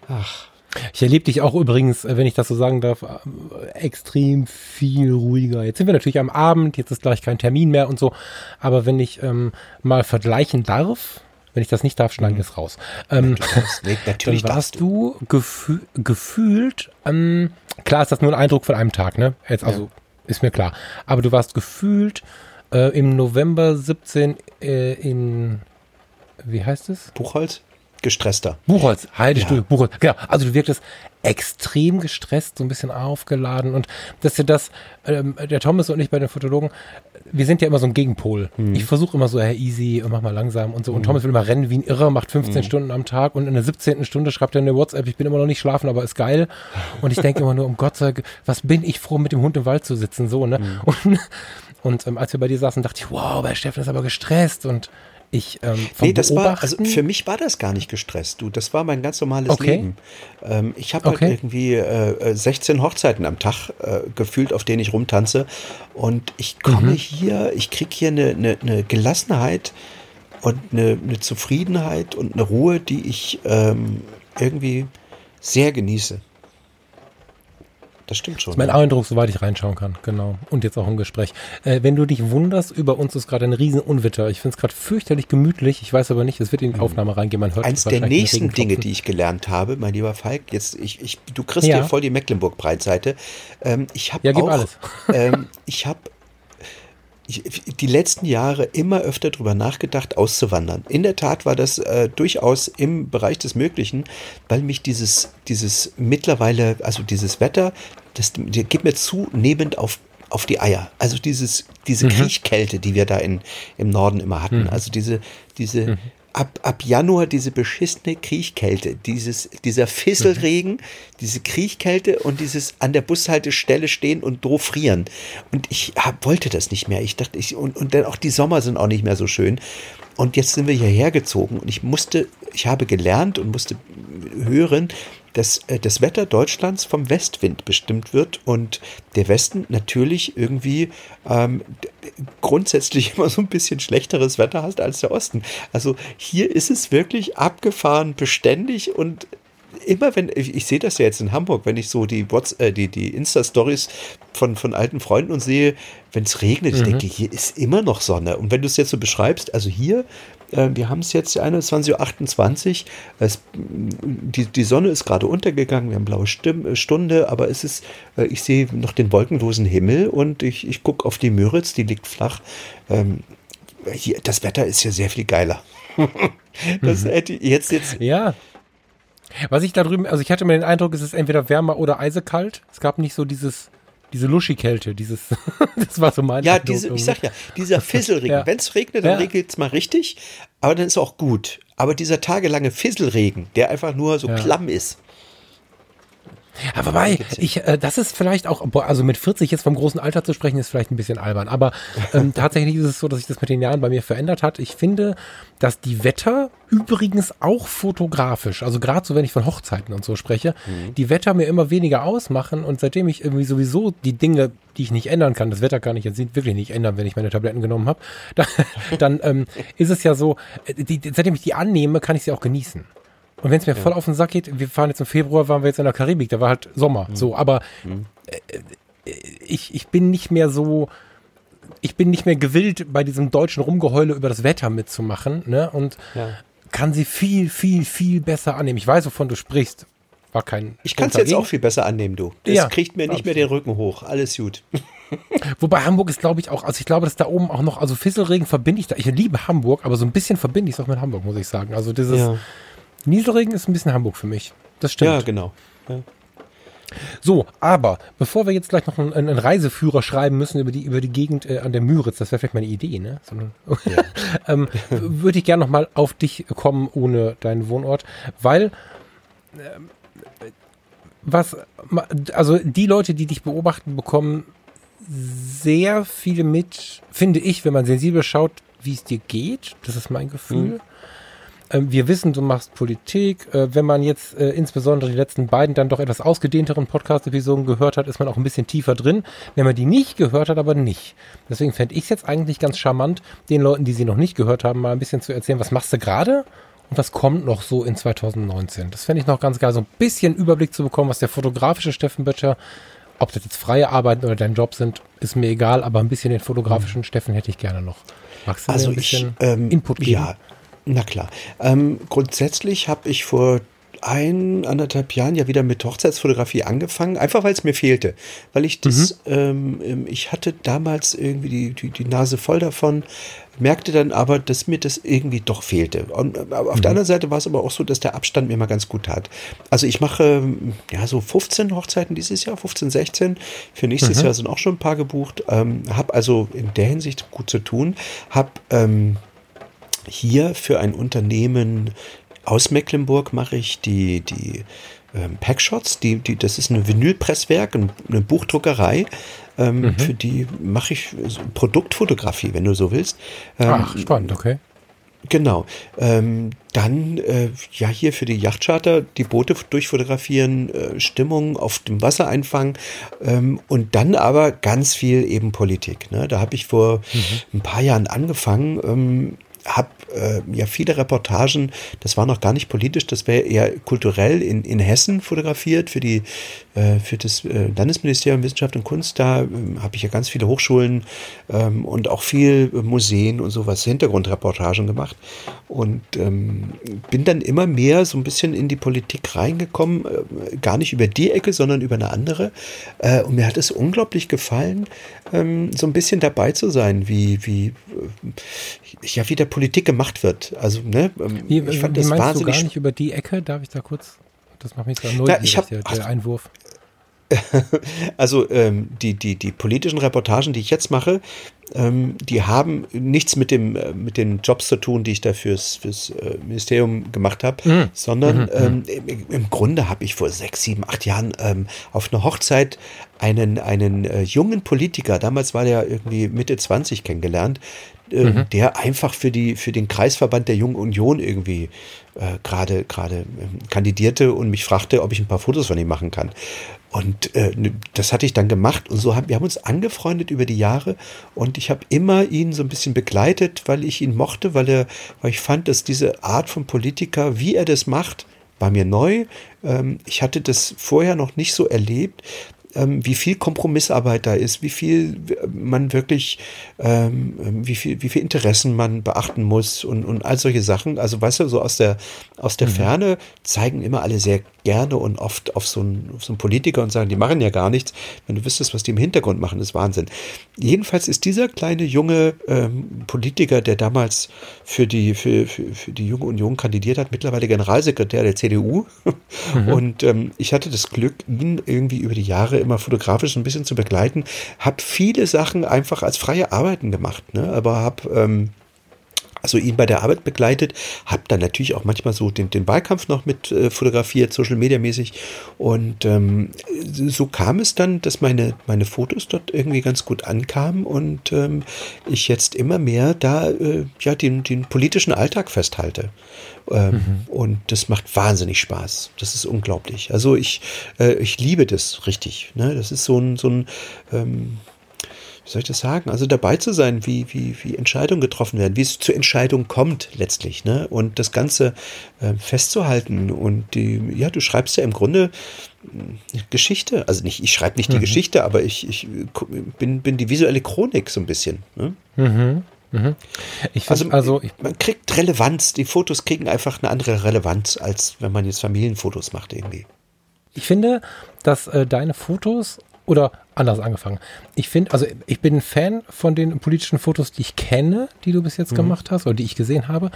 Ach. Ich erlebe dich auch übrigens, äh, wenn ich das so sagen darf, äh, extrem viel ruhiger. Jetzt sind wir natürlich am Abend, jetzt ist gleich kein Termin mehr und so. Aber wenn ich ähm, mal vergleichen darf, wenn ich das nicht darf, schneiden wir es raus. Ähm, natürlich dann warst du gefü gefühlt, ähm, klar ist das nur ein Eindruck von einem Tag, ne? Jetzt also ja. ist mir klar. Aber du warst gefühlt äh, im November 17 äh, in, wie heißt es? Buchholz? Gestresster. Buchholz, Heidestuhl, ja. Buchholz. Genau. Also du wirktest extrem gestresst, so ein bisschen aufgeladen und dass ihr das, ähm, der Thomas und ich bei den Fotologen, wir sind ja immer so ein Gegenpol. Hm. Ich versuche immer so, hey, easy, mach mal langsam und so. Und hm. Thomas will immer rennen wie ein Irrer, macht 15 hm. Stunden am Tag und in der 17. Stunde schreibt er eine WhatsApp, ich bin immer noch nicht schlafen, aber ist geil. Und ich denke immer nur, um Gott sei Dank, was bin ich froh, mit dem Hund im Wald zu sitzen, so, ne? Hm. Und, und ähm, als wir bei dir saßen, dachte ich, wow, bei Steffen ist aber gestresst und ich ähm, nee, das war also für mich war das gar nicht gestresst. Du, das war mein ganz normales okay. Leben. Ähm, ich habe halt okay. halt irgendwie äh, 16 Hochzeiten am Tag äh, gefühlt, auf denen ich rumtanze und ich komme mhm. hier, ich kriege hier eine, eine, eine, Gelassenheit und eine, eine, Zufriedenheit und eine Ruhe, die ich ähm, irgendwie sehr genieße. Das stimmt schon. Das ist mein ja. Eindruck, soweit ich reinschauen kann. Genau. Und jetzt auch im Gespräch. Äh, wenn du dich wunderst, über uns ist gerade ein riesen Unwetter. Ich finde es gerade fürchterlich gemütlich. Ich weiß aber nicht, es wird in die hm. Aufnahme reingehen. Man hört Eins der nächsten Dinge, die ich gelernt habe, mein lieber Falk, jetzt, ich, ich, du kriegst ja. hier voll die Mecklenburg-Breitseite. Ähm, ich habe ja, auch, alles. ähm, ich habe die letzten Jahre immer öfter darüber nachgedacht, auszuwandern. In der Tat war das äh, durchaus im Bereich des Möglichen, weil mich dieses, dieses mittlerweile, also dieses Wetter, das, das geht mir zunehmend auf auf die Eier. Also dieses, diese mhm. Kriechkälte, die wir da in, im Norden immer hatten. Mhm. Also diese, diese, mhm ab, ab Januar diese beschissene Kriechkälte, dieses, dieser Fisselregen, mhm. diese Kriechkälte und dieses an der Bushaltestelle stehen und doof frieren. Und ich hab, wollte das nicht mehr. Ich dachte, ich, und, und dann auch die Sommer sind auch nicht mehr so schön. Und jetzt sind wir hierher gezogen und ich musste, ich habe gelernt und musste hören, dass äh, das Wetter Deutschlands vom Westwind bestimmt wird und der Westen natürlich irgendwie ähm, grundsätzlich immer so ein bisschen schlechteres Wetter hast als der Osten. Also hier ist es wirklich abgefahren, beständig und immer wenn, ich, ich sehe das ja jetzt in Hamburg, wenn ich so die, äh, die, die Insta-Stories von, von alten Freunden und sehe, wenn es regnet, mhm. ich denke, hier ist immer noch Sonne. Und wenn du es jetzt so beschreibst, also hier äh, wir haben es jetzt 21.28 Uhr. Es, die, die Sonne ist gerade untergegangen, wir haben blaue Stimme, äh, Stunde, aber es ist, äh, ich sehe noch den wolkenlosen Himmel und ich, ich gucke auf die Müritz, die liegt flach. Ähm, hier, das Wetter ist ja sehr viel geiler. das mhm. hätte jetzt jetzt. Ja. Was ich da drüben, also ich hatte mir den Eindruck, es ist entweder wärmer oder eisekalt. Es gab nicht so dieses diese Luschi-Kälte, dieses, das war so mein Ja, diese, ich sag ja, dieser Fisselregen. ja. Wenn es regnet, dann ja. regnet es mal richtig, aber dann ist auch gut. Aber dieser tagelange Fisselregen, der einfach nur so ja. klamm ist, ja, wobei, ich, äh, das ist vielleicht auch, also mit 40 jetzt vom großen Alter zu sprechen, ist vielleicht ein bisschen albern. Aber ähm, tatsächlich ist es so, dass sich das mit den Jahren bei mir verändert hat. Ich finde, dass die Wetter übrigens auch fotografisch, also gerade so, wenn ich von Hochzeiten und so spreche, mhm. die Wetter mir immer weniger ausmachen. Und seitdem ich irgendwie sowieso die Dinge, die ich nicht ändern kann, das Wetter kann ich jetzt wirklich nicht ändern, wenn ich meine Tabletten genommen habe, dann, dann ähm, ist es ja so, äh, die, seitdem ich die annehme, kann ich sie auch genießen. Und wenn es mir ja. voll auf den Sack geht, wir fahren jetzt im Februar, waren wir jetzt in der Karibik, da war halt Sommer. Mhm. So, aber mhm. äh, ich, ich bin nicht mehr so, ich bin nicht mehr gewillt, bei diesem deutschen Rumgeheule über das Wetter mitzumachen, ne? Und ja. kann sie viel, viel, viel besser annehmen. Ich weiß, wovon du sprichst. War kein. Ich kann es jetzt auch viel besser annehmen, du. Das ja, kriegt mir nicht mehr den Rücken hoch. Alles gut. Wobei Hamburg ist, glaube ich, auch, also ich glaube, dass da oben auch noch, also Fisselregen verbinde ich da. Ich liebe Hamburg, aber so ein bisschen verbinde ich es auch mit Hamburg, muss ich sagen. Also dieses, ja. Nieselregen ist ein bisschen Hamburg für mich. Das stimmt. Ja, genau. Ja. So, aber bevor wir jetzt gleich noch einen, einen Reiseführer schreiben müssen über die, über die Gegend äh, an der Müritz, das wäre vielleicht meine Idee, ne? Sondern, ja. ähm, würde ich gerne noch mal auf dich kommen ohne deinen Wohnort, weil äh, was, also die Leute, die dich beobachten, bekommen sehr viel mit, finde ich, wenn man sensibel schaut, wie es dir geht. Das ist mein Gefühl. Mhm. Ähm, wir wissen, du machst Politik. Äh, wenn man jetzt äh, insbesondere die letzten beiden dann doch etwas ausgedehnteren Podcast-Episoden gehört hat, ist man auch ein bisschen tiefer drin. Wenn man die nicht gehört hat, aber nicht. Deswegen fände ich es jetzt eigentlich ganz charmant, den Leuten, die sie noch nicht gehört haben, mal ein bisschen zu erzählen, was machst du gerade und was kommt noch so in 2019. Das fände ich noch ganz geil, so ein bisschen Überblick zu bekommen, was der fotografische Steffen Böttcher ob das jetzt freie Arbeiten oder dein Job sind, ist mir egal, aber ein bisschen den fotografischen. Steffen hätte ich gerne noch. Magst du also mir ein bisschen ich, ähm, Input geben? Ja, na klar. Ähm, grundsätzlich habe ich vor ein, anderthalb Jahren ja wieder mit Hochzeitsfotografie angefangen, einfach weil es mir fehlte. Weil ich das, mhm. ähm, ähm ich hatte damals irgendwie die, die, die Nase voll davon, merkte dann aber, dass mir das irgendwie doch fehlte. Und äh, auf mhm. der anderen Seite war es aber auch so, dass der Abstand mir mal ganz gut tat. Also ich mache ja so 15 Hochzeiten dieses Jahr, 15, 16. Für nächstes mhm. Jahr sind auch schon ein paar gebucht. Ähm, habe also in der Hinsicht gut zu tun. Habe ähm, hier für ein Unternehmen aus Mecklenburg mache ich die, die ähm, Packshots, die, die, das ist ein Vinylpresswerk, eine Buchdruckerei. Ähm, mhm. Für die mache ich Produktfotografie, wenn du so willst. Ähm, Ach, spannend, okay. Genau. Ähm, dann äh, ja hier für die Yachtcharter die Boote durchfotografieren, äh, Stimmung auf dem Wasser einfangen ähm, und dann aber ganz viel eben Politik. Ne? Da habe ich vor mhm. ein paar Jahren angefangen. Ähm, habe äh, ja viele Reportagen, das war noch gar nicht politisch, das wäre eher kulturell in, in Hessen fotografiert für die äh, für das äh, Landesministerium Wissenschaft und Kunst. Da äh, habe ich ja ganz viele Hochschulen ähm, und auch viel Museen und sowas Hintergrundreportagen gemacht und ähm, bin dann immer mehr so ein bisschen in die Politik reingekommen, äh, gar nicht über die Ecke, sondern über eine andere. Äh, und mir hat es unglaublich gefallen, ähm, so ein bisschen dabei zu sein, wie wie ja wie der Politik gemacht wird. Also, ne, ähm, wie, ich fand wie das meinst wahnsinnig. Du gar nicht über die Ecke, darf ich da kurz? Das macht mich ich hab, der, der Einwurf. Also ähm, die, die, die politischen Reportagen, die ich jetzt mache, ähm, die haben nichts mit, dem, äh, mit den Jobs zu tun, die ich da fürs, fürs äh, Ministerium gemacht habe, mhm. sondern mhm. Ähm, im, im, Grunde habe ich vor sechs, sieben, acht Jahren ähm, auf einer Hochzeit einen, einen äh, jungen Politiker, damals war der irgendwie Mitte 20 kennengelernt, äh, mhm. der einfach für die für den Kreisverband der Jungen Union irgendwie äh, gerade gerade ähm, kandidierte und mich fragte, ob ich ein paar Fotos von ihm machen kann. Und äh, ne, das hatte ich dann gemacht und so haben wir haben uns angefreundet über die Jahre und ich habe immer ihn so ein bisschen begleitet, weil ich ihn mochte, weil er weil ich fand, dass diese Art von Politiker, wie er das macht, war mir neu. Ähm, ich hatte das vorher noch nicht so erlebt, wie viel Kompromissarbeit da ist, wie viel man wirklich, ähm, wie viel, wie viel Interessen man beachten muss und, und all solche Sachen. Also weißt du, so aus der, aus der mhm. Ferne zeigen immer alle sehr gerne und oft auf so, einen, auf so einen Politiker und sagen, die machen ja gar nichts. Wenn du wüsstest, was die im Hintergrund machen, ist Wahnsinn. Jedenfalls ist dieser kleine junge ähm, Politiker, der damals für die, für, für, für die Junge Union kandidiert hat, mittlerweile Generalsekretär der CDU. Mhm. Und ähm, ich hatte das Glück, ihn irgendwie über die Jahre immer fotografisch ein bisschen zu begleiten, habe viele Sachen einfach als freie Arbeiten gemacht, ne? aber habe ähm, also ihn bei der Arbeit begleitet, habe dann natürlich auch manchmal so den, den Wahlkampf noch mit äh, fotografiert, Social Media mäßig. Und ähm, so kam es dann, dass meine, meine Fotos dort irgendwie ganz gut ankamen und ähm, ich jetzt immer mehr da äh, ja den, den politischen Alltag festhalte. Ähm, mhm. Und das macht wahnsinnig Spaß. Das ist unglaublich. Also ich, äh, ich liebe das richtig. Ne? Das ist so ein, so ein ähm, wie soll ich das sagen? Also dabei zu sein, wie, wie, wie Entscheidungen getroffen werden, wie es zur Entscheidung kommt letztlich, ne? Und das Ganze äh, festzuhalten. Und die, ja, du schreibst ja im Grunde äh, Geschichte. Also nicht, ich schreibe nicht mhm. die Geschichte, aber ich, ich bin, bin die visuelle Chronik so ein bisschen. Ne? Mhm. Mhm. Find, also, also ich, man kriegt Relevanz, die Fotos kriegen einfach eine andere Relevanz, als wenn man jetzt Familienfotos macht irgendwie. Ich finde, dass äh, deine Fotos oder anders angefangen. Ich finde, also ich bin ein Fan von den politischen Fotos, die ich kenne, die du bis jetzt mhm. gemacht hast oder die ich gesehen habe.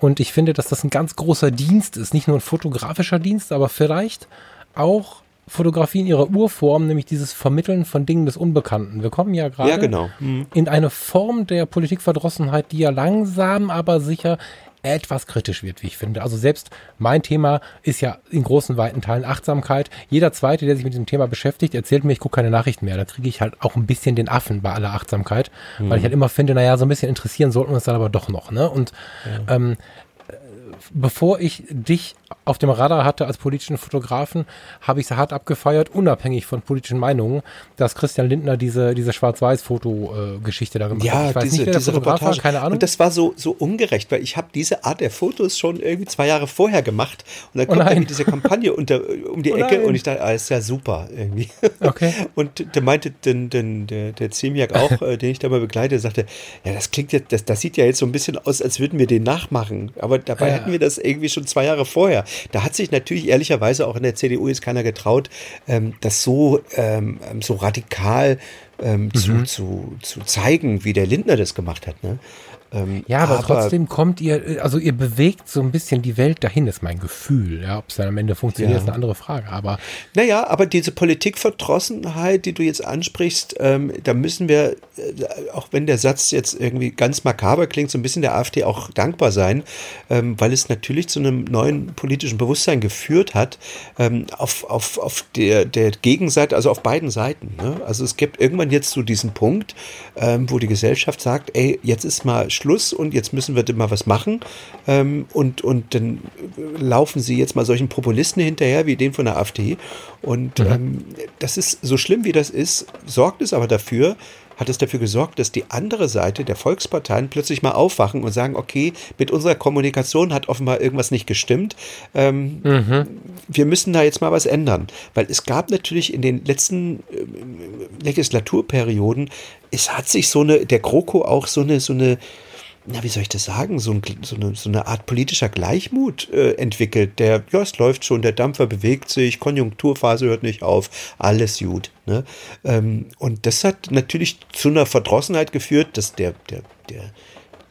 Und ich finde, dass das ein ganz großer Dienst ist. Nicht nur ein fotografischer Dienst, aber vielleicht auch Fotografie in ihrer Urform, nämlich dieses Vermitteln von Dingen des Unbekannten. Wir kommen ja gerade ja, genau. mhm. in eine Form der Politikverdrossenheit, die ja langsam, aber sicher etwas kritisch wird, wie ich finde. Also selbst mein Thema ist ja in großen, weiten Teilen Achtsamkeit. Jeder Zweite, der sich mit diesem Thema beschäftigt, erzählt mir, ich gucke keine Nachrichten mehr. Da kriege ich halt auch ein bisschen den Affen bei aller Achtsamkeit, mhm. weil ich halt immer finde, naja, so ein bisschen interessieren sollten wir uns dann aber doch noch. Ne? Und ja. ähm, bevor ich dich auf dem Radar hatte als politischen Fotografen, habe ich es hart abgefeiert, unabhängig von politischen Meinungen, dass Christian Lindner diese, diese Schwarz-Weiß-Foto-Geschichte da gemacht ja, hat. Ich weiß diese, nicht, wer der Fotograf war, keine Ahnung. Und das war so, so ungerecht, weil ich habe diese Art der Fotos schon irgendwie zwei Jahre vorher gemacht und dann oh kommt oh dann diese Kampagne unter, um die oh Ecke und ich dachte, ah, ist ja super irgendwie. Okay. Und der meinte den, den, der, der Zemiak auch, äh, den ich da mal begleite, sagte, ja, das klingt jetzt, das, das sieht ja jetzt so ein bisschen aus, als würden wir den nachmachen, aber dabei ja. hätten wir wir das irgendwie schon zwei Jahre vorher. Da hat sich natürlich ehrlicherweise auch in der CDU jetzt keiner getraut, ähm, das so, ähm, so radikal ähm, mhm. zu, zu, zu zeigen, wie der Lindner das gemacht hat. Ne? Ähm, ja, aber, aber, trotzdem kommt ihr, also ihr bewegt so ein bisschen die Welt dahin, ist mein Gefühl. Ja, ob es dann am Ende funktioniert, ja. ist eine andere Frage. Aber naja, aber diese Politikverdrossenheit, die du jetzt ansprichst, ähm, da müssen wir, äh, auch wenn der Satz jetzt irgendwie ganz makaber klingt, so ein bisschen der AfD auch dankbar sein, ähm, weil es natürlich zu einem neuen politischen Bewusstsein geführt hat, ähm, auf, auf, auf der, der Gegenseite, also auf beiden Seiten. Ne? Also es gibt irgendwann jetzt so diesen Punkt, ähm, wo die Gesellschaft sagt, ey, jetzt ist mal Schluss und jetzt müssen wir mal was machen. Ähm, und, und dann laufen sie jetzt mal solchen Populisten hinterher wie den von der AfD. Und mhm. ähm, das ist so schlimm wie das ist, sorgt es aber dafür, hat es dafür gesorgt, dass die andere Seite der Volksparteien plötzlich mal aufwachen und sagen, okay, mit unserer Kommunikation hat offenbar irgendwas nicht gestimmt. Ähm, mhm. Wir müssen da jetzt mal was ändern. Weil es gab natürlich in den letzten äh, Legislaturperioden, es hat sich so eine, der GroKo auch so eine, so eine, na, wie soll ich das sagen, so, ein, so, eine, so eine Art politischer Gleichmut äh, entwickelt. Der, ja, es läuft schon, der Dampfer bewegt sich, Konjunkturphase hört nicht auf, alles gut. Ne? Ähm, und das hat natürlich zu einer Verdrossenheit geführt, dass der, der, der,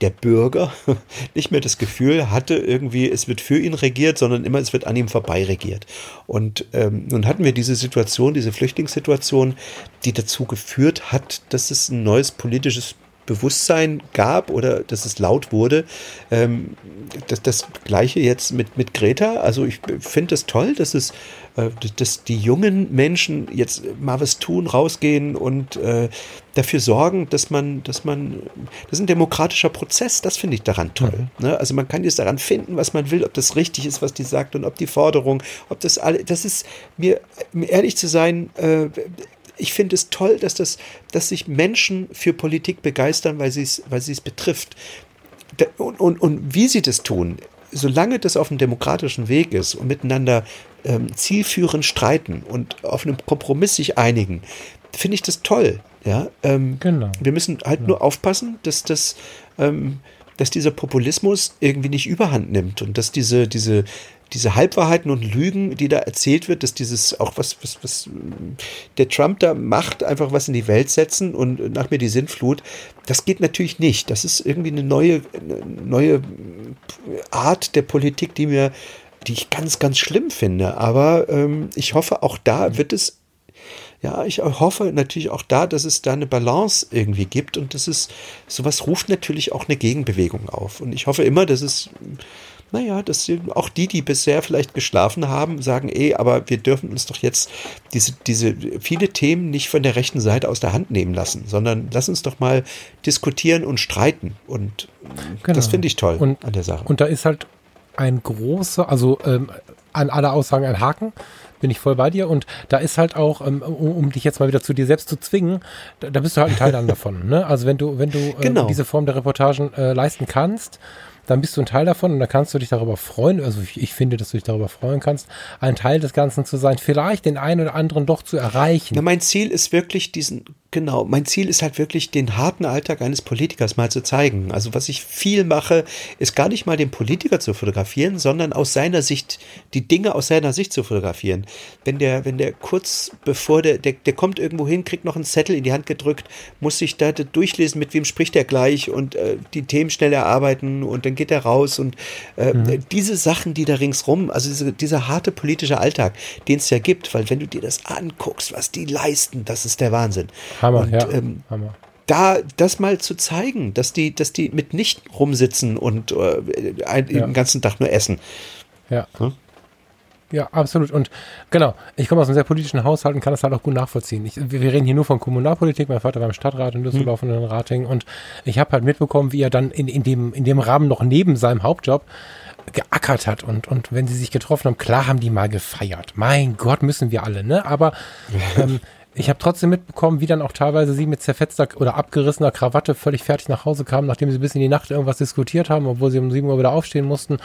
der Bürger nicht mehr das Gefühl hatte, irgendwie, es wird für ihn regiert, sondern immer, es wird an ihm vorbei regiert. Und ähm, nun hatten wir diese Situation, diese Flüchtlingssituation, die dazu geführt hat, dass es ein neues politisches Bewusstsein gab oder dass es laut wurde. Ähm, das, das gleiche jetzt mit, mit Greta. Also ich finde es toll, dass es äh, dass die jungen Menschen jetzt mal was tun, rausgehen und äh, dafür sorgen, dass man, dass man, das ist ein demokratischer Prozess, das finde ich daran toll. Mhm. Ne? Also man kann jetzt daran finden, was man will, ob das richtig ist, was die sagt und ob die Forderung, ob das alle, das ist mir, ehrlich zu sein, äh, ich finde es toll, dass, das, dass sich Menschen für Politik begeistern, weil sie es weil es betrifft. Und, und, und wie sie das tun, solange das auf einem demokratischen Weg ist und miteinander ähm, zielführend streiten und auf einem Kompromiss sich einigen, finde ich das toll. Ja, ähm, genau. Wir müssen halt genau. nur aufpassen, dass das ähm, dass dieser Populismus irgendwie nicht überhand nimmt und dass diese, diese, diese Halbwahrheiten und Lügen, die da erzählt wird, dass dieses auch was, was, was der Trump da macht, einfach was in die Welt setzen und nach mir die Sintflut, das geht natürlich nicht. Das ist irgendwie eine neue, eine neue Art der Politik, die mir, die ich ganz, ganz schlimm finde. Aber ähm, ich hoffe, auch da wird es ja, ich hoffe natürlich auch da, dass es da eine Balance irgendwie gibt und das ist, sowas ruft natürlich auch eine Gegenbewegung auf. Und ich hoffe immer, dass es naja, dass auch die, die bisher vielleicht geschlafen haben, sagen, ey, aber wir dürfen uns doch jetzt diese, diese viele Themen nicht von der rechten Seite aus der Hand nehmen lassen, sondern lass uns doch mal diskutieren und streiten. Und genau. das finde ich toll und, an der Sache. Und da ist halt ein großer, also ähm, an alle Aussagen ein Haken bin ich voll bei dir. Und da ist halt auch, ähm, um, um, dich jetzt mal wieder zu dir selbst zu zwingen, da, da bist du halt ein Teil dann davon. Ne? Also wenn du, wenn du äh, genau. diese Form der Reportagen äh, leisten kannst, dann bist du ein Teil davon und dann kannst du dich darüber freuen, also ich, ich, finde, dass du dich darüber freuen kannst, ein Teil des Ganzen zu sein, vielleicht den einen oder anderen doch zu erreichen. Na, mein Ziel ist wirklich diesen Genau, mein Ziel ist halt wirklich, den harten Alltag eines Politikers mal zu zeigen. Also was ich viel mache, ist gar nicht mal den Politiker zu fotografieren, sondern aus seiner Sicht, die Dinge aus seiner Sicht zu fotografieren. Wenn der, wenn der kurz bevor der, der, der kommt irgendwo hin, kriegt noch einen Zettel in die Hand gedrückt, muss sich da durchlesen, mit wem spricht er gleich und äh, die Themen schnell erarbeiten und dann geht er raus und äh, mhm. diese Sachen, die da ringsrum, also diese, dieser harte politische Alltag, den es ja gibt, weil wenn du dir das anguckst, was die leisten, das ist der Wahnsinn. Hammer, und, ja. Ähm, Hammer. Da das mal zu zeigen, dass die, dass die mit nicht rumsitzen und äh, ein, ja. den ganzen Tag nur essen. Ja. Hm? Ja, absolut. Und genau, ich komme aus einem sehr politischen Haushalt und kann das halt auch gut nachvollziehen. Ich, wir, wir, reden hier nur von Kommunalpolitik. Mein Vater war im Stadtrat in Düsseldorf hm. und in Rating. Und ich habe halt mitbekommen, wie er dann in, in, dem, in dem Rahmen noch neben seinem Hauptjob geackert hat und, und wenn sie sich getroffen haben, klar haben die mal gefeiert. Mein Gott, müssen wir alle, ne? Aber ähm, ich habe trotzdem mitbekommen, wie dann auch teilweise sie mit zerfetzter oder abgerissener Krawatte völlig fertig nach Hause kamen, nachdem sie bis in die Nacht irgendwas diskutiert haben, obwohl sie um 7 Uhr wieder aufstehen mussten.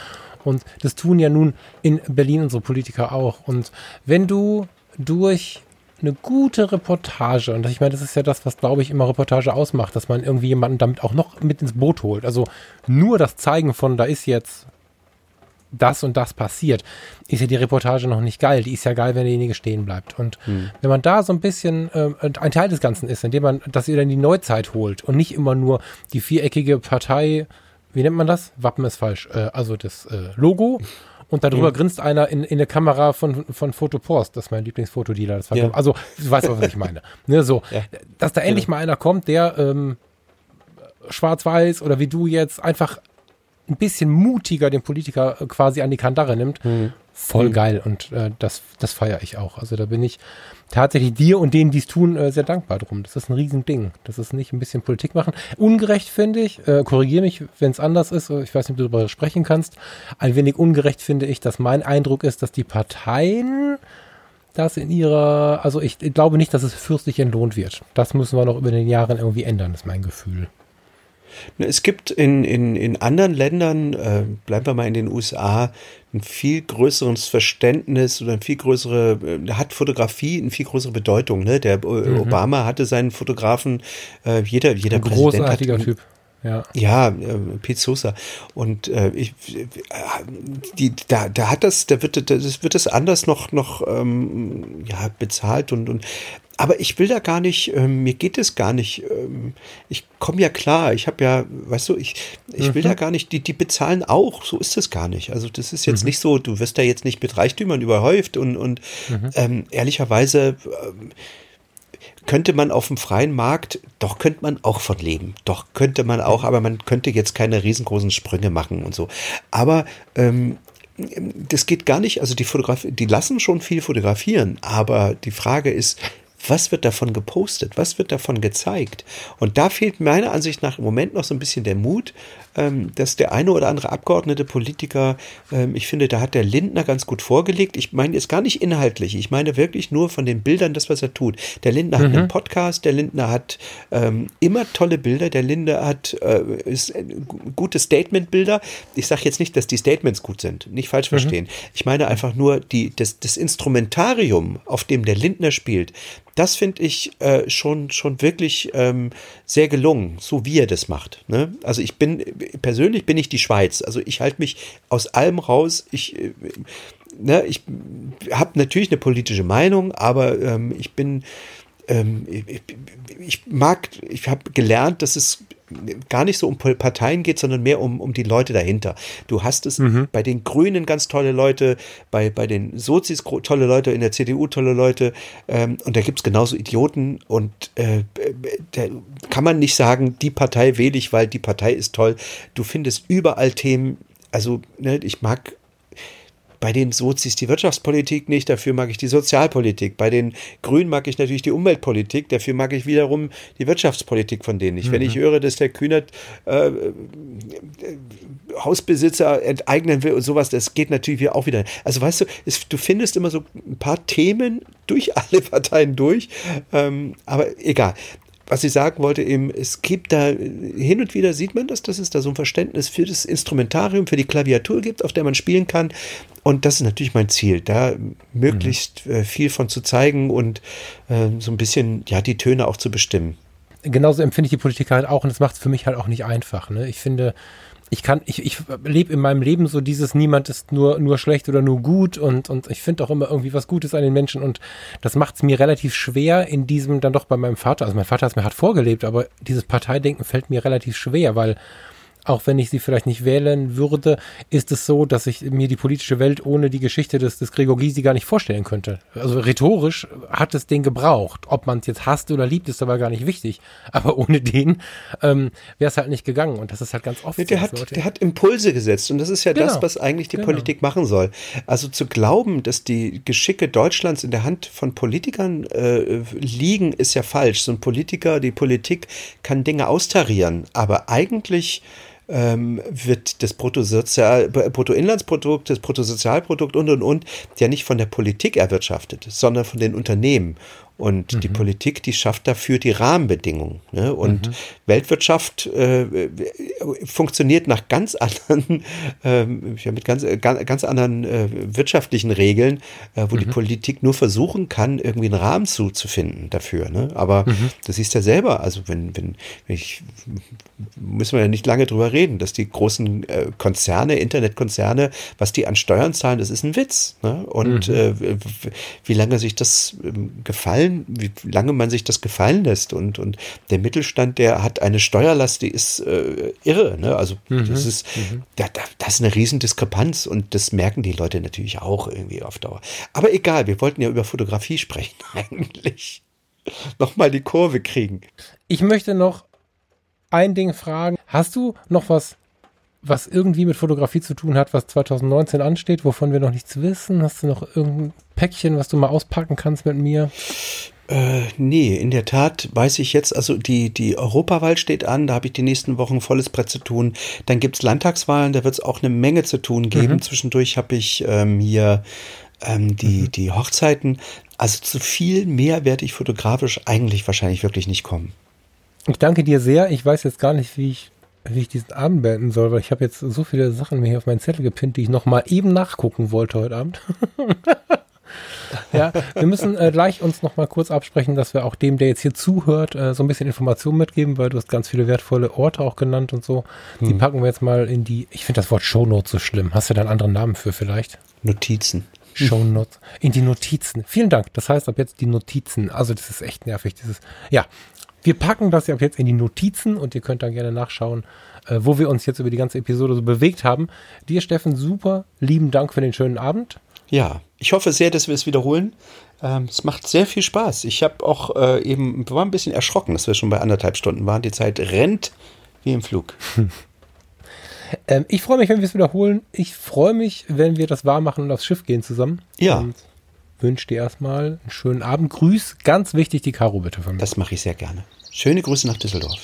Und das tun ja nun in Berlin unsere Politiker auch. Und wenn du durch eine gute Reportage, und ich meine, das ist ja das, was, glaube ich, immer Reportage ausmacht, dass man irgendwie jemanden damit auch noch mit ins Boot holt. Also nur das Zeigen von, da ist jetzt das und das passiert, ist ja die Reportage noch nicht geil. Die ist ja geil, wenn derjenige stehen bleibt. Und hm. wenn man da so ein bisschen äh, ein Teil des Ganzen ist, indem man das wieder in die Neuzeit holt und nicht immer nur die viereckige Partei, wie nennt man das? Wappen ist falsch. Äh, also das äh, Logo und darüber mhm. grinst einer in, in der Kamera von, von Fotopost. Das ist mein Lieblingsfotodealer. Das war ja. Also, du weißt, was ich meine. Ne, so, ja. Dass da endlich ja. mal einer kommt, der ähm, schwarz-weiß oder wie du jetzt einfach ein bisschen mutiger den Politiker quasi an die Kandare nimmt. Mhm. Voll mhm. geil. Und äh, das, das feiere ich auch. Also da bin ich tatsächlich dir und denen, die es tun, äh, sehr dankbar drum. Das ist ein Riesending. Das ist nicht ein bisschen Politik machen. Ungerecht finde ich, äh, korrigiere mich, wenn es anders ist, ich weiß nicht, ob du darüber sprechen kannst. Ein wenig ungerecht finde ich, dass mein Eindruck ist, dass die Parteien das in ihrer, also ich, ich glaube nicht, dass es fürstlich entlohnt wird. Das müssen wir noch über den Jahren irgendwie ändern, ist mein Gefühl. Es gibt in, in, in anderen Ländern, äh, bleiben wir mal in den USA, ein viel größeres Verständnis oder ein viel größere, äh, hat Fotografie eine viel größere Bedeutung. Ne? Der äh, mhm. Obama hatte seinen Fotografen, äh, jeder, jeder ein Präsident großartiger hat, Typ. Ja, ja äh, Pete Sosa. Und äh, ich, äh, die, da, da hat das, da wird das wird das anders noch noch ähm, ja bezahlt und und aber ich will da gar nicht, ähm, mir geht es gar nicht, ähm, ich komme ja klar, ich habe ja, weißt du, ich, ich mhm. will da gar nicht, die, die bezahlen auch, so ist es gar nicht. Also das ist jetzt mhm. nicht so, du wirst da jetzt nicht mit Reichtümern überhäuft und, und mhm. ähm, ehrlicherweise ähm, könnte man auf dem freien Markt, doch könnte man auch von leben. Doch könnte man auch, aber man könnte jetzt keine riesengroßen Sprünge machen und so. Aber ähm, das geht gar nicht. Also die Fotografie, die lassen schon viel fotografieren, aber die Frage ist, was wird davon gepostet? Was wird davon gezeigt? Und da fehlt meiner Ansicht nach im Moment noch so ein bisschen der Mut, ähm, dass der eine oder andere Abgeordnete, Politiker, ähm, ich finde, da hat der Lindner ganz gut vorgelegt. Ich meine jetzt gar nicht inhaltlich, ich meine wirklich nur von den Bildern, das, was er tut. Der Lindner mhm. hat einen Podcast, der Lindner hat ähm, immer tolle Bilder, der Lindner hat äh, äh, gute Statementbilder. Ich sage jetzt nicht, dass die Statements gut sind, nicht falsch mhm. verstehen. Ich meine einfach nur die, das, das Instrumentarium, auf dem der Lindner spielt, das finde ich äh, schon, schon wirklich ähm, sehr gelungen, so wie er das macht. Ne? Also ich bin persönlich bin ich die Schweiz. Also ich halte mich aus allem raus. Ich, äh, ne, ich habe natürlich eine politische Meinung, aber ähm, ich bin, ähm, ich, ich mag, ich habe gelernt, dass es gar nicht so um Parteien geht, sondern mehr um, um die Leute dahinter. Du hast es mhm. bei den Grünen ganz tolle Leute, bei, bei den Sozis tolle Leute, in der CDU tolle Leute ähm, und da gibt es genauso Idioten und äh, da kann man nicht sagen, die Partei wähle ich, weil die Partei ist toll. Du findest überall Themen, also ne, ich mag bei den Sozis die Wirtschaftspolitik nicht, dafür mag ich die Sozialpolitik. Bei den Grünen mag ich natürlich die Umweltpolitik, dafür mag ich wiederum die Wirtschaftspolitik von denen nicht. Mhm. Wenn ich mhm. höre, dass der Kühnert äh, Hausbesitzer enteignen will und sowas, das geht natürlich auch wieder. Also weißt du, es, du findest immer so ein paar Themen durch alle Parteien durch, ähm, aber egal was ich sagen wollte, eben, es gibt da hin und wieder sieht man das, dass es da so ein Verständnis für das Instrumentarium, für die Klaviatur gibt, auf der man spielen kann. Und das ist natürlich mein Ziel, da möglichst mhm. viel von zu zeigen und äh, so ein bisschen, ja, die Töne auch zu bestimmen. Genauso empfinde ich die Politik halt auch und das macht es für mich halt auch nicht einfach. Ne? Ich finde, ich kann, ich, ich lebe in meinem Leben so dieses, niemand ist nur, nur schlecht oder nur gut und, und ich finde auch immer irgendwie was Gutes an den Menschen und das macht es mir relativ schwer in diesem dann doch bei meinem Vater, also mein Vater hat es mir hart vorgelebt, aber dieses Parteidenken fällt mir relativ schwer, weil auch wenn ich sie vielleicht nicht wählen würde, ist es so, dass ich mir die politische Welt ohne die Geschichte des, des Gregor Gysi gar nicht vorstellen könnte. Also rhetorisch hat es den gebraucht. Ob man es jetzt hasst oder liebt, ist aber gar nicht wichtig. Aber ohne den ähm, wäre es halt nicht gegangen. Und das ist halt ganz oft. Der, so, hat, der hat Impulse gesetzt. Und das ist ja genau. das, was eigentlich die genau. Politik machen soll. Also zu glauben, dass die Geschicke Deutschlands in der Hand von Politikern äh, liegen, ist ja falsch. So ein Politiker, die Politik kann Dinge austarieren. Aber eigentlich ähm, wird das Bruttosozial, Bruttoinlandsprodukt, das Bruttosozialprodukt und und und ja nicht von der Politik erwirtschaftet, sondern von den Unternehmen. Und mhm. die Politik, die schafft dafür die Rahmenbedingungen. Ne? Und mhm. Weltwirtschaft äh, funktioniert nach ganz anderen, äh, mit ganz, ganz, ganz anderen äh, wirtschaftlichen Regeln, äh, wo mhm. die Politik nur versuchen kann, irgendwie einen Rahmen zuzufinden dafür. Ne? Aber mhm. das siehst ja selber, also wenn, wenn, wenn ich, müssen wir ja nicht lange drüber reden, dass die großen äh, Konzerne, Internetkonzerne, was die an Steuern zahlen, das ist ein Witz. Ne? Und mhm. äh, wie lange sich das ähm, gefallen, wie lange man sich das gefallen lässt. Und, und der Mittelstand, der hat eine Steuerlast, die ist äh, irre. Ne? Also mhm. das ist, mhm. da, da, das ist eine Riesendiskrepanz und das merken die Leute natürlich auch irgendwie auf Dauer. Aber egal, wir wollten ja über Fotografie sprechen eigentlich. Nochmal die Kurve kriegen. Ich möchte noch ein Ding fragen. Hast du noch was was irgendwie mit Fotografie zu tun hat, was 2019 ansteht, wovon wir noch nichts wissen? Hast du noch irgendein Päckchen, was du mal auspacken kannst mit mir? Äh, nee, in der Tat weiß ich jetzt, also die, die Europawahl steht an, da habe ich die nächsten Wochen volles Brett zu tun. Dann gibt es Landtagswahlen, da wird es auch eine Menge zu tun geben. Mhm. Zwischendurch habe ich ähm, hier ähm, die, mhm. die Hochzeiten. Also zu viel mehr werde ich fotografisch eigentlich wahrscheinlich wirklich nicht kommen. Ich danke dir sehr. Ich weiß jetzt gar nicht, wie ich wie ich diesen Abend beenden soll, weil ich habe jetzt so viele Sachen mir hier auf meinen Zettel gepinnt, die ich noch mal eben nachgucken wollte heute Abend. ja, wir müssen äh, gleich uns noch mal kurz absprechen, dass wir auch dem, der jetzt hier zuhört, äh, so ein bisschen Informationen mitgeben, weil du hast ganz viele wertvolle Orte auch genannt und so. Die hm. packen wir jetzt mal in die, ich finde das Wort Shownotes so schlimm. Hast du da einen anderen Namen für vielleicht? Notizen. Shownotes. In die Notizen. Vielen Dank. Das heißt ab jetzt die Notizen. Also das ist echt nervig. Dieses, ja, wir packen das ja jetzt in die Notizen und ihr könnt dann gerne nachschauen, äh, wo wir uns jetzt über die ganze Episode so bewegt haben. Dir, Steffen, super lieben Dank für den schönen Abend. Ja, ich hoffe sehr, dass wir es wiederholen. Ähm, es macht sehr viel Spaß. Ich habe auch äh, eben, war ein bisschen erschrocken, dass wir schon bei anderthalb Stunden waren. Die Zeit rennt wie im Flug. ähm, ich freue mich, wenn wir es wiederholen. Ich freue mich, wenn wir das wahr machen und aufs Schiff gehen zusammen. Ja. Und wünsche dir erstmal einen schönen Abend. Grüß, ganz wichtig, die Caro bitte von mir. Das mache ich sehr gerne. Schöne Grüße nach Düsseldorf.